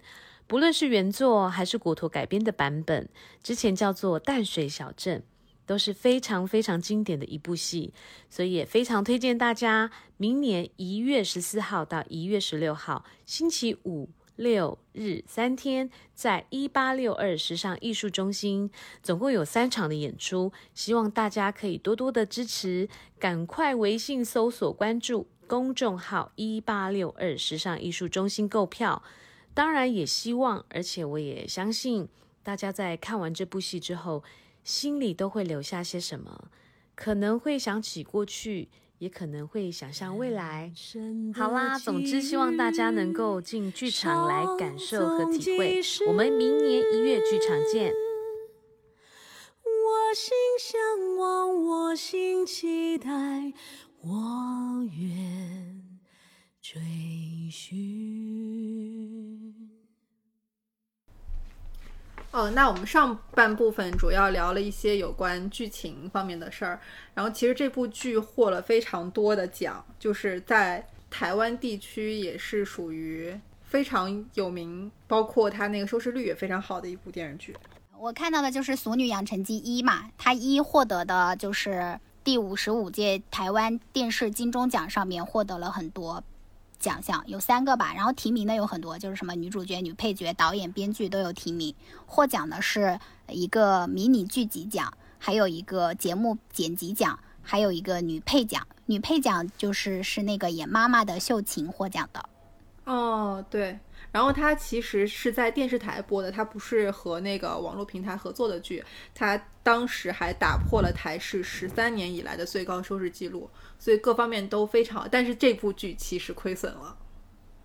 不论是原作还是果陀改编的版本，之前叫做《淡水小镇》，都是非常非常经典的一部戏，所以也非常推荐大家明年一月十四号到一月十六号，星期五。六日三天，在一八六二时尚艺术中心，总共有三场的演出，希望大家可以多多的支持，赶快微信搜索关注公众号一八六二时尚艺术中心购票。当然，也希望，而且我也相信，大家在看完这部戏之后，心里都会留下些什么，可能会想起过去，也可能会想象未来。好啦，总之希望大家能够进剧场来感受和体会。我们明年一月剧场见。我心向往，我心期待，我愿追寻。哦，那我们上半部分主要聊了一些有关剧情方面的事儿，然后其实这部剧获了非常多的奖，就是在台湾地区也是属于非常有名，包括它那个收视率也非常好的一部电视剧。我看到的就是《俗女养成记一》嘛，它一获得的就是第五十五届台湾电视金钟奖上面获得了很多奖项，有三个吧，然后提名的有很多，就是什么女主角、女配角、导演、编剧都有提名。获奖的是一个迷你剧集奖，还有一个节目剪辑奖，还有一个女配奖。女配奖就是是那个演妈妈的秀琴获奖的。哦，对，然后它其实是在电视台播的，它不是和那个网络平台合作的剧。它当时还打破了台视十三年以来的最高收视记录，所以各方面都非常好。但是这部剧其实亏损了，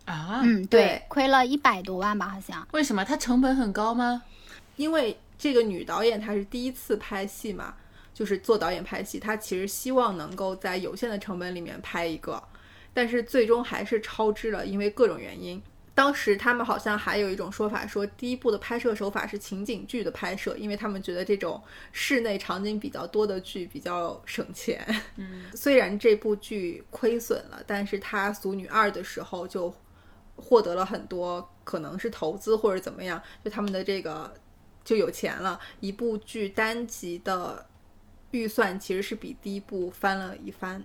啊？嗯，对亏了一百多万吧，好像。为什么？它成本很高吗？因为这个女导演她是第一次拍戏嘛，就是做导演拍戏，她其实希望能够在有限的成本里面拍一个，但是最终还是超支了，因为各种原因。当时他们好像还有一种说法，说第一部的拍摄手法是情景剧的拍摄，因为他们觉得这种室内场景比较多的剧比较省钱。嗯，虽然这部剧亏损了，但是他《俗女二》的时候就获得了很多，可能是投资或者怎么样，就他们的这个就有钱了。一部剧单集的预算其实是比第一部翻了一番。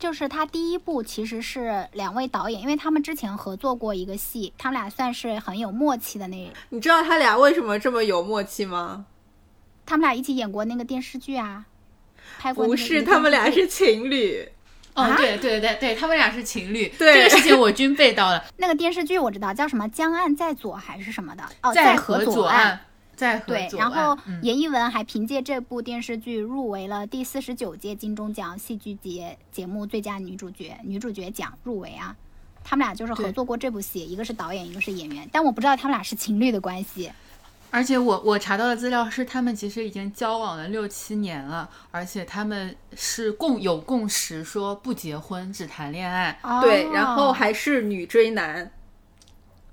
就是他第一部其实是两位导演，因为他们之前合作过一个戏，他们俩算是很有默契的那，你知道他俩为什么这么有默契吗？他们俩一起演过那个电视剧啊，拍过不是，他们俩是情侣。哦，啊？对对对对，他们俩是情侣，对这个事情我均背到了，那个电视剧我知道叫什么《江岸在左》还是什么的？哦，在河河左岸。岸，在河对，然后严艺文还凭借这部电视剧入围了第四十九届金钟奖戏剧节节目最佳女主角女主角奖入围啊。他们俩就是合作过这部戏，一个是导演，一个是演员，但我不知道他们俩是情侣的关系。而且我我查到的资料是，他们其实已经交往了六七年了，而且他们是共有共识，说不结婚，只谈恋爱。对，然后哦还是女追男，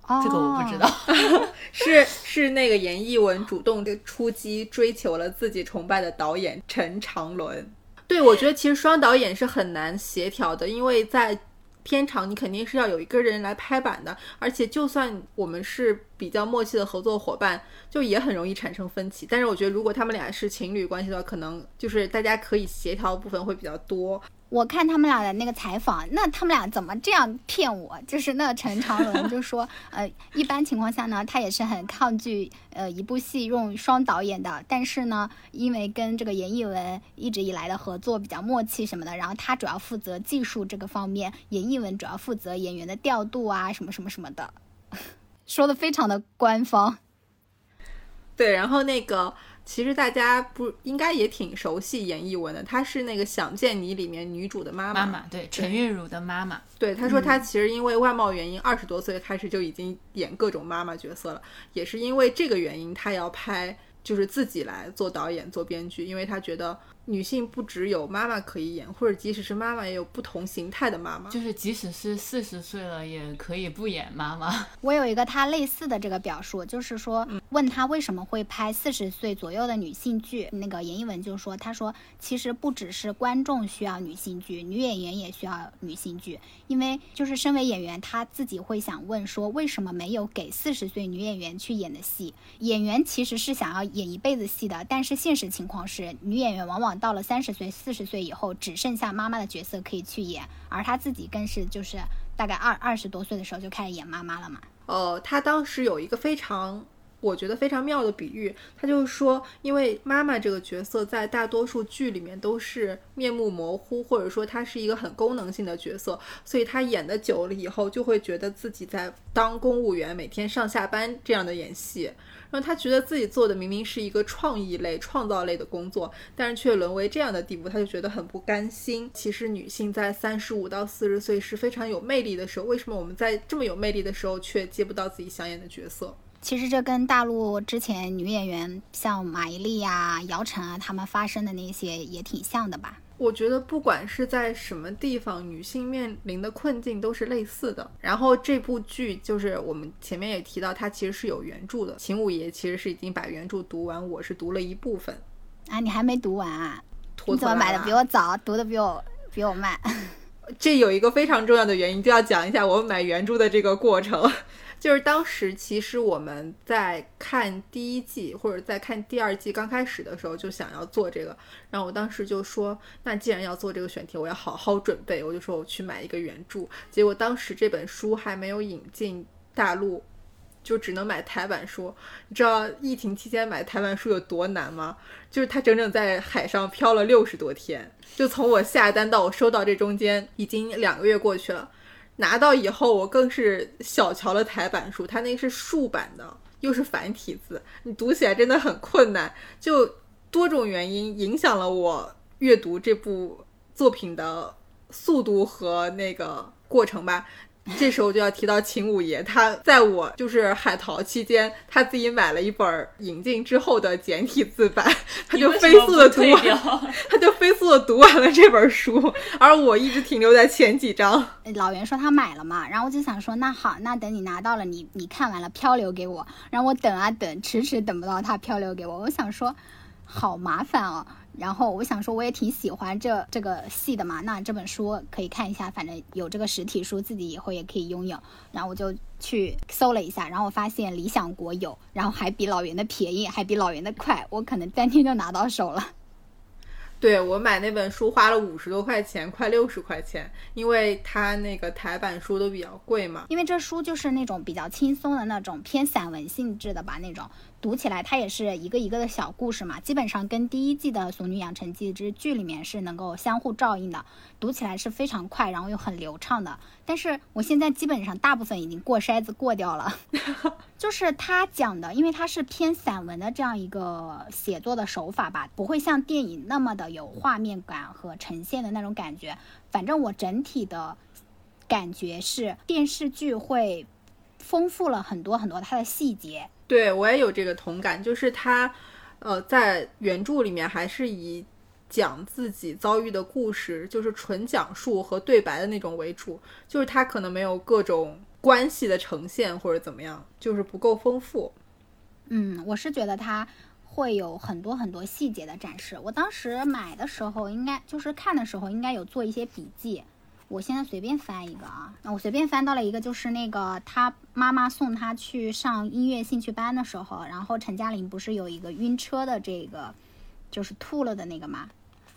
这个我不知哦道。是是那个严艺文主动的出击，追求了自己崇拜的导演陈长伦。对，我觉得其实双导演是很难协调的，因为在片场你肯定是要有一个人来拍板的，而且就算我们是比较默契的合作伙伴，就也很容易产生分歧。但是我觉得如果他们俩是情侣关系的话，可能就是大家可以协调的部分会比较多。我看他们俩的那个采访，那他们俩怎么这样骗我？就是那陈长伦就说，呃，一般情况下呢，他也是很抗拒呃一部戏用双导演的，但是呢，因为跟这个严艺文一直以来的合作比较默契什么的，然后他主要负责技术这个方面，严艺文主要负责演员的调度啊，什么什么什么的，说的非常的官方。对，然后那个其实大家不应该也挺熟悉严艺文的，她是那个《想见你》里面女主的妈妈。妈对陈韵如的妈妈，对，她说她其实因为外貌原因，二十多岁开始就已经演各种妈妈角色了，也是因为这个原因，她要拍就是自己来做导演、做编剧，因为她觉得女性不只有妈妈可以演，或者即使是妈妈，也有不同形态的妈妈。就是即使是四十岁了，也可以不演妈妈。我有一个他类似的这个表述，就是说问他为什么会拍四十岁左右的女性剧，那个严艺文就说，他说其实不只是观众需要女性剧，女演员也需要女性剧，因为就是身为演员，他自己会想问说，为什么没有给四十岁女演员去演的戏？演员其实是想要演一辈子戏的，但是现实情况是，女演员往往到了三十岁、四十岁以后，只剩下妈妈的角色可以去演，而她自己更是就是大概二二十多岁的时候就开始演妈妈了嘛。呃，她当时有一个非常我觉得非常妙的比喻，他就是说，因为妈妈这个角色在大多数剧里面都是面目模糊，或者说她是一个很功能性的角色，所以她演的久了以后，就会觉得自己在当公务员，每天上下班这样的演戏。然后他觉得自己做的明明是一个创意类、创造类的工作，但是却沦为这样的地步，他就觉得很不甘心。其实女性在三十五到四十岁是非常有魅力的时候，为什么我们在这么有魅力的时候却接不到自己想演的角色？其实这跟大陆之前女演员像马伊琍呀、姚晨啊，她们发生的那些也挺像的吧。我觉得不管是在什么地方，女性面临的困境都是类似的。然后这部剧就是我们前面也提到，它其实是有原著的。秦五爷其实是已经把原著读完，我是读了一部分。啊，你还没读完啊？拖你怎么买的比我早，读的比我比我慢？这有一个非常重要的原因，就要讲一下我买原著的这个过程。就是当时其实我们在看第一季或者在看第二季刚开始的时候就想要做这个，然后我当时就说，那既然要做这个选题，我要好好准备，我就说我去买一个原著。结果当时这本书还没有引进大陆，就只能买台版书。你知道疫情期间买台版书有多难吗？就是它整整在海上漂了六十多天，就从我下单到我收到这中间已经两个月过去了。拿到以后，我更是小瞧了台版书，它那个是竖版的，又是繁体字，你读起来真的很困难。就多种原因影响了我阅读这部作品的速度和那个过程吧。这时候就要提到秦五爷，他在我就是海淘期间，他自己买了一本引进之后的简体字版，他就飞速的读完，他就飞速的读完了这本书，而我一直停留在前几章。老袁说他买了嘛，然后我就想说，那好，那等你拿到了，你你看完了漂流给我，然后我等啊等，迟迟等不到他漂流给我，我想说，好麻烦哦。然后我想说，我也挺喜欢这这个戏的嘛，那这本书可以看一下，反正有这个实体书，自己以后也可以拥有。然后我就去搜了一下，然后我发现理想国有，然后还比老袁的便宜，还比老袁的快，我可能当天就拿到手了。对我买那本书花了五十多块钱，快六十块钱，因为它那个台版书都比较贵嘛。因为这书就是那种比较轻松的那种偏散文性质的吧，那种。读起来，它也是一个一个的小故事嘛，基本上跟第一季的《俗女养成记》之剧里面是能够相互照应的，读起来是非常快，然后又很流畅的。但是我现在基本上大部分已经过筛子过掉了，就是他讲的，因为它是偏散文的这样一个写作的手法吧，不会像电影那么的有画面感和呈现的那种感觉。反正我整体的感觉是电视剧会丰富了很多很多它的细节。对我也有这个同感，就是他，呃，在原著里面还是以讲自己遭遇的故事，就是纯讲述和对白的那种为主，就是他可能没有各种关系的呈现或者怎么样，就是不够丰富。嗯，我是觉得他会有很多很多细节的展示。我当时买的时候，应该就是看的时候，应该有做一些笔记。我现在随便翻一个啊，那我随便翻到了一个，就是那个他妈妈送他去上音乐兴趣班的时候，然后陈嘉玲不是有一个晕车的这个，就是吐了的那个嘛。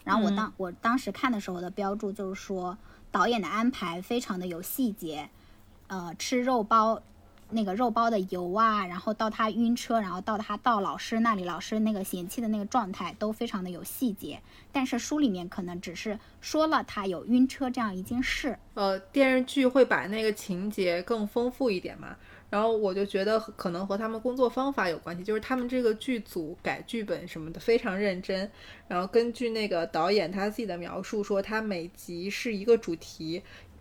然后我当我当时看的时候的标注就是说，导演的安排非常的有细节，呃，吃肉包。那个肉包的油啊，然后到他晕车，然后到他到老师那里，老师那个嫌弃的那个状态都非常的有细节。但是书里面可能只是说了他有晕车这样一件事。呃，电视剧会把那个情节更丰富一点嘛。然后我就觉得可能和他们工作方法有关系，就是他们这个剧组改剧本什么的非常认真。然后根据那个导演他自己的描述说，他每集是一个主题。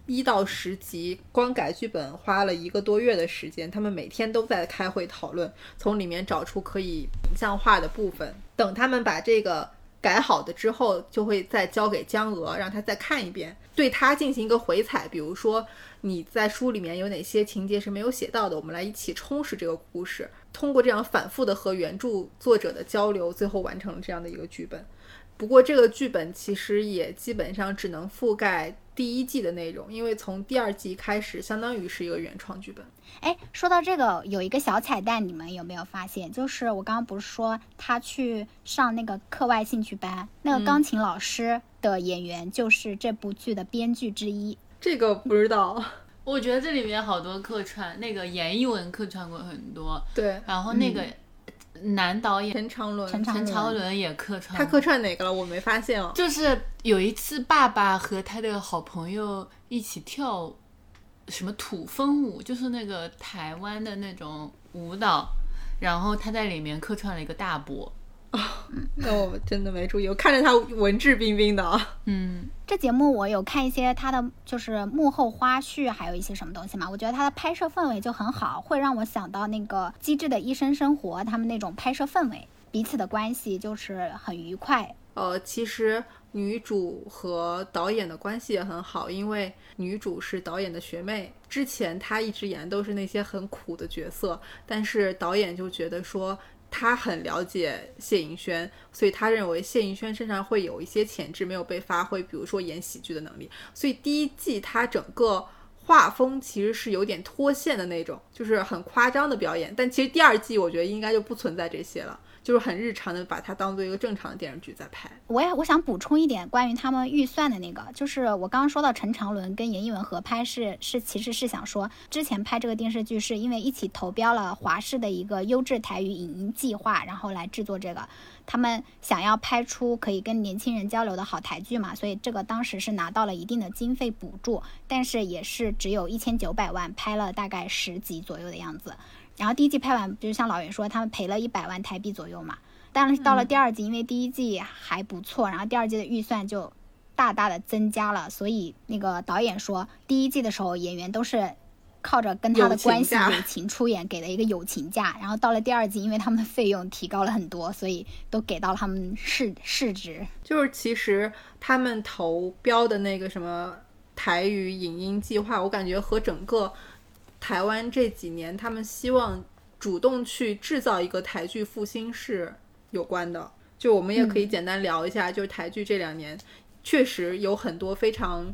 一到十集，光改剧本花了一个多月的时间。他们每天都在开会讨论，从里面找出可以影像化的部分。等他们把这个改好的之后，就会再交给江娥，让他再看一遍，对他进行一个回采。比如说，你在书里面有哪些情节是没有写到的，我们来一起充实这个故事。通过这样反复的和原著作者的交流，最后完成了这样的一个剧本。不过，这个剧本其实也基本上只能覆盖第一季的内容，因为从第二季开始，相当于是一个原创剧本。哎，说到这个，有一个小彩蛋，你们有没有发现？就是我刚刚不是说他去上那个课外兴趣班，那个钢琴老师的演员就是这部剧的编剧之一。这个不知道。我觉得这里面好多客串，那个严艺文客串过很多，对，然后那个男导演陈长伦，陈长伦也客串，他客串哪个了？我没发现哦。就是有一次爸爸和他的好朋友一起跳什么土风舞，就是那个台湾的那种舞蹈，然后他在里面客串了一个大伯。那我真的没注意，我看着他文质彬彬的啊。嗯，这节目我有看一些他的就是幕后花絮，还有一些什么东西嘛。我觉得他的拍摄氛围就很好，会让我想到那个《机智的医生生活》他们那种拍摄氛围，彼此的关系就是很愉快。呃，其实女主和导演的关系也很好，因为女主是导演的学妹，之前她一直演都是那些很苦的角色，但是导演就觉得说。他很了解谢盈萱，所以他认为谢盈萱身上会有一些潜质没有被发挥，比如说演喜剧的能力。所以第一季他整个画风其实是有点脱线的那种，就是很夸张的表演。但其实第二季我觉得应该就不存在这些了。就是很日常的把它当做一个正常的电视剧在拍。我也我想补充一点关于他们预算的那个，就是我刚刚说到陈长伦跟严艺文合拍是是其实是想说，之前拍这个电视剧是因为一起投标了华视的一个优质台语影音计划，然后来制作这个，他们想要拍出可以跟年轻人交流的好台剧嘛，所以这个当时是拿到了一定的经费补助，但是也是只有一千九百万，拍了大概十集左右的样子。然后第一季拍完，就是像老袁说，他们赔了一百万台币左右嘛。但是到了第二季，因为第一季还不错，然后第二季的预算就大大的增加了，所以那个导演说，第一季的时候演员都是靠着跟他的关系友情出演，给了一个友情价。然后到了第二季，因为他们的费用提高了很多，所以都给到了他们市市值。就是其实他们投标的那个什么台语影音计划，我感觉和整个。台湾这几年，他们希望主动去制造一个台剧复兴是有关的。就我们也可以简单聊一下，就是台剧这两年确实有很多非常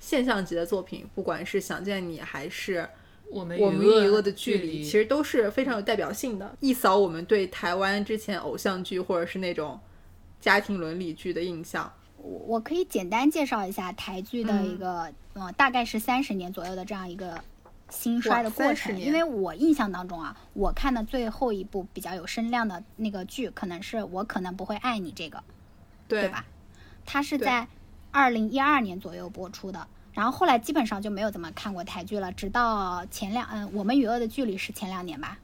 现象级的作品，不管是想见你还是我们我们与恶的距离，其实都是非常有代表性的，一扫我们对台湾之前偶像剧或者是那种家庭伦理剧的印象。我我可以简单介绍一下台剧的一个，呃，大概是三十年左右的这样一个。兴衰的过程，因为我印象当中啊，我看的最后一部比较有声量的那个剧，可能是我可能不会爱你这个，对吧？它是在二零一二年左右播出的，然后后来基本上就没有怎么看过台剧了，直到前两嗯，我们与恶的距离是前两年吧，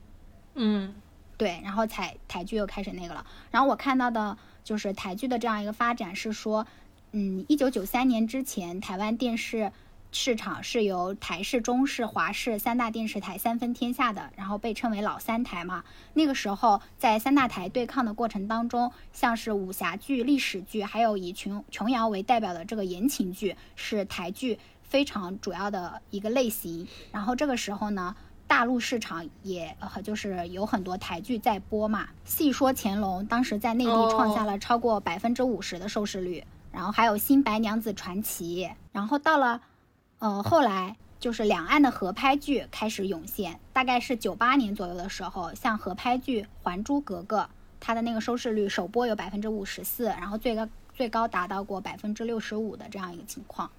嗯，对，然后才台剧又开始那个了。然后我看到的就是台剧的这样一个发展是说，嗯，一九九三年之前台湾电视。市场是由台视、中视、华视三大电视台三分天下的，然后被称为老三台嘛。那个时候，在三大台对抗的过程当中，像是武侠剧、历史剧，还有以琼琼瑶为代表的这个言情剧，是台剧非常主要的一个类型。然后这个时候呢，大陆市场也就是有很多台剧在播嘛。戏说乾隆当时在内地创下了超过百分之五十的收视率，然后还有新白娘子传奇，然后到了。呃，后来就是两岸的合拍剧开始涌现，大概是九八年左右的时候，像合拍剧《还珠格格》，它的那个收视率首播有百分之五十四，然后最高最高达到过百分之六十五的这样一个情况。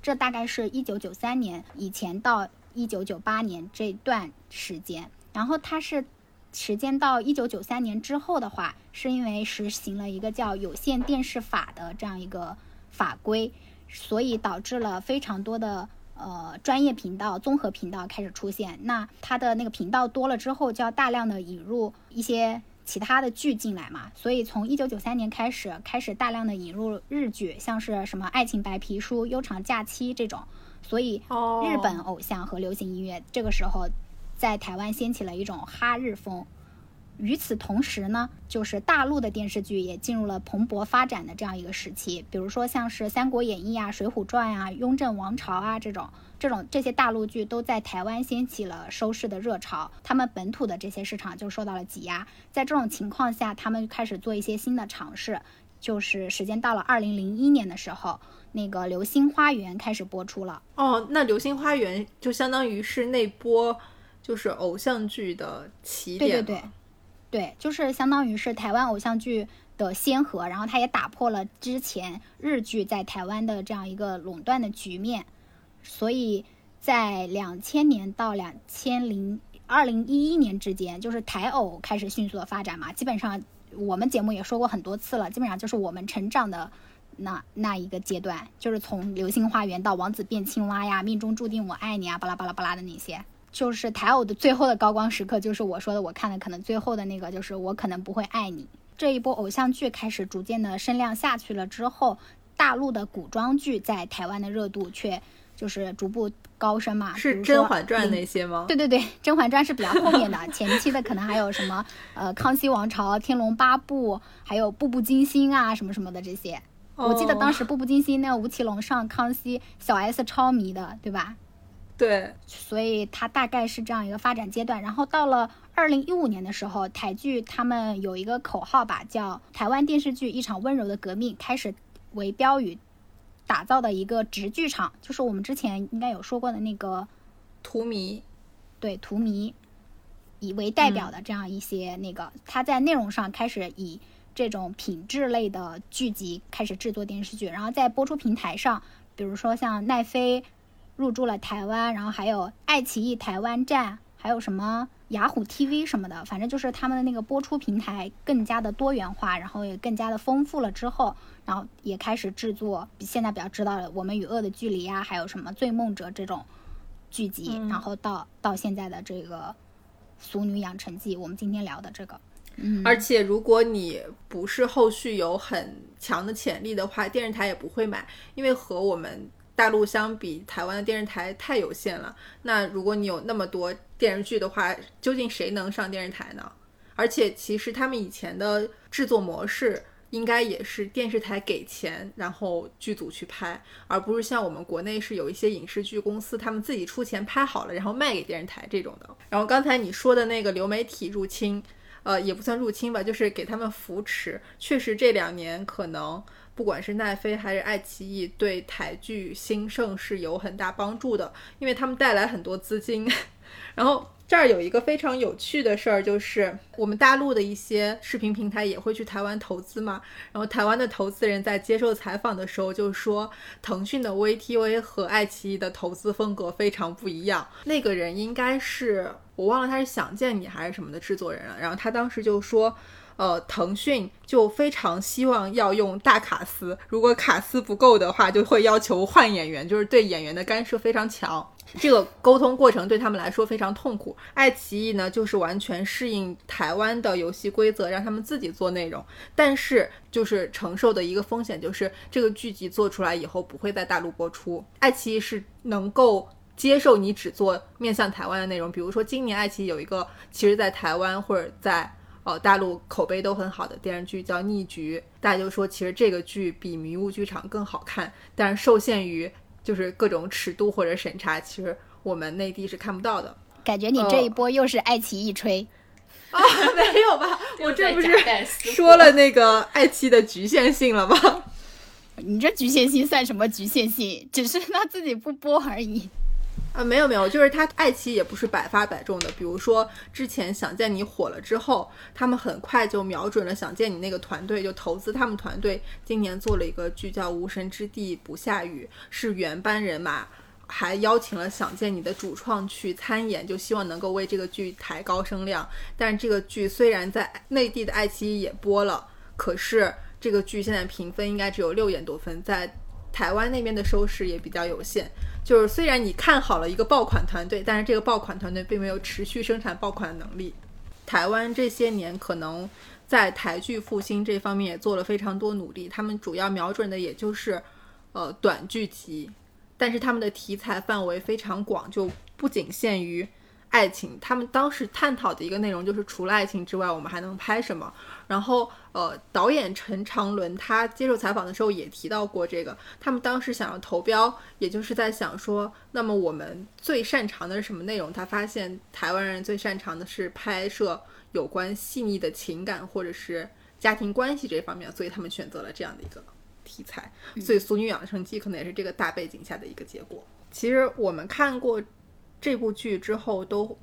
这大概是一九九三年以前到一九九八年这段时间，然后它是时间到一九九三年之后的话，是因为实行了一个叫有线电视法的这样一个法规。所以导致了非常多的呃专业频道、综合频道开始出现。那它的那个频道多了之后，就要大量的引入一些其他的剧进来嘛。所以从一九九三年开始，开始大量的引入日剧，像是什么《爱情白皮书》《悠长假期》这种。所以日本偶像和流行音乐这个时候在台湾掀起了一种哈日风。与此同时呢，就是大陆的电视剧也进入了蓬勃发展的这样一个时期。比如说像是《三国演义》啊、《水浒传》啊、《雍正王朝》啊这种，这种这些大陆剧都在台湾掀起了收视的热潮，他们本土的这些市场就受到了挤压。在这种情况下，他们开始做一些新的尝试。就是时间到了二零零一年的时候，那个《流星花园》开始播出了。哦，那《流星花园》就相当于是那波就是偶像剧的起点。对对对。对，就是相当于是台湾偶像剧的先河，然后它也打破了之前日剧在台湾的这样一个垄断的局面，所以在两千年到两千零二零一一年之间，就是台偶开始迅速的发展嘛。基本上我们节目也说过很多次了，基本上就是我们成长的那那一个阶段，就是从《流星花园》到《王子变青蛙》呀，《命中注定我爱你》啊，巴拉巴拉巴拉的那些。就是台偶的最后的高光时刻，就是我说的，我看的可能最后的那个，就是我可能不会爱你。这一波偶像剧开始逐渐的声量下去了之后，大陆的古装剧在台湾的热度却就是逐步高升嘛。是《甄嬛传》那些吗？对对对，《甄嬛传》是比较后面的，前期的可能还有什么呃《康熙王朝》《天龙八部》，还有《步步惊心》啊什么什么的这些。我记得当时《步步惊心》那个吴奇隆上康熙，小 S 超迷的，对吧？对，所以它大概是这样一个发展阶段。然后到了二零一五年的时候，台剧他们有一个口号吧，叫“台湾电视剧一场温柔的革命”，开始为标语打造的一个直剧场，就是我们之前应该有说过的那个荼蘼，对荼蘼以为代表的这样一些那个，它在内容上开始以这种品质类的剧集开始制作电视剧，然后在播出平台上，比如说像奈飞。入驻了台湾，然后还有爱奇艺台湾站，还有什么雅虎 TV 什么的，反正就是他们的那个播出平台更加的多元化，然后也更加的丰富了之后，然后也开始制作现在比较知道的《我们与恶的距离》呀，还有什么《醉梦者》这种剧集，然后到到现在的这个《俗女养成记》，我们今天聊的这个，嗯，而且如果你不是后续有很强的潜力的话，电视台也不会买，因为和我们。大陆相比台湾的电视台太有限了。那如果你有那么多电视剧的话，究竟谁能上电视台呢？而且其实他们以前的制作模式应该也是电视台给钱，然后剧组去拍，而不是像我们国内是有一些影视剧公司，他们自己出钱拍好了，然后卖给电视台这种的。然后刚才你说的那个流媒体入侵，呃，也不算入侵吧，就是给他们扶持。确实这两年可能。不管是奈飞还是爱奇艺，对台剧兴盛是有很大帮助的，因为他们带来很多资金。然后这儿有一个非常有趣的事儿，就是我们大陆的一些视频平台也会去台湾投资嘛。然后台湾的投资人在接受采访的时候就说，腾讯的 VTV 和爱奇艺的投资风格非常不一样。那个人应该是我忘了他是想见你还是什么的制作人了。然后他当时就说。呃，腾讯就非常希望要用大卡司，如果卡司不够的话，就会要求换演员，就是对演员的干涉非常强。这个沟通过程对他们来说非常痛苦。爱奇艺呢，就是完全适应台湾的游戏规则，让他们自己做内容，但是就是承受的一个风险就是这个剧集做出来以后不会在大陆播出。爱奇艺是能够接受你只做面向台湾的内容，比如说今年爱奇艺有一个，其实在台湾或者在。哦，大陆口碑都很好的电视剧叫《逆局》，大家就说其实这个剧比《迷雾剧场》更好看，但是受限于就是各种尺度或者审查，其实我们内地是看不到的。感觉你这一波又是爱奇艺吹 啊？没有吧？我这不是说了那个爱奇艺的局限性了吗？你这局限性算什么局限性？只是他自己不播而已。啊，没有没有，就是他爱奇艺也不是百发百中的。比如说之前想见你火了之后，他们很快就瞄准了想见你那个团队，就投资他们团队。今年做了一个剧叫《无神之地不下雨》，是原班人马，还邀请了想见你的主创去参演，就希望能够为这个剧抬高声量。但这个剧虽然在内地的爱奇艺也播了，可是这个剧现在评分应该只有六点多分，在台湾那边的收视也比较有限。就是虽然你看好了一个爆款团队，但是这个爆款团队并没有持续生产爆款的能力。台湾这些年可能在台剧复兴这方面也做了非常多努力，他们主要瞄准的也就是呃短剧集，但是他们的题材范围非常广，就不仅限于。爱情，他们当时探讨的一个内容就是，除了爱情之外，我们还能拍什么？然后，呃，导演陈长伦他接受采访的时候也提到过这个，他们当时想要投标，也就是在想说，那么我们最擅长的是什么内容？他发现台湾人最擅长的是拍摄有关细腻的情感或者是家庭关系这方面，所以他们选择了这样的一个题材。所以《俗女养成记》可能也是这个大背景下的一个结果。其实我们看过。这部剧之后都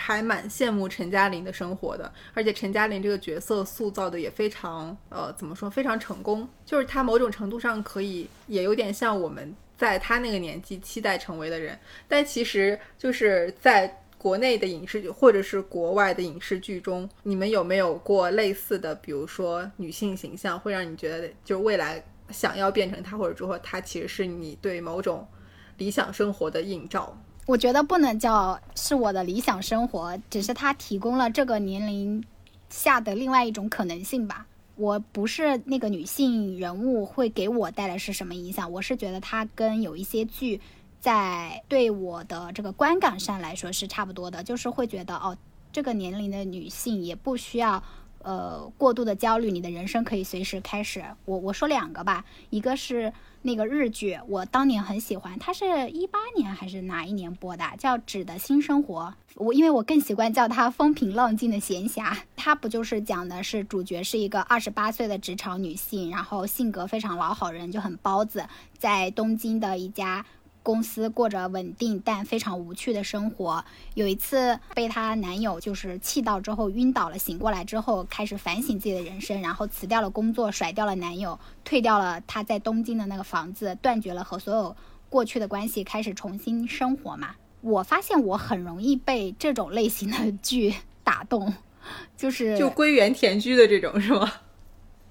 还蛮羡慕陈嘉玲的生活的，而且陈嘉玲这个角色塑造的也非常呃怎么说非常成功，就是她某种程度上可以也有点像我们在她那个年纪期待成为的人。但其实就是在国内的影视剧或者是国外的影视剧中，你们有没有过类似的，比如说女性形象会让你觉得就是未来想要变成她，或者说她其实是你对某种理想生活的映照？我觉得不能叫是我的理想生活，只是它提供了这个年龄下的另外一种可能性吧。我不是那个女性人物会给我带来是什么影响，我是觉得它跟有一些剧在对我的这个观感上来说是差不多的，就是会觉得哦，这个年龄的女性也不需要呃过度的焦虑，你的人生可以随时开始。我我说两个吧，一个是。那个日剧我当年很喜欢，它是一八年还是哪一年播的？叫《纸的新生活》。我因为我更习惯叫它风平浪静的闲暇。它不就是讲的是主角是一个二十八岁的职场女性，然后性格非常老好人，就很包子，在东京的一家。公司过着稳定但非常无趣的生活。有一次被她男友就是气到之后晕倒了，醒过来之后开始反省自己的人生，然后辞掉了工作，甩掉了男友，退掉了她在东京的那个房子，断绝了和所有过去的关系，开始重新生活嘛。我发现我很容易被这种类型的剧 打动，就是就归园田居的这种是吗？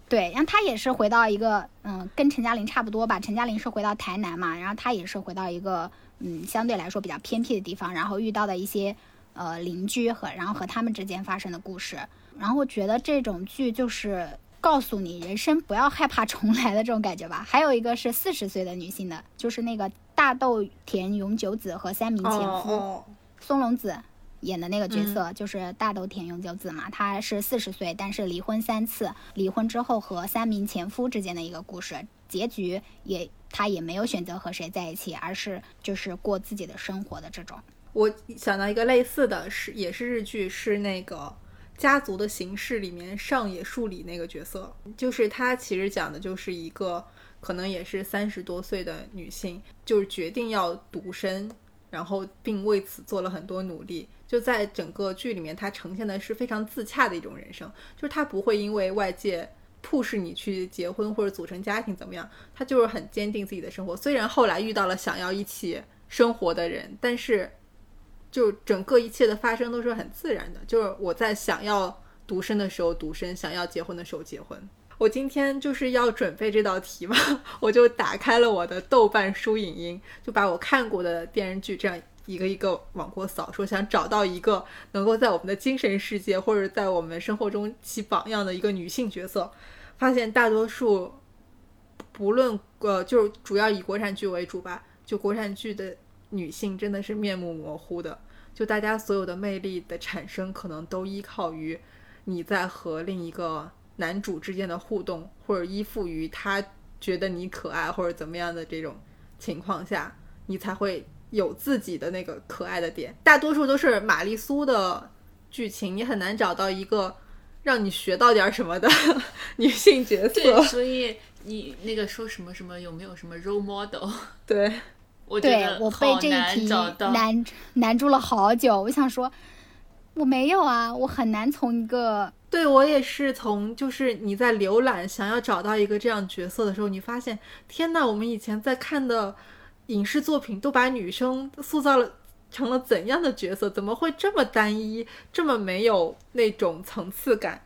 对，然后他也是回到一个，嗯，跟陈嘉玲差不多吧。陈嘉玲是回到台南嘛，然后他也是回到一个，嗯，相对来说比较偏僻的地方，然后遇到的一些，呃，邻居和，然后和他们之间发生的故事。然后我觉得这种剧就是告诉你人生不要害怕重来的这种感觉吧。还有一个是四十岁的女性的，就是那个大豆田永久子和三名前夫松隆子。演的那个角色就是大豆田永久子嘛，她是四十岁，但是离婚三次，离婚之后和三名前夫之间的一个故事，结局也她也没有选择和谁在一起，而是就是过自己的生活的这种。我想到一个类似的是，也是日剧，是那个《家族的形式》里面上野树里那个角色，就是她其实讲的就是一个可能也是三十多岁的女性，就是决定要独身，然后并为此做了很多努力。就在整个剧里面，它呈现的是非常自洽的一种人生，就是他不会因为外界迫使你去结婚或者组成家庭怎么样，他就是很坚定自己的生活。虽然后来遇到了想要一起生活的人，但是就整个一切的发生都是很自然的。就是我在想要独身的时候独身，想要结婚的时候结婚。我今天就是要准备这道题嘛，我就打开了我的豆瓣书影音，就把我看过的电视剧这样。一个一个往过扫，说想找到一个能够在我们的精神世界或者在我们生活中起榜样的一个女性角色，发现大多数不论呃，就是主要以国产剧为主吧，就国产剧的女性真的是面目模糊的，就大家所有的魅力的产生，可能都依靠于你在和另一个男主之间的互动，或者依附于他觉得你可爱或者怎么样的这种情况下，你才会。有自己的那个可爱的点，大多数都是玛丽苏的剧情，你很难找到一个让你学到点什么的女性角色。所以你那个说什么什么有没有什么 role model？对，我觉得我被这一题难难住了好久。我想说，我没有啊，我很难从一个对我也是从就是你在浏览想要找到一个这样角色的时候，你发现天呐，我们以前在看的。影视作品都把女生塑造了成了怎样的角色？怎么会这么单一，这么没有那种层次感？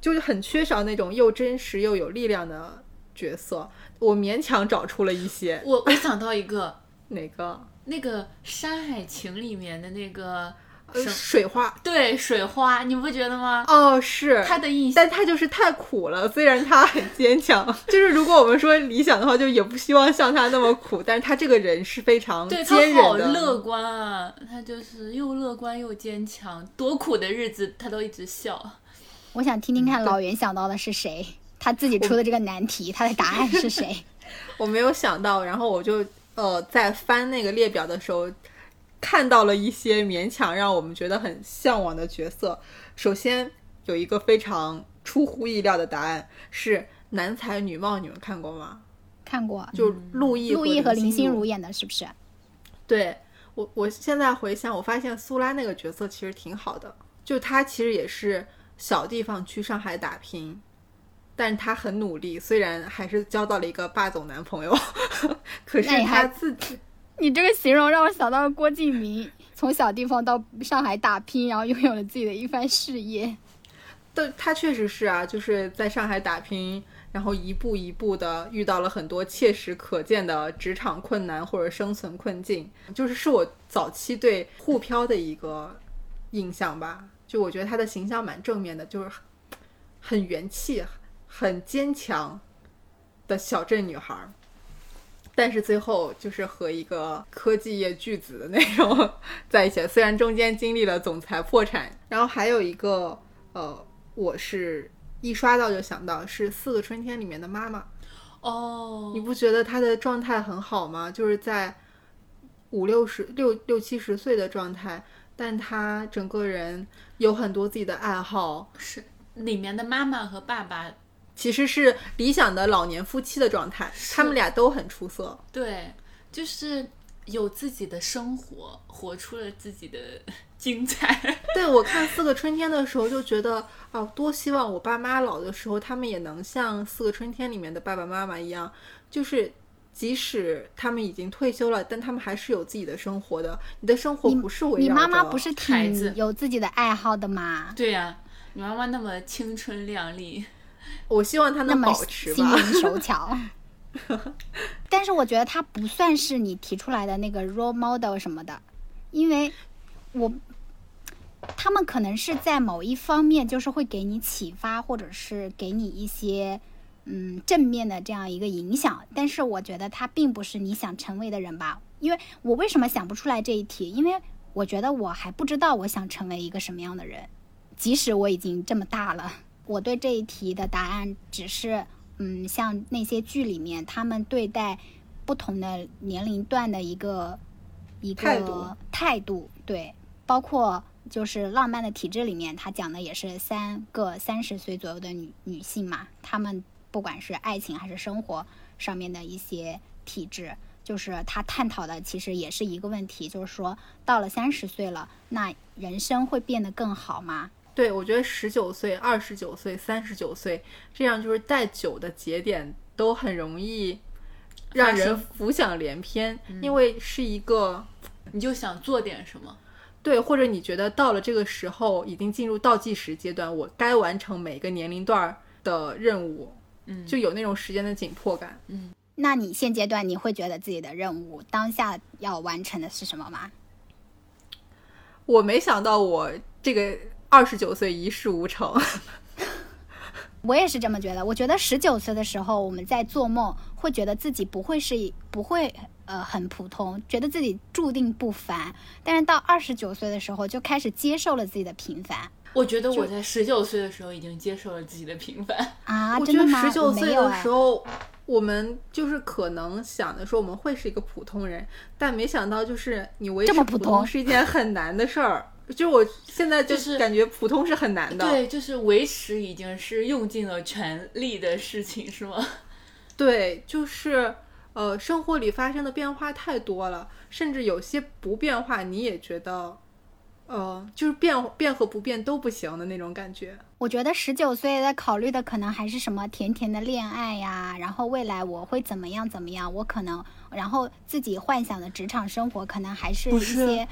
就是很缺少那种又真实又有力量的角色。我勉强找出了一些。我我想到一个，哪个？那个《山海情》里面的那个。水花对水花，你不觉得吗？哦，是他的意思，但他就是太苦了。虽然他很坚强，就是如果我们说理想的话，就也不希望像他那么苦。但是他这个人是非常坚韧的，好乐观啊！他就是又乐观又坚强，多苦的日子他都一直笑。我想听听看老袁想到的是谁，他自己出的这个难题，他的答案是谁？我没有想到，然后我就呃在翻那个列表的时候。看到了一些勉强让我们觉得很向往的角色。首先有一个非常出乎意料的答案是男才女貌，你们看过吗？看过，就陆毅、陆毅和林心如演的，是不是？对我，我现在回想，我发现苏拉那个角色其实挺好的，就他其实也是小地方去上海打拼。但是他很努力，虽然还是交到了一个霸总男朋友，可是他自己，你这个形容让我想到了郭敬明，从小地方到上海打拼，然后拥有了自己的一番事业。对，他确实是啊，就是在上海打拼，然后一步一步的遇到了很多切实可见的职场困难或者生存困境，就是是我早期对沪漂的一个印象吧。就我觉得他的形象蛮正面的，就是很元气、很坚强的小镇女孩儿。但是最后就是和一个科技业巨子的那种在一起，虽然中间经历了总裁破产，然后还有一个呃，我是一刷到就想到是《四个春天》里面的妈妈，哦。你不觉得她的状态很好吗？就是在五六十六六七十岁的状态，但她整个人有很多自己的爱好，是里面的妈妈和爸爸，其实是理想的老年夫妻的状态，他们俩都很出色。对，就是有自己的生活，活出了自己的 精彩。对我看《四个春天》的时候，就觉得哦，多希望我爸妈老的时候，他们也能像《四个春天》里面的爸爸妈妈一样，就是即使他们已经退休了，但他们还是有自己的生活的。你的生活不是围你绕妈妈不是着孩子挺有自己的爱好的吗？对呀、你妈妈那么青春靓丽，我希望他能保持吧。心灵手 巧。但是我觉得他不算是你提出来的那个 role model 什么的，因为我他们可能是在某一方面就是会给你启发，或者是给你一些嗯正面的这样一个影响。但是我觉得他并不是你想成为的人吧？因为我为什么想不出来这一题？因为我觉得我还不知道我想成为一个什么样的人，即使我已经这么大了，我对这一题的答案只是嗯，像那些剧里面他们对待不同的年龄段的一个一个态度态度，对，包括就是《浪漫的体质》里面，他讲的也是三个三十岁左右的女女性嘛，她们不管是爱情还是生活上面的一些体质，就是他探讨的其实也是一个问题，就是说到了三十岁了，那人生会变得更好吗？对，我觉得十九岁、二十九岁、三十九岁，这样就是带酒的节点都很容易让人浮想联翩，因为是一个你就想做点什么。对，或者你觉得到了这个时候，已经进入倒计时阶段，我该完成每个年龄段儿的任务，嗯就有那种时间的紧迫感。嗯那你现阶段你会觉得自己的任务当下要完成的是什么吗？我没想到我这个二十九岁一事无成，我也是这么觉得。我觉得十九岁的时候，我们在做梦，会觉得自己不会是不会呃很普通，觉得自己注定不凡。但是到二十九岁的时候，就开始接受了自己的平凡我觉得我在十九岁的时候已经接受了自己的平凡。啊！我觉得真的吗？十九岁的时候，我们就是可能想的说我们会是一个普通人，但没想到就是你维持普这么普通是一件很难的事儿。就我现在就就是感觉普通是很难的。对，就是维持已经是用尽了全力的事情，是吗？对，就是呃，生活里发生的变化太多了，甚至有些不变化，你也觉得，呃，就是变变和不变都不行的那种感觉。我觉得十九岁在考虑的可能还是什么甜甜的恋爱呀，然后未来我会怎么样怎么样，我可能，然后自己幻想的职场生活可能还是一些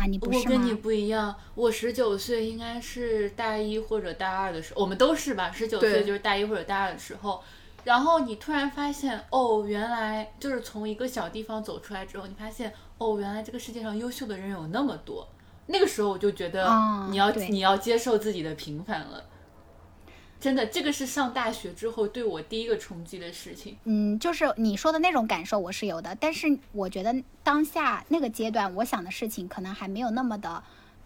啊，你不是我跟你？不一样，我十九岁应该是大一或者大二的时候，我们都是吧？十九岁就是大一或者大二的时候，然后你突然发现，哦，原来就是从一个小地方走出来之后，你发现，哦，原来这个世界上优秀的人有那么多。那个时候我就觉得啊你要、对你要接受自己的平凡了。真的，这个是上大学之后对我第一个冲击的事情。嗯，就是你说的那种感受我是有的，但是我觉得当下那个阶段，我想的事情可能还没有那么的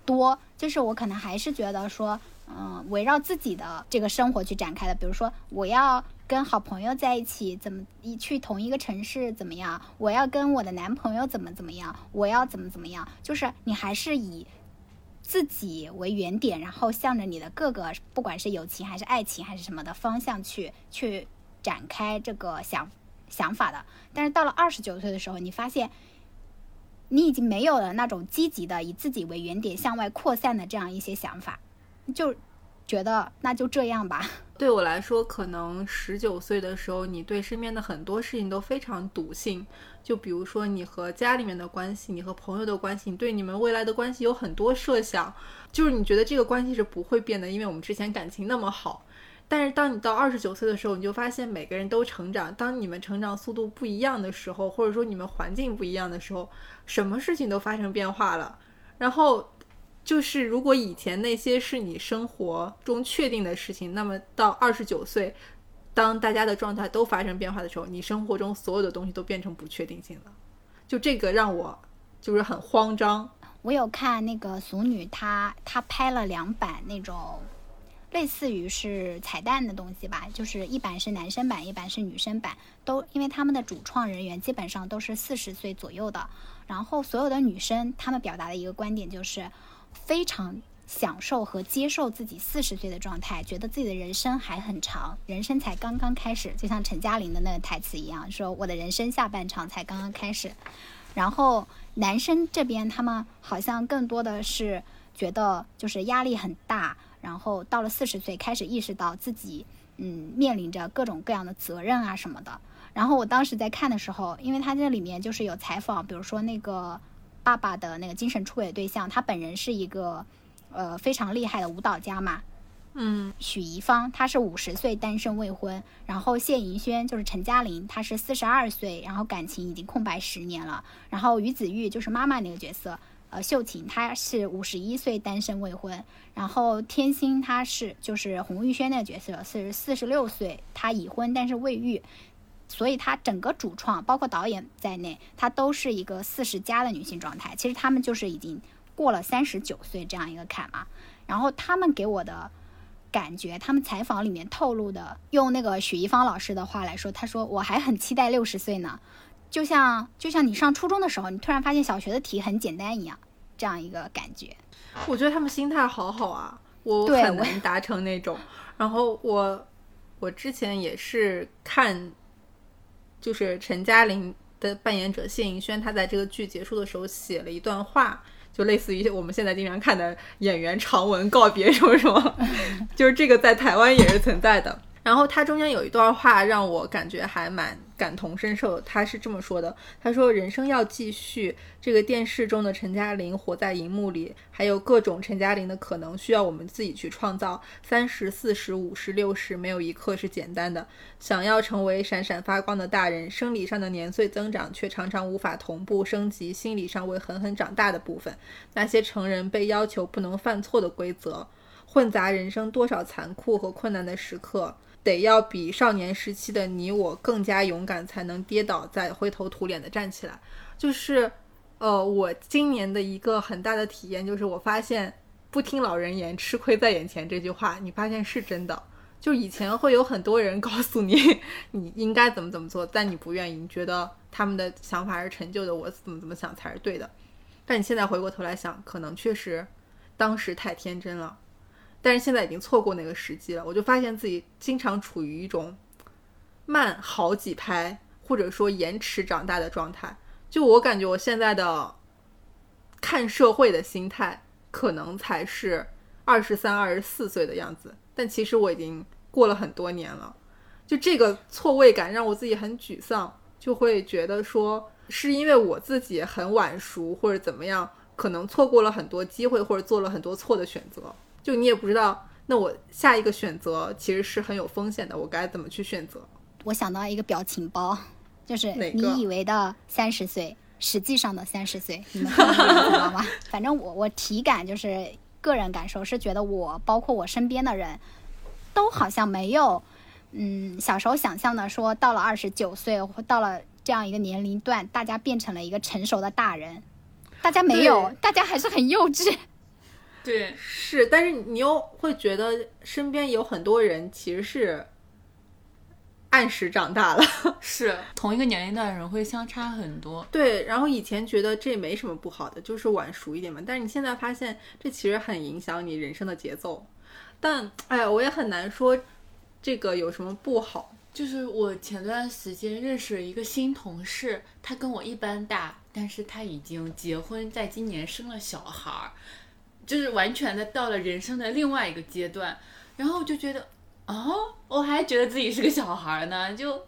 多，就是我可能还是觉得说，嗯，围绕自己的这个生活去展开的，比如说我要跟好朋友在一起，怎么一去同一个城市怎么样，我要跟我的男朋友怎么怎么样，我要怎么怎么样，就是你还是以。自己为原点，然后向着你的各个，不管是友情还是爱情还是什么的方向去去展开这个想想法的。但是到了二十九岁的时候，你发现你已经没有了那种积极的以自己为原点向外扩散的这样一些想法，就觉得那就这样吧。对我来说，可能十九岁的时候，你对身边的很多事情都非常笃信。就比如说你和家里面的关系，你和朋友的关系，你对你们未来的关系有很多设想，就是你觉得这个关系是不会变的，因为我们之前感情那么好。但是当你到二十九岁的时候，你就发现每个人都成长，当你们成长速度不一样的时候，或者说你们环境不一样的时候，什么事情都发生变化了。然后就是如果以前那些是你生活中确定的事情，那么到二十九岁。当大家的状态都发生变化的时候，你生活中所有的东西都变成不确定性了，就这个让我就是很慌张。我有看那个俗女，她她拍了两版那种类似于是彩蛋的东西吧，就是一版是男生版，一版是女生版，都因为他们的主创人员基本上都是四十岁左右的，然后所有的女生她们表达的一个观点就是非常。享受和接受自己四十岁的状态，觉得自己的人生还很长，人生才刚刚开始，就像陈嘉玲的那个台词一样，说我的人生下半场才刚刚开始。然后男生这边，他们好像更多的是觉得就是压力很大，然后到了四十岁开始意识到自己，嗯，面临着各种各样的责任啊什么的。然后我当时在看的时候，因为他这里面就是有采访，比如说那个爸爸的那个精神出轨对象，他本人是一个。呃，非常厉害的舞蹈家嘛，嗯，许怡芳她是五十岁单身未婚，然后谢盈萱就是陈嘉玲，她是四十二岁，然后感情已经空白十年了，然后于子玉就是妈妈那个角色，呃，秀琴她是五十一岁单身未婚，然后天心她是就是洪玉轩那个角色是四十六岁，她已婚但是未育，所以她整个主创包括导演在内，她都是一个四十加的女性状态，其实她们就是已经。过了三十九岁这样一个坎嘛，然后他们给我的感觉，他们采访里面透露的，用那个许一芳老师的话来说，他说我还很期待六十岁呢，就像就像你上初中的时候，你突然发现小学的题很简单一样，这样一个感觉。我觉得他们心态好好啊，我很难达成那种。然后我我之前也是看，就是陈嘉玲的扮演者谢盈萱，她在这个剧结束的时候写了一段话。就类似于我们现在经常看的演员长文告别什么什么，就是这个在台湾也是存在的。然后他中间有一段话让我感觉还蛮。感同身受，他是这么说的：“他说，人生要继续，这个电视中的陈嘉玲活在荧幕里，还有各种陈嘉玲的可能，需要我们自己去创造。三十四十五十六十，没有一刻是简单的。想要成为闪闪发光的大人，生理上的年岁增长，却常常无法同步升级心理上未狠狠长大的部分。那些成人被要求不能犯错的规则，混杂人生多少残酷和困难的时刻。”得要比少年时期的你我更加勇敢，才能跌倒再灰头土脸的站起来。就是，呃，我今年的一个很大的体验就是，我发现不听老人言，吃亏在眼前这句话，你发现是真的。就以前会有很多人告诉你 你应该怎么怎么做，但你不愿意，你觉得他们的想法是陈旧的，我怎么怎么想才是对的。但你现在回过头来想，可能确实当时太天真了。但是现在已经错过那个时机了，我就发现自己经常处于一种慢好几拍，或者说延迟长大的状态。就我感觉，我现在的看社会的心态，可能才是二十三、二十四岁的样子。但其实我已经过了很多年了。就这个错位感让我自己很沮丧，就会觉得说是因为我自己很晚熟，或者怎么样，可能错过了很多机会，或者做了很多错的选择。就你也不知道，那我下一个选择其实是很有风险的，我该怎么去选择？我想到一个表情包，就是你以为的三十岁，实际上的三十岁，你们 知道吗？反正我我体感就是个人感受是觉得我包括我身边的人都好像没有，嗯，小时候想象的说到了二十九岁或到了这样一个年龄段，大家变成了一个成熟的大人，大家没有，大家还是很幼稚。对，是，但是你又会觉得身边有很多人其实是按时长大了，是同一个年龄段的人会相差很多。对，然后以前觉得这没什么不好的，就是晚熟一点嘛。但是你现在发现这其实很影响你人生的节奏。但哎呀，我也很难说这个有什么不好。就是我前段时间认识了一个新同事，他跟我一般大，但是他已经结婚，在今年生了小孩儿。就是完全的到了人生的另外一个阶段，然后就觉得，哦，我还觉得自己是个小孩呢，就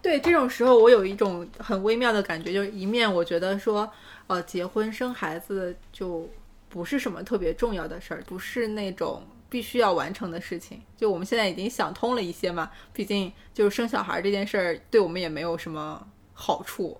对这种时候，我有一种很微妙的感觉，就是一面我觉得说，呃，结婚生孩子就不是什么特别重要的事儿，不是那种必须要完成的事情。就我们现在已经想通了一些嘛，毕竟就是生小孩这件事儿对我们也没有什么好处。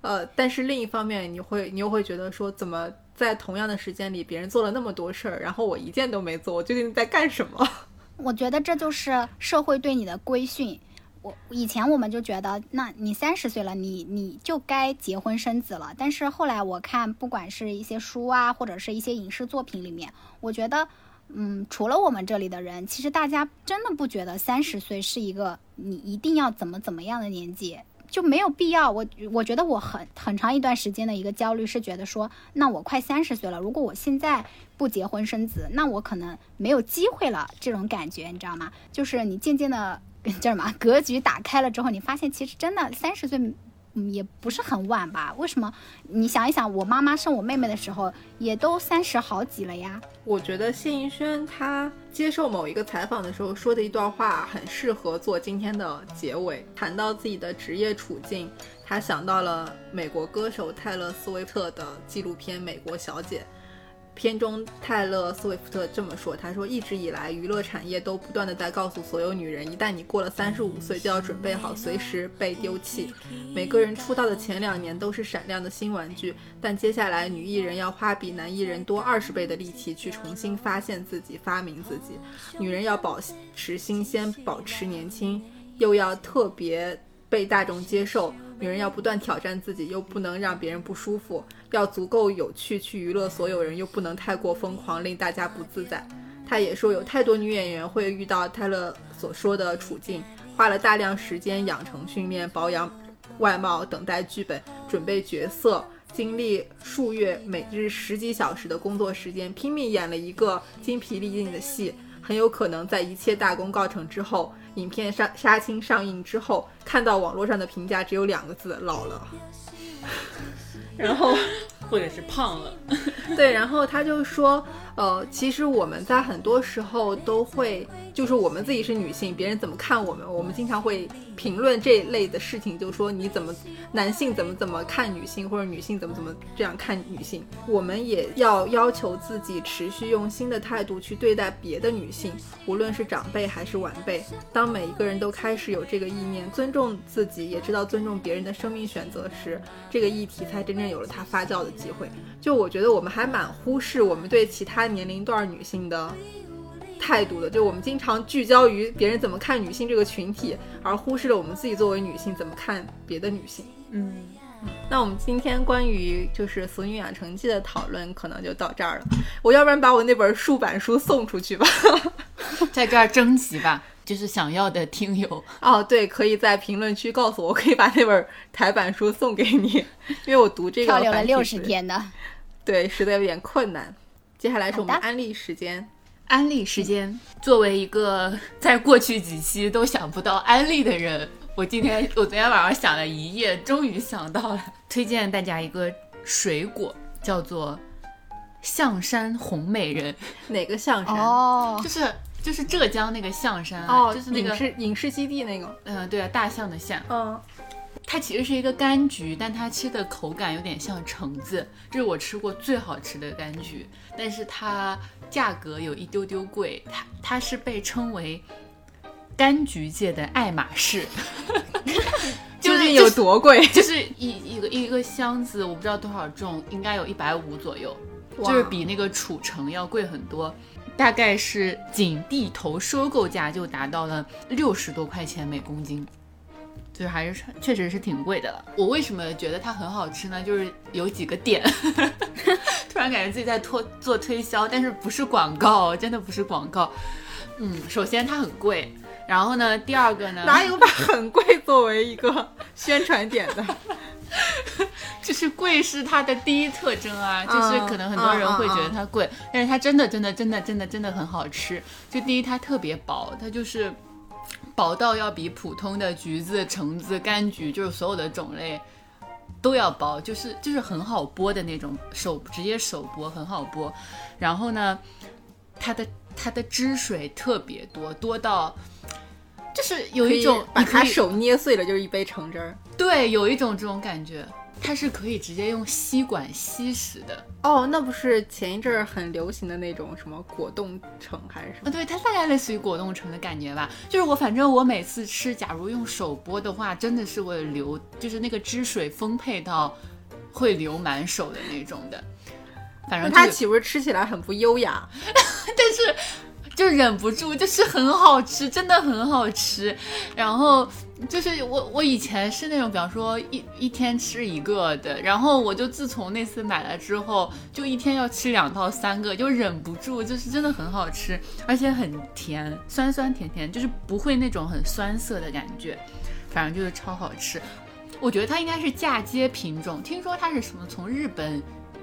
呃，但是另一方面，你会你又会觉得说，怎么在同样的时间里，别人做了那么多事儿，然后我一件都没做，我究竟在干什么？我觉得这就是社会对你的规训。我以前我们就觉得，那你三十岁了，你你就该结婚生子了。但是后来我看，不管是一些书啊，或者是一些影视作品里面，我觉得，嗯，除了我们这里的人，其实大家真的不觉得三十岁是一个你一定要怎么怎么样的年纪。就没有必要。我我觉得我很很长一段时间的一个焦虑是觉得说，那我快三十岁了，如果我现在不结婚生子，那我可能没有机会了。这种感觉你知道吗？就是你渐渐的叫什么格局打开了之后，你发现其实真的三十岁。也不是很晚吧？为什么？你想一想，我妈妈生我妹妹的时候，也都三十好几了呀。我觉得谢盈萱她接受某一个采访的时候说的一段话，很适合做今天的结尾。谈到自己的职业处境，她想到了美国歌手泰勒·斯威特的纪录片《美国小姐》。片中，泰勒·斯威夫特这么说：“他说，一直以来，娱乐产业都不断的在告诉所有女人，一旦你过了三十五岁，就要准备好随时被丢弃。每个人出道的前两年都是闪亮的新玩具，但接下来，女艺人要花比男艺人多二十倍的力气去重新发现自己、发明自己。女人要保持新鲜，保持年轻，又要特别被大众接受。”女人要不断挑战自己，又不能让别人不舒服；要足够有趣去娱乐所有人，又不能太过疯狂，令大家不自在。她也说，有太多女演员会遇到泰勒所说的处境，花了大量时间养成、训练、保养外貌、等待剧本、准备角色，经历数月、每日十几小时的工作时间，拼命演了一个精疲力尽的戏，很有可能在一切大功告成之后。影片杀杀青上映之后，看到网络上的评价只有两个字：老了。然后，或者是胖了。对，然后他就说。呃，其实我们在很多时候都会，就是我们自己是女性，别人怎么看我们，我们经常会评论这一类的事情，就说你怎么男性怎么怎么看女性，或者女性怎么怎么这样看女性。我们也要要求自己持续用新的态度去对待别的女性，无论是长辈还是晚辈。当每一个人都开始有这个意念，尊重自己，也知道尊重别人的生命选择时，这个议题才真正有了它发酵的机会。就我觉得我们还蛮忽视我们对其他。年龄段女性的态度的，就我们经常聚焦于别人怎么看女性这个群体，而忽视了我们自己作为女性怎么看别的女性。嗯，那我们今天关于就是《俗女养成记》的讨论可能就到这儿了。我要不然把我那本竖版书送出去吧，在这儿征集吧，就是想要的听友哦，对，可以在评论区告诉我，可以把那本台版书送给你，因为我读这个漂流了六十天的，对，实在有点困难。接下来是我们安利时间。安利时间，作为一个在过去几期都想不到安利的人，我今天我昨天晚上想了一夜，终于想到了，推荐大家一个水果，叫做象山红美人。哪个象山？哦，就是就是浙江那个象山，哦，就是那个影视影视基地那个。嗯，对啊，大象的象。嗯。它其实是一个柑橘，但它切的口感有点像橙子，这是我吃过最好吃的柑橘，但是它价格有一丢丢贵。它它是被称为柑橘界的爱马仕，究竟有多贵？就是一一个一个箱子，我不知道多少重，应该有一百五左右，就是比那个楚橙要贵很多，大概是仅地头收购价就达到了六十多块钱每公斤。就是还是确实是挺贵的了。我为什么觉得它很好吃呢？就是有几个点，突然感觉自己在做做推销，但是不是广告，真的不是广告。嗯，首先它很贵，然后呢，第二个呢，哪有把很贵作为一个宣传点的？就是贵是它的第一特征啊，就是可能很多人会觉得它贵，但是它真的真的真的真的真的很好吃。就第一，它特别薄，它就是。薄到要比普通的橘子、橙子、柑橘，就是所有的种类都要薄，就是就是很好剥的那种，手直接手剥很好剥。然后呢，它的它的汁水特别多，多到就是有一种把它手捏碎了就是一杯橙汁儿。对，有一种这种感觉，它是可以直接用吸管吸食的。哦，那不是前一阵儿很流行的那种什么果冻橙还是什啊，么？对，它大概类似于果冻橙的感觉吧。就是我反正我每次吃，假如用手剥的话，真的是会流，就是那个汁水丰沛到会流满手的那种的。反正它岂不是吃起来很不优雅？但是就忍不住，就是很好吃，真的很好吃。然后就是我我以前是那种，比方说一一天吃一个的，然后我就自从那次买了之后，就一天要吃两到三个，就忍不住，就是真的很好吃，而且很甜，酸酸甜甜，就是不会那种很酸涩的感觉，反正就是超好吃。我觉得它应该是嫁接品种，听说它是什么从日本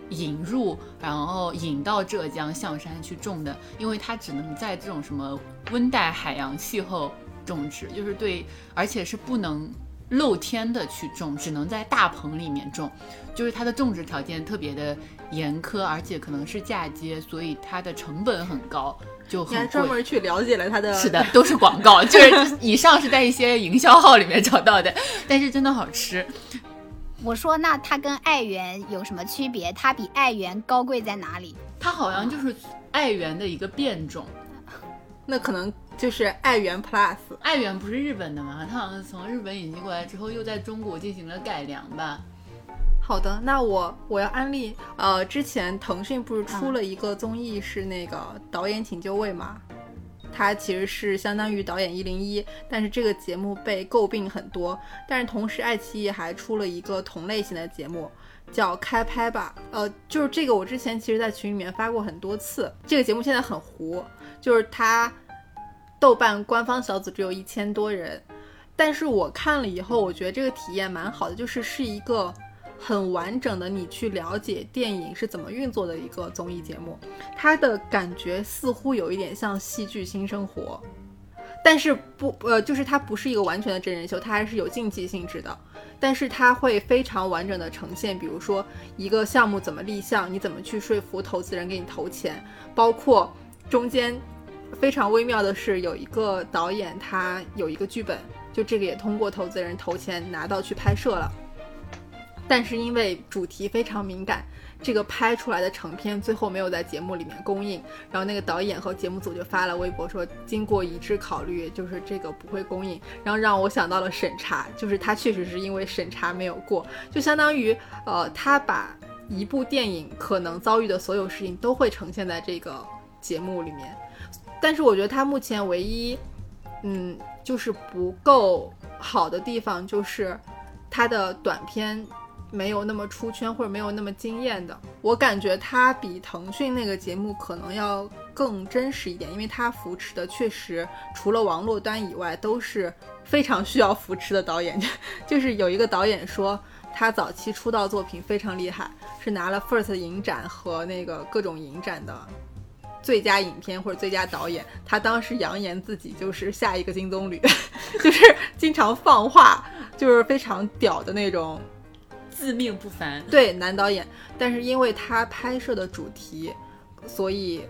引入，然后引到浙江象山去种的，因为它只能在这种什么温带海洋气候种植，就是对，而且是不能露天的去种，只能在大棚里面种，就是它的种植条件特别的严苛，而且可能是嫁接，所以它的成本很高，就你还很贵。专门去了解了它的是的，都是广告，就是以上是在一些营销号里面找到的，但是真的好吃。我说那它跟爱媛有什么区别？它比爱媛高贵在哪里？它好像就是爱媛的一个变种，那可能就是爱媛 Plus。爱媛不是日本的吗？它好像从日本引进过来之后，又在中国进行了改良吧？好的，那我我要安利，呃，之前腾讯不是出了一个综艺是那个导演请就位嘛？它其实是相当于导演一零一，但是这个节目被诟病很多。但是同时，爱奇艺还出了一个同类型的节目，叫《开拍吧》。呃，就是这个我之前其实在群里面发过很多次。这个节目现在很糊，就是它豆瓣官方小组只有一千多人，但是我看了以后，我觉得这个体验蛮好的，就是是一个很完整的你去了解电影是怎么运作的一个综艺节目。它的感觉似乎有一点像戏剧新生活，但是不呃，就是它不是一个完全的真人秀，它还是有竞技性质的。但是它会非常完整的呈现，比如说一个项目怎么立项，你怎么去说服投资人给你投钱，包括中间非常微妙的是，有一个导演他有一个剧本，就这个也通过投资人投钱拿到去拍摄了，但是因为主题非常敏感，这个拍出来的成片最后没有在节目里面公映，然后那个导演和节目组就发了微博说，经过一致考虑，就是这个不会公映，然后让我想到了审查，就是他确实是因为审查没有过，就相当于呃，他把一部电影可能遭遇的所有事情都会呈现在这个节目里面，但是我觉得他目前唯一，嗯，就是不够好的地方就是他的短片没有那么出圈或者没有那么惊艳的。我感觉它比腾讯那个节目可能要更真实一点，因为它扶持的确实除了王珞丹以外都是非常需要扶持的导演。就是有一个导演说。他早期出道作品非常厉害，是拿了 FIRST 影展和那个各种影展的最佳影片或者最佳导演。他当时扬言自己就是下一个金棕榈，就是经常放话，就是非常屌的那种自命不凡。对男导演。但是因为他拍摄的主题，所以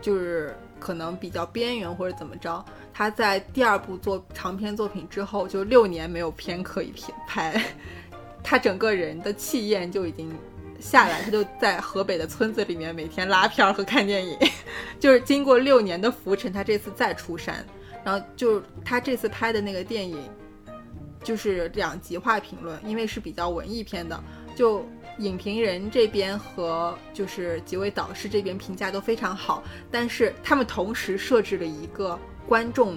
就是可能比较边缘或者怎么着。他在第二部做长篇作品之后，就六年没有片可以拍。他整个人的气焰就已经下来，他就在河北的村子里面每天拉片和看电影，就是经过六年的浮沉，他这次再出山，然后就他这次拍的那个电影，就是两极化评论，因为是比较文艺片的，就影评人这边和就是几位导师这边评价都非常好，但是他们同时设置了一个观众。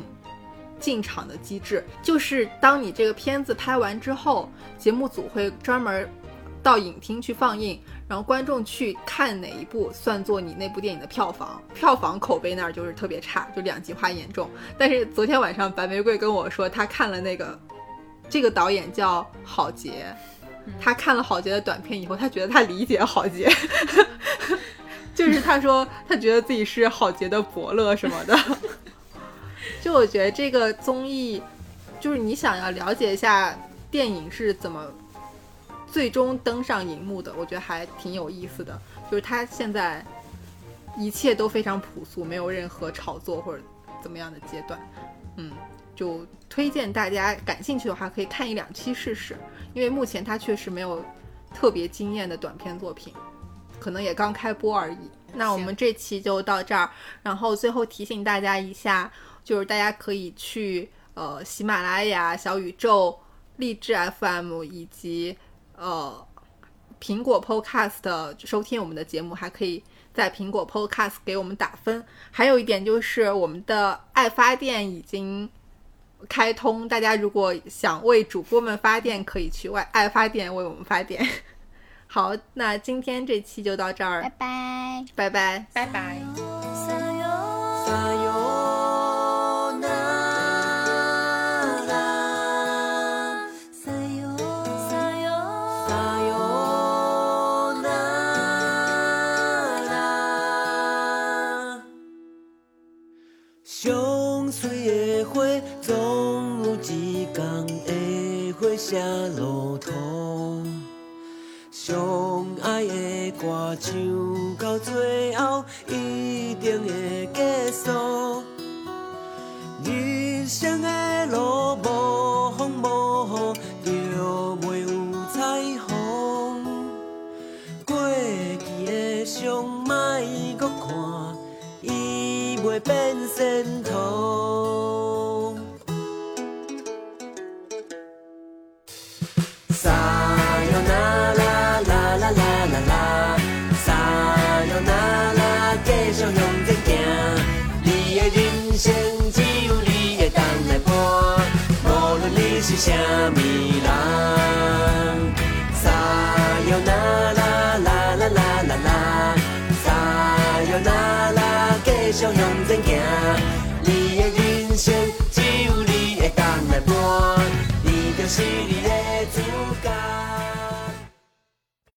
进场的机制就是，当你这个片子拍完之后，节目组会专门到影厅去放映，然后观众去看哪一部算作你那部电影的票房，票房口碑那儿就是特别差，就两极化严重。但是昨天晚上白玫瑰跟我说，他看了那个这个导演叫郝杰，他看了郝杰的短片以后，他觉得他理解郝杰，就是他说他觉得自己是郝杰的伯乐什么的。就我觉得这个综艺，就是你想要了解一下电影是怎么最终登上荧幕的，我觉得还挺有意思的。就是他现在一切都非常朴素，没有任何炒作或者怎么样的阶段。嗯，就推荐大家感兴趣的话可以看一两期试试，因为目前它确实没有特别惊艳的短片作品，可能也刚开播而已。那我们这期就到这儿，然后最后提醒大家一下，就是大家可以去呃喜马拉雅、小宇宙、荔枝 FM 以及呃苹果 Podcast 收听我们的节目，还可以在苹果 Podcast 给我们打分。还有一点就是我们的爱发电已经开通，大家如果想为主播们发电，可以去外爱发电为我们发电。好，那今天这期就到这儿，拜拜。拜拜。拜拜。さ相爱的歌唱到最后一定会结束。人生的路无风无雨，就袂有彩虹。过去的伤莫搁看，伊袂变仙途。啥物人。